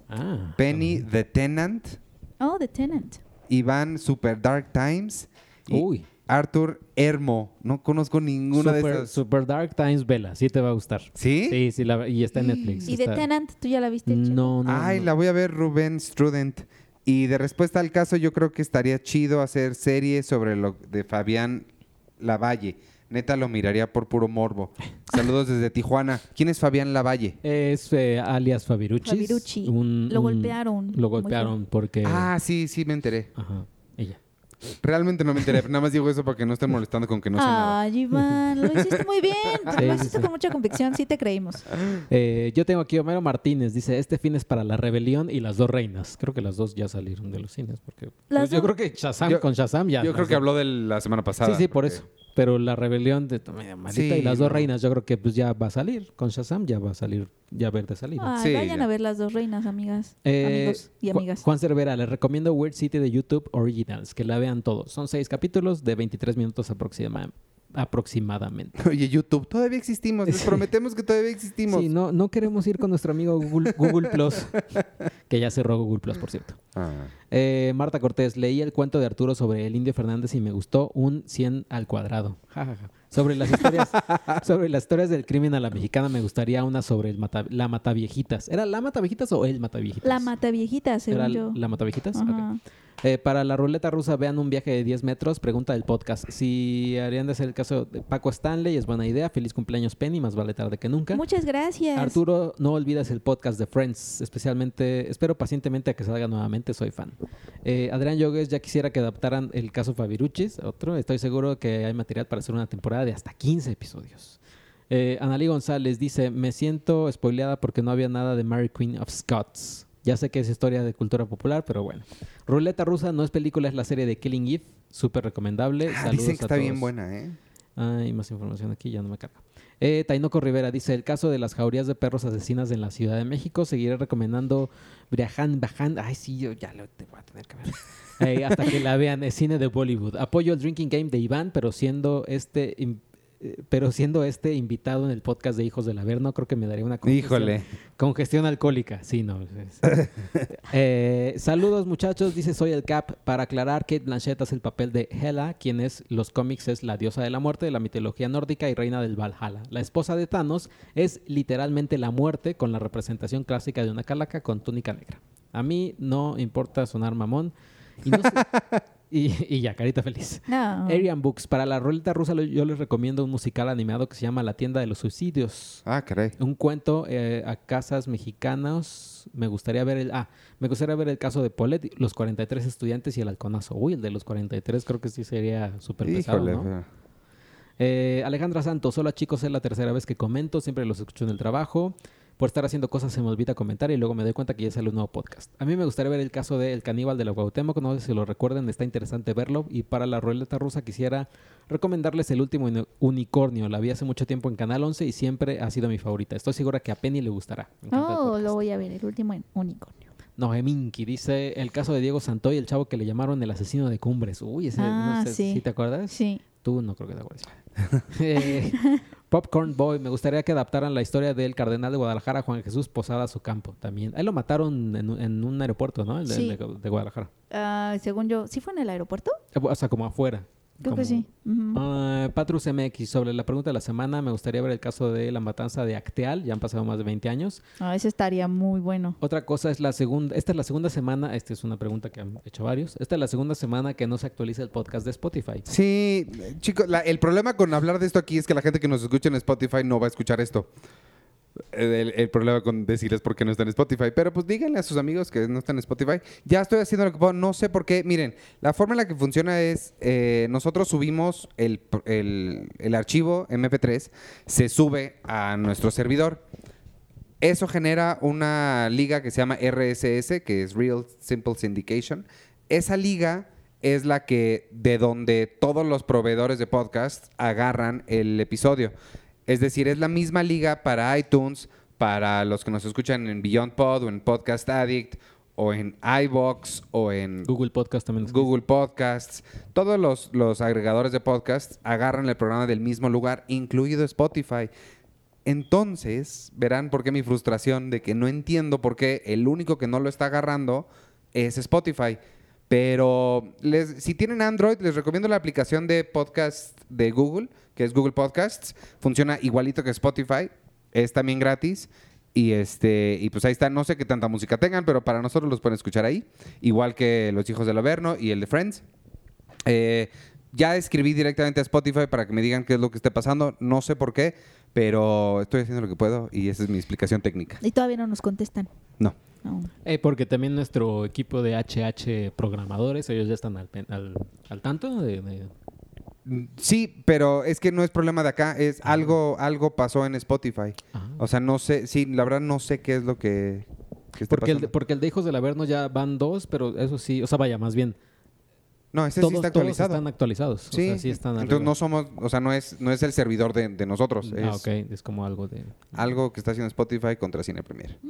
Speaker 2: Ah.
Speaker 1: Penny the Tenant,
Speaker 3: Oh, The Tenant.
Speaker 1: Iván Super Dark Times y
Speaker 2: Uy.
Speaker 1: Arthur Hermo. No conozco ninguna de esas.
Speaker 2: Super Dark Times Vela, sí te va a gustar.
Speaker 1: ¿Sí?
Speaker 2: Sí, sí, la- y está en Netflix.
Speaker 3: ¿Y The Tenant? ¿Tú ya la viste?
Speaker 2: No, no.
Speaker 1: Ay,
Speaker 2: no.
Speaker 1: la voy a ver Rubén Strudent. Y de respuesta al caso, yo creo que estaría chido hacer serie sobre lo de Fabián Lavalle. Neta lo miraría por puro morbo. Saludos desde Tijuana. ¿Quién es Fabián Lavalle?
Speaker 2: Es eh, alias Fabiruchis.
Speaker 3: Fabirucci.
Speaker 2: Un-
Speaker 3: Lo
Speaker 2: un-
Speaker 3: golpearon.
Speaker 2: Lo golpearon porque...
Speaker 1: Ah, sí, sí, me enteré.
Speaker 2: Ajá, ella.
Speaker 1: Realmente no me enteré. Nada más digo eso para que no estén molestando con que no sé nada.
Speaker 3: Ay, Iván, lo hiciste muy bien.
Speaker 2: Sí,
Speaker 3: lo hiciste
Speaker 2: sí.
Speaker 3: con mucha convicción, sí te creímos.
Speaker 2: Eh, yo tengo aquí Homero Martínez, dice, este fin es para La Rebelión y Las Dos Reinas. Creo que las dos ya salieron de los cines. porque
Speaker 3: Las
Speaker 2: pues, Yo creo que Shazam
Speaker 1: Yo-
Speaker 2: con Shazam ya.
Speaker 1: Yo creo que habló de la semana pasada.
Speaker 2: Sí, sí, por
Speaker 1: porque-
Speaker 2: eso. Pero la rebelión de Maldita
Speaker 1: Sí,
Speaker 2: y las dos
Speaker 1: no.
Speaker 2: reinas, yo creo que pues ya va a salir. Con Shazam ya va a salir, ya ver de salida.
Speaker 3: Ay,
Speaker 1: Sí,
Speaker 3: vayan
Speaker 1: ya.
Speaker 3: a ver las dos reinas, amigas.
Speaker 2: Eh,
Speaker 3: amigos y amigas.
Speaker 2: Juan Cervera, les recomiendo Weird City de YouTube Originals, que la vean todos. Son seis capítulos de 23 minutos aproxima- aproximadamente.
Speaker 1: Oye, YouTube, todavía existimos. Les prometemos que todavía existimos.
Speaker 2: Sí, no, no queremos ir con nuestro amigo Google, Google Plus, que ya cerró Google Plus, por cierto.
Speaker 1: Ah.
Speaker 2: Eh, Marta Cortés, leí el cuento de Arturo sobre el Indio Fernández y me gustó un 100 al cuadrado. Ja, ja, ja. Sobre las historias, sobre las historias del crimen a la mexicana me gustaría una sobre el mata- la Mataviejitas. ¿Era la Mataviejitas o el Mataviejitas?
Speaker 3: La mata viejita, según
Speaker 2: ¿Era
Speaker 3: yo.
Speaker 2: la Mataviejitas? Ok. Eh, para la ruleta rusa, vean un viaje de 10 metros. Pregunta del podcast. Si harían de ser el caso de Paco Stanley, es buena idea. Feliz cumpleaños, Penny. Más vale tarde que nunca.
Speaker 3: Muchas gracias.
Speaker 2: Arturo, no olvides el podcast de Friends. Especialmente, espero pacientemente a que salga nuevamente. Soy fan. Eh, Adrián Yogues, ya quisiera que adaptaran el caso Fabiruchis. Otro. Estoy seguro que hay material para hacer una temporada de hasta 15 episodios. Eh, Analí González dice: Me siento spoileada porque no había nada de Mary Queen of Scots. Ya sé que es historia de cultura popular, pero bueno. Ruleta rusa no es película, es la serie de Killing Eve. Súper recomendable.
Speaker 1: Ah,
Speaker 2: Saludos
Speaker 1: dicen que
Speaker 2: a
Speaker 1: está bien
Speaker 2: todos.
Speaker 1: buena, ¿eh?
Speaker 2: Hay más información aquí, ya no me carga. Eh, Tainoco Rivera dice, el caso de las jaurías de perros asesinas en la Ciudad de México, seguiré recomendando Briahan Bajan. Ay, sí, yo ya lo te voy a tener que ver. Eh, hasta que la vean, es cine de Bollywood. Apoyo el Drinking Game de Iván, pero siendo este... im- Pero siendo este invitado en el podcast de Hijos del Averno, creo que me daría una congestión,
Speaker 1: Híjole.
Speaker 2: congestión alcohólica. Sí, no. Eh, saludos muchachos, dice Soy el Cap. Para aclarar, Kate Blanchett hace el papel de Hela, quien es los cómics es la diosa de la muerte de la mitología nórdica y reina del Valhalla. La esposa de Thanos es literalmente la muerte con la representación clásica de una calaca con túnica negra. A mí no importa sonar mamón. Y, no sé- y- y ya, carita feliz.
Speaker 3: No.
Speaker 2: Arian Books. Para la ruleta rusa lo- yo les recomiendo un musical animado que se llama La tienda de los suicidios.
Speaker 1: Ah, caray.
Speaker 2: Un cuento eh, a casas mexicanos. Me gustaría ver el ah, me gustaría ver el caso de Polet, los 43 estudiantes y el halconazo. Uy, el de los 43 creo que sí sería súper pesado. ¿no? Eh, Alejandra Santos, hola chicos, es la tercera vez que comento, siempre los escucho en el trabajo. Por estar haciendo cosas se me olvida comentar y luego me doy cuenta que ya sale un nuevo podcast. A mí me gustaría ver el caso del caníbal de la Cuauhtémoc, no sé si lo recuerden, está interesante verlo. Y para la ruleta rusa quisiera recomendarles el último uni- unicornio. La vi hace mucho tiempo en Canal 11 y siempre ha sido mi favorita. Estoy segura que a Penny le gustará. El
Speaker 3: Oh, lo voy a ver, el último en unicornio.
Speaker 2: Noeminki dice el caso de Diego Santoy, el chavo que le llamaron el asesino de Cumbres. Uy, ese
Speaker 3: Ah,
Speaker 2: no sé
Speaker 3: sí.
Speaker 2: si te acuerdas.
Speaker 3: Sí.
Speaker 2: Tú no creo que te acuerdes. Eh, Popcorn Boy, me gustaría que adaptaran la historia del cardenal de Guadalajara, Juan Jesús Posada Campo también. Ahí lo mataron en, un- en un aeropuerto, ¿no? El de,
Speaker 3: Sí.
Speaker 2: de- de Guadalajara.
Speaker 3: Ah, según yo, ¿sí fue en el aeropuerto?
Speaker 2: O sea, como afuera.
Speaker 3: Creo que sí. Ujú.
Speaker 2: Ah, Patrus MX, sobre la pregunta de la semana, me gustaría ver el caso de la matanza de Acteal, ya han pasado más de 20 años.
Speaker 3: Ah, ese estaría muy bueno.
Speaker 2: Otra cosa es la segunda, esta es la segunda semana, esta es una pregunta que han hecho varios, esta es la segunda semana que no se actualiza el podcast de Spotify.
Speaker 1: Sí, chicos, la- el problema con hablar de esto aquí es que la gente que nos escucha en Spotify no va a escuchar esto. El, problema con decirles por qué no está en Spotify. Pero pues díganle a sus amigos que no están en Spotify. Ya estoy haciendo lo que puedo. No sé por qué. Miren, la forma en la que funciona es, eh, nosotros subimos el, el- el archivo MP3, se sube a nuestro servidor. Eso genera una liga que se llama RSS, que es Real Simple Syndication. Esa liga es la que de donde todos los proveedores de podcast agarran el episodio. Es decir, es la misma liga para iTunes, para los que nos escuchan en Beyond Pod o en Podcast Addict o en iBox o en
Speaker 2: Google Podcast también.
Speaker 1: Google Podcasts. Todos los, los agregadores de podcasts agarran el programa del mismo lugar, incluido Spotify. Entonces, verán por qué mi frustración de que no entiendo por qué el único que no lo está agarrando es Spotify. Pero les- si tienen Android, les recomiendo la aplicación de podcast de Google, que es Google Podcasts. Funciona igualito que Spotify. Es también gratis. Y este, y pues ahí está, no sé qué tanta música tengan, pero para nosotros los pueden escuchar ahí. Igual que Los Hijos del Averno y el de Friends. Eh, ya escribí directamente a Spotify para que me digan qué es lo que esté pasando. No sé por qué, pero estoy haciendo lo que puedo y esa es mi explicación técnica.
Speaker 3: Y todavía no nos contestan.
Speaker 1: No.
Speaker 3: No.
Speaker 2: Eh, porque también nuestro equipo de HH programadores, ellos ya están al, pen- al, al tanto de, de-
Speaker 1: Sí, pero es que no es problema de acá, es algo, algo pasó en Spotify.
Speaker 2: Ajá.
Speaker 1: O sea, no sé, sí, la verdad no sé qué es lo que, que esté
Speaker 2: Porque el, de,
Speaker 1: pasando.
Speaker 2: porque el de Hijos del Averno ya van dos, pero eso sí, o sea, vaya, más bien.
Speaker 1: No, ese
Speaker 2: todos,
Speaker 1: sí está
Speaker 2: todos
Speaker 1: actualizado.
Speaker 2: están actualizados. O
Speaker 1: Sí,
Speaker 2: sea, sí están
Speaker 1: entonces
Speaker 2: arriba.
Speaker 1: no somos, o sea, no es, no es el servidor de, de nosotros, es
Speaker 2: Ah, ok. Es como algo de...
Speaker 1: algo que está haciendo Spotify contra Cine Premier.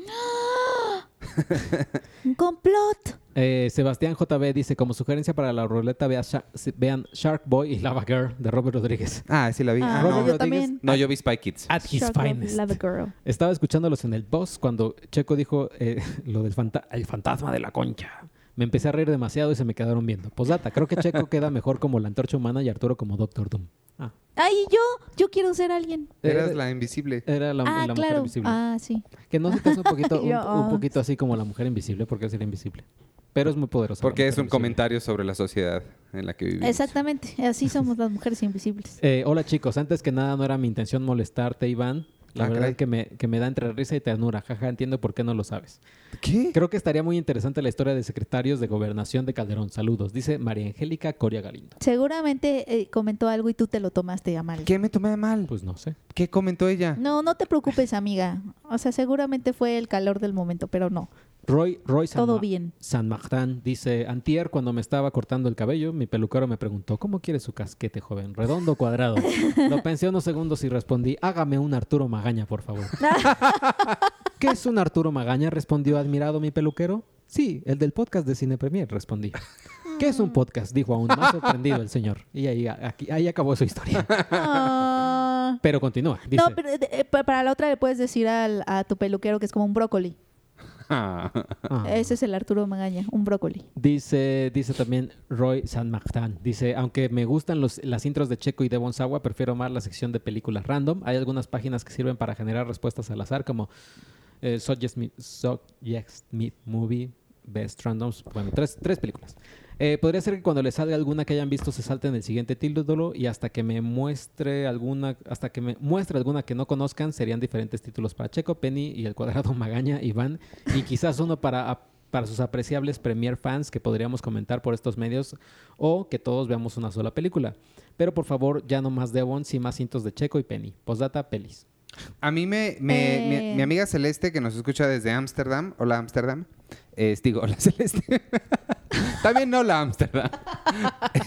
Speaker 3: ¡Un complot!
Speaker 2: Eh, Sebastián JB dice, como sugerencia para la ruleta, vea Sha- si- vean Shark Boy y Lava Girl de Robert Rodríguez.
Speaker 1: Ah, sí la vi.
Speaker 3: Ah,
Speaker 1: Ah,
Speaker 2: Robert
Speaker 1: no.
Speaker 3: yo
Speaker 2: Rodríguez.
Speaker 3: también.
Speaker 1: No, yo vi Spy Kids.
Speaker 2: At his
Speaker 3: Shark Love-
Speaker 2: finest.
Speaker 3: Love Girl.
Speaker 2: Estaba escuchándolos en el boss cuando Checo dijo eh, lo del fanta- el fantasma de la concha. Me empecé a reír demasiado y se me quedaron viendo. Posdata, creo que Checo queda mejor como la antorcha humana y Arturo como Doctor Doom. Ah,
Speaker 3: ¡Ay, yo! Yo quiero ser alguien.
Speaker 1: Eras
Speaker 2: Era-
Speaker 1: la invisible.
Speaker 2: Era la,
Speaker 3: ah,
Speaker 2: la mujer
Speaker 3: claro.
Speaker 2: invisible.
Speaker 3: Ah, sí.
Speaker 2: Que no se te hace un poquito, un,
Speaker 3: Yo,
Speaker 2: un
Speaker 3: ah.
Speaker 2: poquito así como la mujer invisible, porque sería invisible. Pero es muy poderosa. la
Speaker 1: Porque es un
Speaker 2: invisible.
Speaker 1: comentario sobre la sociedad en la que vivimos.
Speaker 3: Exactamente. Así somos las mujeres invisibles.
Speaker 2: Eh, hola chicos, antes que nada no era mi intención molestarte, Iván. La
Speaker 1: Ah,
Speaker 2: verdad
Speaker 1: caray.
Speaker 2: es que me, que me da entre risa y ternura. Jaja, entiendo por qué no lo sabes.
Speaker 1: ¿Qué?
Speaker 2: Creo que estaría muy interesante la historia de secretarios de gobernación de Calderón. Saludos, dice María Angélica Coria Galindo.
Speaker 3: Seguramente eh, comentó algo y tú te lo tomaste a mal.
Speaker 1: ¿Qué me tomé mal?
Speaker 2: Pues no sé.
Speaker 1: ¿Qué comentó ella?
Speaker 3: No, no te preocupes, amiga. O sea, seguramente fue el calor del momento, pero no.
Speaker 2: Roy, Roy San,
Speaker 3: Todo
Speaker 2: Ma-
Speaker 3: bien.
Speaker 2: San Martín dice, antier cuando me estaba cortando el cabello, mi peluquero me preguntó, ¿cómo quiere su casquete, joven? ¿Redondo o cuadrado? Lo pensé unos segundos y respondí, hágame un Arturo Magaña, por favor. ¿Qué es un Arturo Magaña? Respondió admirado mi peluquero. Sí, el del podcast de Cine Premier, respondí. ¿Qué es un podcast? Dijo aún más sorprendido el señor. Y ahí, aquí- ahí acabó su historia.
Speaker 3: Ah.
Speaker 2: Pero continúa. Dice,
Speaker 3: No, pero eh, pa- para la otra le puedes decir al- a tu peluquero que es como un brócoli.
Speaker 2: Ah.
Speaker 3: Ese es el Arturo Magaña, un brócoli.
Speaker 2: Dice, dice también Roy San Martin. Dice, aunque me gustan los, las intros de Checo y de Bonsawa, prefiero más la sección de películas random. Hay algunas páginas que sirven para generar respuestas al azar, como eh, Suggest Me Movie, Best Randoms. Bueno, tres, tres películas. Eh, podría ser que cuando les salga alguna que hayan visto se salten el siguiente título y hasta que me muestre alguna, hasta que me muestre alguna que no conozcan, serían diferentes títulos para Checo, Penny y el cuadrado Magaña, Iván, y quizás uno para para sus apreciables premier fans que podríamos comentar por estos medios o que todos veamos una sola película. Pero por favor, ya no más Devon, sí más cintos de Checo y Penny. Postdata, pelis.
Speaker 1: A mí me... me- mi-
Speaker 3: Eh.
Speaker 1: mi, amiga Celeste, que nos escucha desde Ámsterdam. Hola, Ámsterdam. Eh, digo, hola, Celeste. También hola, Ámsterdam.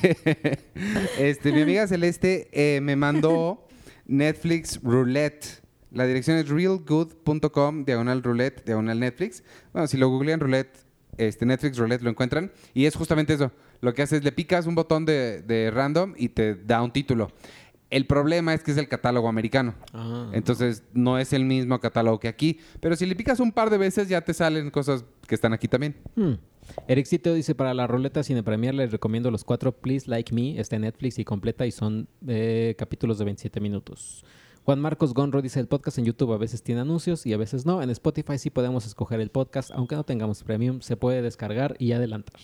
Speaker 1: este, mi amiga Celeste eh, me mandó Netflix Roulette. La dirección es realgood.com, diagonal roulette, diagonal Netflix. Bueno, si lo googlean roulette, este, Netflix roulette lo encuentran. Y es justamente eso. Lo que haces es le picas un botón de, de random y te da un título. El problema es que es el catálogo americano. Entonces no es el mismo catálogo que aquí. Pero si le picas un par de veces ya te salen cosas que están aquí también.
Speaker 2: Hmm. Ericito dice, para la ruleta Cine Premier les recomiendo los cuatro Please Like Me. Está en Netflix y completa y son eh, capítulos de 27 minutos. Juan Marcos Gonro dice, el podcast en YouTube a veces tiene anuncios y a veces no. En Spotify sí podemos escoger el podcast, aunque no tengamos premium, se puede descargar y adelantar.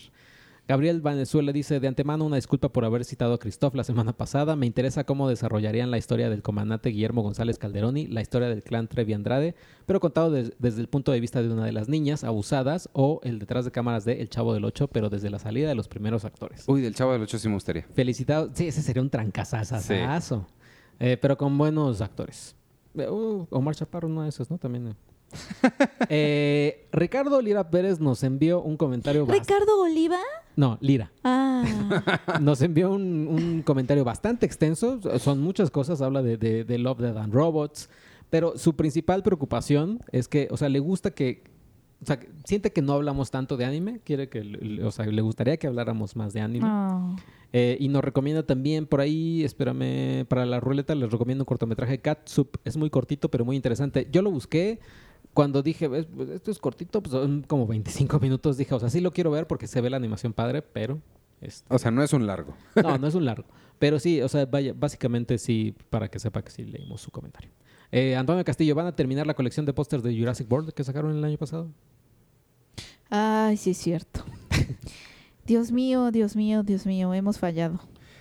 Speaker 2: Gabriel Venezuela dice, de antemano una disculpa por haber citado a Christoph la semana pasada. Me interesa cómo desarrollarían la historia del comandante Guillermo González Calderoni, la historia del clan Trevi Andrade, pero contado des- desde el punto de vista de una de las niñas abusadas o el detrás de cámaras de El Chavo del Ocho, pero desde la salida de los primeros actores.
Speaker 1: Uy, del Chavo del Ocho sí me gustaría.
Speaker 2: Felicitados. Sí, ese sería un trancazazazazo. Eh, pero con buenos actores. Eh, uh, Omar Chaparro, uno de esos, ¿no? También. eh. Eh, Ricardo Lira Pérez nos envió un comentario.
Speaker 3: ¿Ricardo Oliva?
Speaker 2: No, Lira.
Speaker 3: Ah,
Speaker 2: Nos envió un, un comentario bastante extenso. Son muchas cosas. Habla de, de- de Love, Death and Robots. Pero su principal preocupación es que, o sea, le gusta que. O sea, siente que no hablamos tanto de anime. Quiere que. O sea, le gustaría que habláramos más de anime.
Speaker 3: oh.
Speaker 2: Eh, y nos recomienda también por ahí, espérame, para la ruleta les recomiendo un cortometraje Catsup. Es muy cortito, pero muy interesante. Yo lo busqué cuando dije, "Es- pues, esto es cortito, pues son como 25 minutos. Dije, o sea, sí lo quiero ver porque se ve la animación padre, pero... este,
Speaker 1: O sea, no es un largo.
Speaker 2: no, no es un largo. Pero sí, o sea, vaya, básicamente sí, para que sepa que sí leímos su comentario. Eh, Antonio Castillo, ¿van a terminar la colección de pósters de Jurassic World que sacaron el año pasado?
Speaker 3: Ay, sí es cierto. Dios mío, Dios mío, Dios mío, hemos fallado.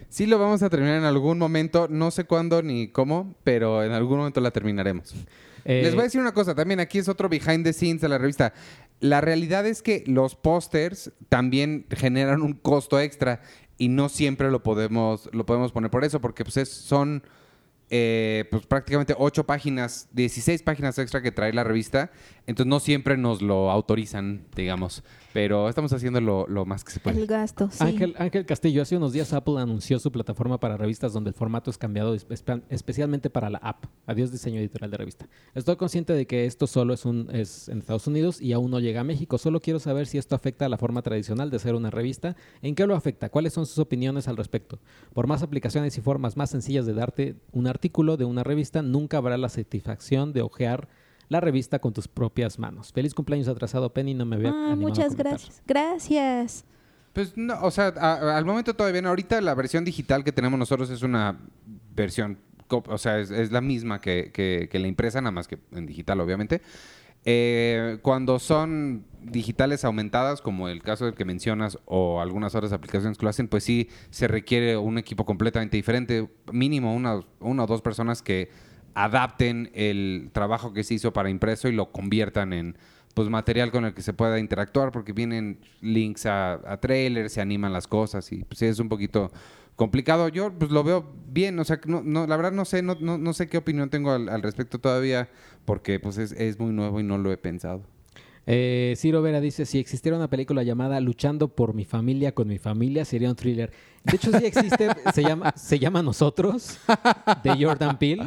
Speaker 1: Sí lo vamos a terminar en algún momento. No sé cuándo ni cómo, pero en algún momento la terminaremos.
Speaker 2: Eh,
Speaker 1: Les voy a decir una cosa, también aquí es otro behind the scenes de la revista. La realidad es que los pósters también generan un costo extra y no siempre lo podemos, lo podemos poner por eso, porque pues es- son eh, pues prácticamente 8 páginas, 16 páginas extra que trae la revista. Entonces no siempre nos lo autorizan, digamos. Pero estamos haciendo lo, lo más que se puede.
Speaker 3: El gasto, sí.
Speaker 2: Ángel, Ángel Castillo, hace unos días Apple anunció su plataforma para revistas donde el formato es cambiado espe- especialmente para la app. Adiós diseño editorial de revista. Estoy consciente de que esto solo es, un, es en Estados Unidos y aún no llega a México. Solo quiero saber si esto afecta a la forma tradicional de ser una revista. ¿En qué lo afecta? ¿Cuáles son sus opiniones al respecto? Por más aplicaciones y formas más sencillas de darte un artículo de una revista, nunca habrá la satisfacción de ojear la revista con tus propias manos. Feliz cumpleaños atrasado, Penny. No me había
Speaker 3: Ah,
Speaker 2: a
Speaker 3: muchas gracias. Gracias.
Speaker 1: Pues no, o sea, a- al momento todavía no. Ahorita la versión digital que tenemos nosotros es una versión, o sea, es, es la misma que, que- que la impresa, nada más que en digital, obviamente. Eh, cuando son digitales aumentadas, como el caso del que mencionas, o algunas otras aplicaciones que lo hacen, pues sí se requiere un equipo completamente diferente, mínimo una, una o dos personas que adapten el trabajo que se hizo para impreso y lo conviertan en pues material con el que se pueda interactuar porque vienen links a, trailers, se animan las cosas y pues es un poquito complicado. Yo pues lo veo bien, o sea, no, no, la verdad no sé, no, no, no sé qué opinión tengo al, respecto todavía porque pues es, es muy nuevo y no lo he pensado.
Speaker 2: Eh, Ciro Vera dice, si existiera una película llamada Luchando por mi familia con mi familia, sería un thriller. De hecho, sí existe, se llama, se llama Nosotros, de Jordan Peele.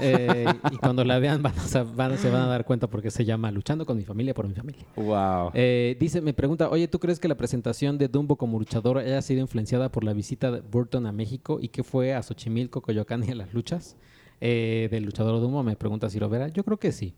Speaker 2: Eh, y cuando la vean van a, van- se van a dar cuenta porque se llama Luchando con mi familia por mi familia.
Speaker 1: Wow.
Speaker 2: Eh, dice, me pregunta, oye, ¿tú crees que la presentación de Dumbo como luchador haya sido influenciada por la visita de Burton a México y que fue a Xochimilco, Coyoacán y a las luchas eh, del luchador Dumbo? Me pregunta Ciro Vera. Yo creo que sí.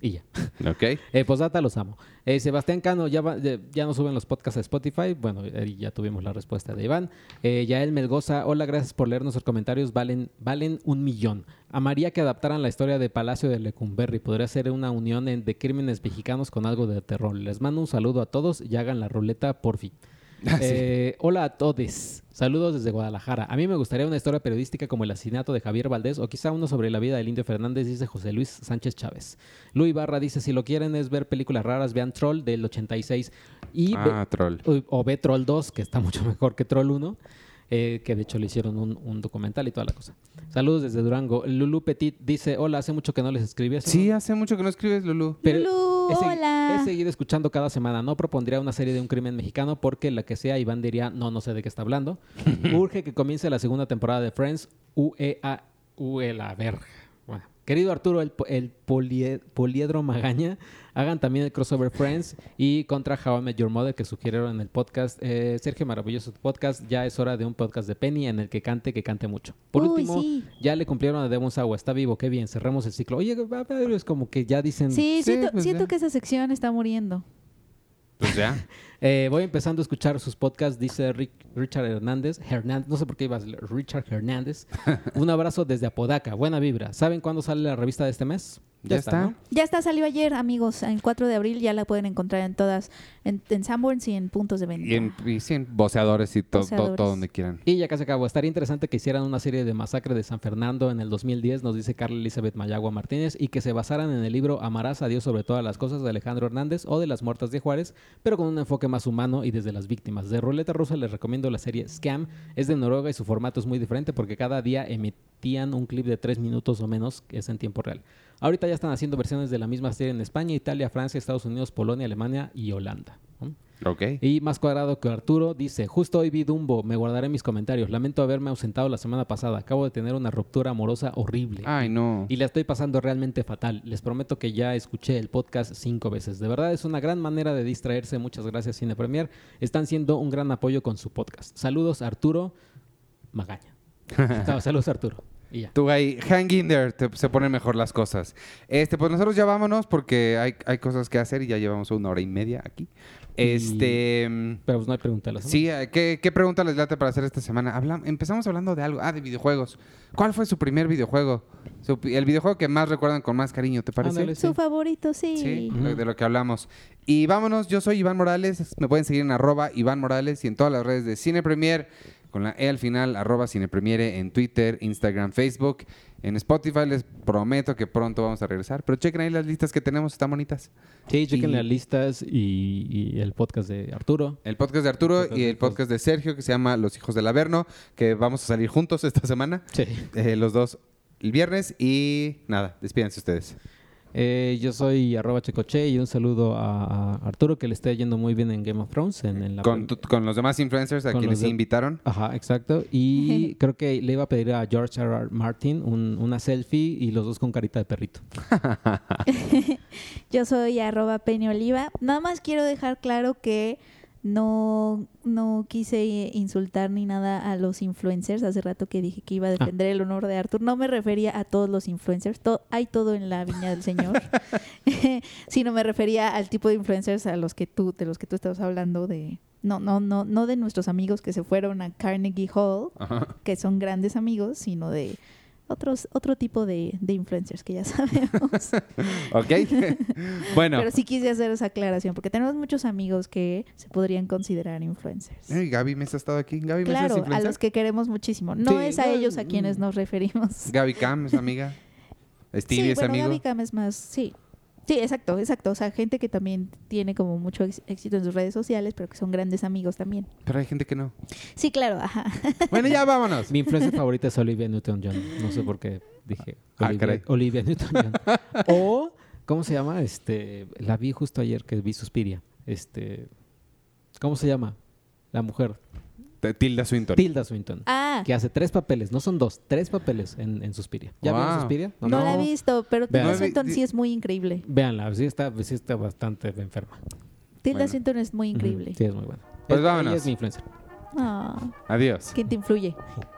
Speaker 2: Y ya.
Speaker 1: ok.
Speaker 2: Eh, postdata, los amo. Eh, Sebastián Cano, ya, va- ya, no suben los podcasts a Spotify. Bueno, ya tuvimos la respuesta de Iván. Eh, Yael Melgoza, hola, gracias por leer nuestros comentarios. Valen, valen un millón. Amaría que adaptaran la historia de Palacio de Lecumberri. Podría ser una unión en- de crímenes mexicanos con algo de terror. Les mando un saludo a todos y hagan la ruleta por fin. Eh, hola a todos. Saludos desde Guadalajara. A mí me gustaría una historia periodística como el asesinato de Javier Valdés o quizá uno sobre la vida del Indio Fernández, dice José Luis Sánchez Chávez. Luis Barra dice, si lo quieren es ver películas raras, vean Troll del 86 y ve-
Speaker 1: Ah, troll.
Speaker 2: o, o ve Troll 2, que está mucho mejor que Troll 1, eh, que de hecho le hicieron un, un documental y toda la cosa. Saludos desde Durango. Lulu Petit dice, hola, hace mucho que no les escribí. Hace
Speaker 1: Sí, hace mucho que no escribes, Lulu.
Speaker 2: pero
Speaker 3: Lulu,
Speaker 2: he,
Speaker 3: hola.
Speaker 2: he seguido escuchando cada semana. No propondría una serie de un crimen mexicano porque la que sea Iván diría, no, no sé de qué está hablando. Urge que comience la segunda temporada de Friends. UEA, UE la verga. Bueno. Querido Arturo, el, po- el polie- poliedro Magaña, hagan también el crossover Friends y contra How I Met Your Mother que sugirieron en el podcast. Eh, Sergio, maravilloso tu podcast. Ya es hora de un podcast de Penny en el que cante, que cante mucho. Por
Speaker 3: Uy,
Speaker 2: último,
Speaker 3: sí.
Speaker 2: ya le cumplieron a Demon Sawa. Está vivo, qué bien. Cerremos el ciclo. Oye, es como que ya dicen...
Speaker 3: Sí,
Speaker 1: Sí,
Speaker 3: siento,
Speaker 1: pues
Speaker 3: siento que esa sección está muriendo.
Speaker 1: Pues ya.
Speaker 2: Eh, voy empezando a escuchar sus podcasts, dice Rick- Richard Hernández. Hernández, no sé por qué ibas Richard Hernández. Un abrazo desde Apodaca, buena vibra. ¿Saben cuándo sale la revista de este mes?
Speaker 1: Ya está.
Speaker 2: ¿no?
Speaker 3: Ya está, salió ayer, amigos. El 4 de abril ya la pueden encontrar en todas, en, en Sanborns y en puntos de venta.
Speaker 1: Y en, y sí, en voceadores y to- to- todo donde quieran.
Speaker 2: Y ya casi acabó. Estaría interesante que hicieran una serie de masacre de San Fernando en el 2010, nos dice Carla Elizabeth Mayagua Martínez, y que se basaran en el libro Amarás a Dios sobre todas las cosas de Alejandro Hernández o de las muertas de Juárez, pero con un enfoque más humano y desde las víctimas. De Ruleta Rusa les recomiendo la serie Scam. Es de Noruega y su formato es muy diferente porque cada día emitían un clip de tres minutos o menos, que es en tiempo real. Ahorita ya están haciendo versiones de la misma serie en España, Italia, Francia, Estados Unidos, Polonia, Alemania y Holanda. ¿no?
Speaker 1: Ok.
Speaker 2: Y más cuadrado que Arturo dice, justo hoy vi Dumbo, me guardaré mis comentarios. Lamento haberme ausentado la semana pasada. Acabo de tener una ruptura amorosa horrible.
Speaker 1: Ay, no.
Speaker 2: Y la estoy pasando realmente fatal. Les prometo que ya escuché el podcast cinco veces. De verdad es una gran manera de distraerse. Muchas gracias Cine Premier. Están siendo un gran apoyo con su podcast. Saludos Arturo Magaña. No, saludos Arturo. Y ya.
Speaker 1: Tú ahí, hang in there, te- se ponen mejor las cosas. Este, pues nosotros ya vámonos porque hay, hay cosas que hacer y ya llevamos una hora y media aquí. Este,
Speaker 2: Pero pues no hay pregunta. ¿la
Speaker 1: sí, ¿qué, qué pregunta les late para hacer esta semana? Hablam- empezamos hablando de algo, ah, de videojuegos. ¿Cuál fue su primer videojuego? Su el videojuego que más recuerdan con más cariño, ¿te parece?
Speaker 2: Ándale,
Speaker 3: Su favorito, sí.
Speaker 1: Sí, de lo que hablamos. Y vámonos, yo soy Iván Morales, me pueden seguir en arroba Iván Morales y en todas las redes de Cine Premier, con la E al final, arroba Cine Premiere, en Twitter, Instagram, Facebook. En Spotify les prometo que pronto vamos a regresar, pero chequen ahí las listas que tenemos, están bonitas.
Speaker 2: Sí, chequen
Speaker 1: Y-
Speaker 2: las listas y, y el podcast de Arturo.
Speaker 1: El podcast de Arturo
Speaker 2: Podcast
Speaker 1: y el podcast de Sergio que se llama Los Hijos del Averno, que vamos a salir juntos esta semana.
Speaker 2: Sí.
Speaker 1: Eh, los dos el viernes y nada, despídense ustedes.
Speaker 2: Eh, yo soy arroba checoche y un saludo a, a Arturo que le está yendo muy bien en Game of Thrones. En, en la
Speaker 1: Con, tu- con los demás influencers a quienes
Speaker 2: de-
Speaker 1: invitaron.
Speaker 2: Ajá, exacto. Y creo que le iba a pedir a George R. R. Martin un- una selfie y los dos con carita de perrito.
Speaker 3: Yo soy arroba Penny Oliva. Nada más quiero dejar claro que no, no quise insultar ni nada a los influencers. Hace rato que dije que iba a defender el honor de Arthur. No me refería a todos los influencers. Hay todo en la viña del Señor. sino me refería al tipo de influencers a los que tú, de los que tú estabas hablando de. No, no, no, no de nuestros amigos que se fueron a Carnegie Hall,
Speaker 1: Ajá.
Speaker 3: que son grandes amigos, sino de otros, otro tipo de, de influencers que ya sabemos.
Speaker 1: ¿Ok? bueno.
Speaker 3: Pero sí quise hacer esa aclaración, porque tenemos muchos amigos que se podrían considerar influencers.
Speaker 1: Ey, Gaby Mesa ha estado aquí. Gaby Mesa es
Speaker 3: Claro, a
Speaker 1: influencer.
Speaker 3: los que queremos muchísimo. No
Speaker 2: Sí,
Speaker 3: es a
Speaker 2: no,
Speaker 3: ellos a
Speaker 2: mm.
Speaker 3: quienes nos referimos.
Speaker 1: Gaby Cam es amiga. Stevie
Speaker 3: sí,
Speaker 1: es
Speaker 3: bueno,
Speaker 1: amigo.
Speaker 3: Gaby Cam es más, sí. Sí, exacto, exacto. O sea, gente que también tiene como mucho éxito en sus redes sociales, pero que son grandes amigos también.
Speaker 1: Pero hay gente que no.
Speaker 3: Sí, claro, ajá.
Speaker 1: Bueno, ya vámonos.
Speaker 2: Mi influencer favorita es Olivia Newton-John. No sé por qué dije
Speaker 1: Ah,
Speaker 2: Olivia. Olivia Newton-John. o, ¿cómo se llama? Este, la vi justo ayer que vi Suspiria. Este, ¿cómo se llama? La mujer.
Speaker 1: Tilda Swinton.
Speaker 2: Tilda Swinton.
Speaker 3: Ah,
Speaker 2: Que hace tres papeles, no son dos, tres papeles en, en Suspiria. ¿Ya vieron
Speaker 1: Wow.
Speaker 2: Suspiria?
Speaker 3: no,
Speaker 1: no.
Speaker 3: la he visto, pero. Tilda Swinton sí es muy increíble.
Speaker 2: Véanla, sí está, sí está bastante enferma.
Speaker 3: Tilda
Speaker 1: Bueno.
Speaker 3: Swinton es muy increíble.
Speaker 2: Sí, es muy buena.
Speaker 1: Pues
Speaker 2: Es-
Speaker 1: vámonos.
Speaker 2: Ella es mi influencer.
Speaker 3: Ah,
Speaker 1: Adiós.
Speaker 3: ¿Quién te influye?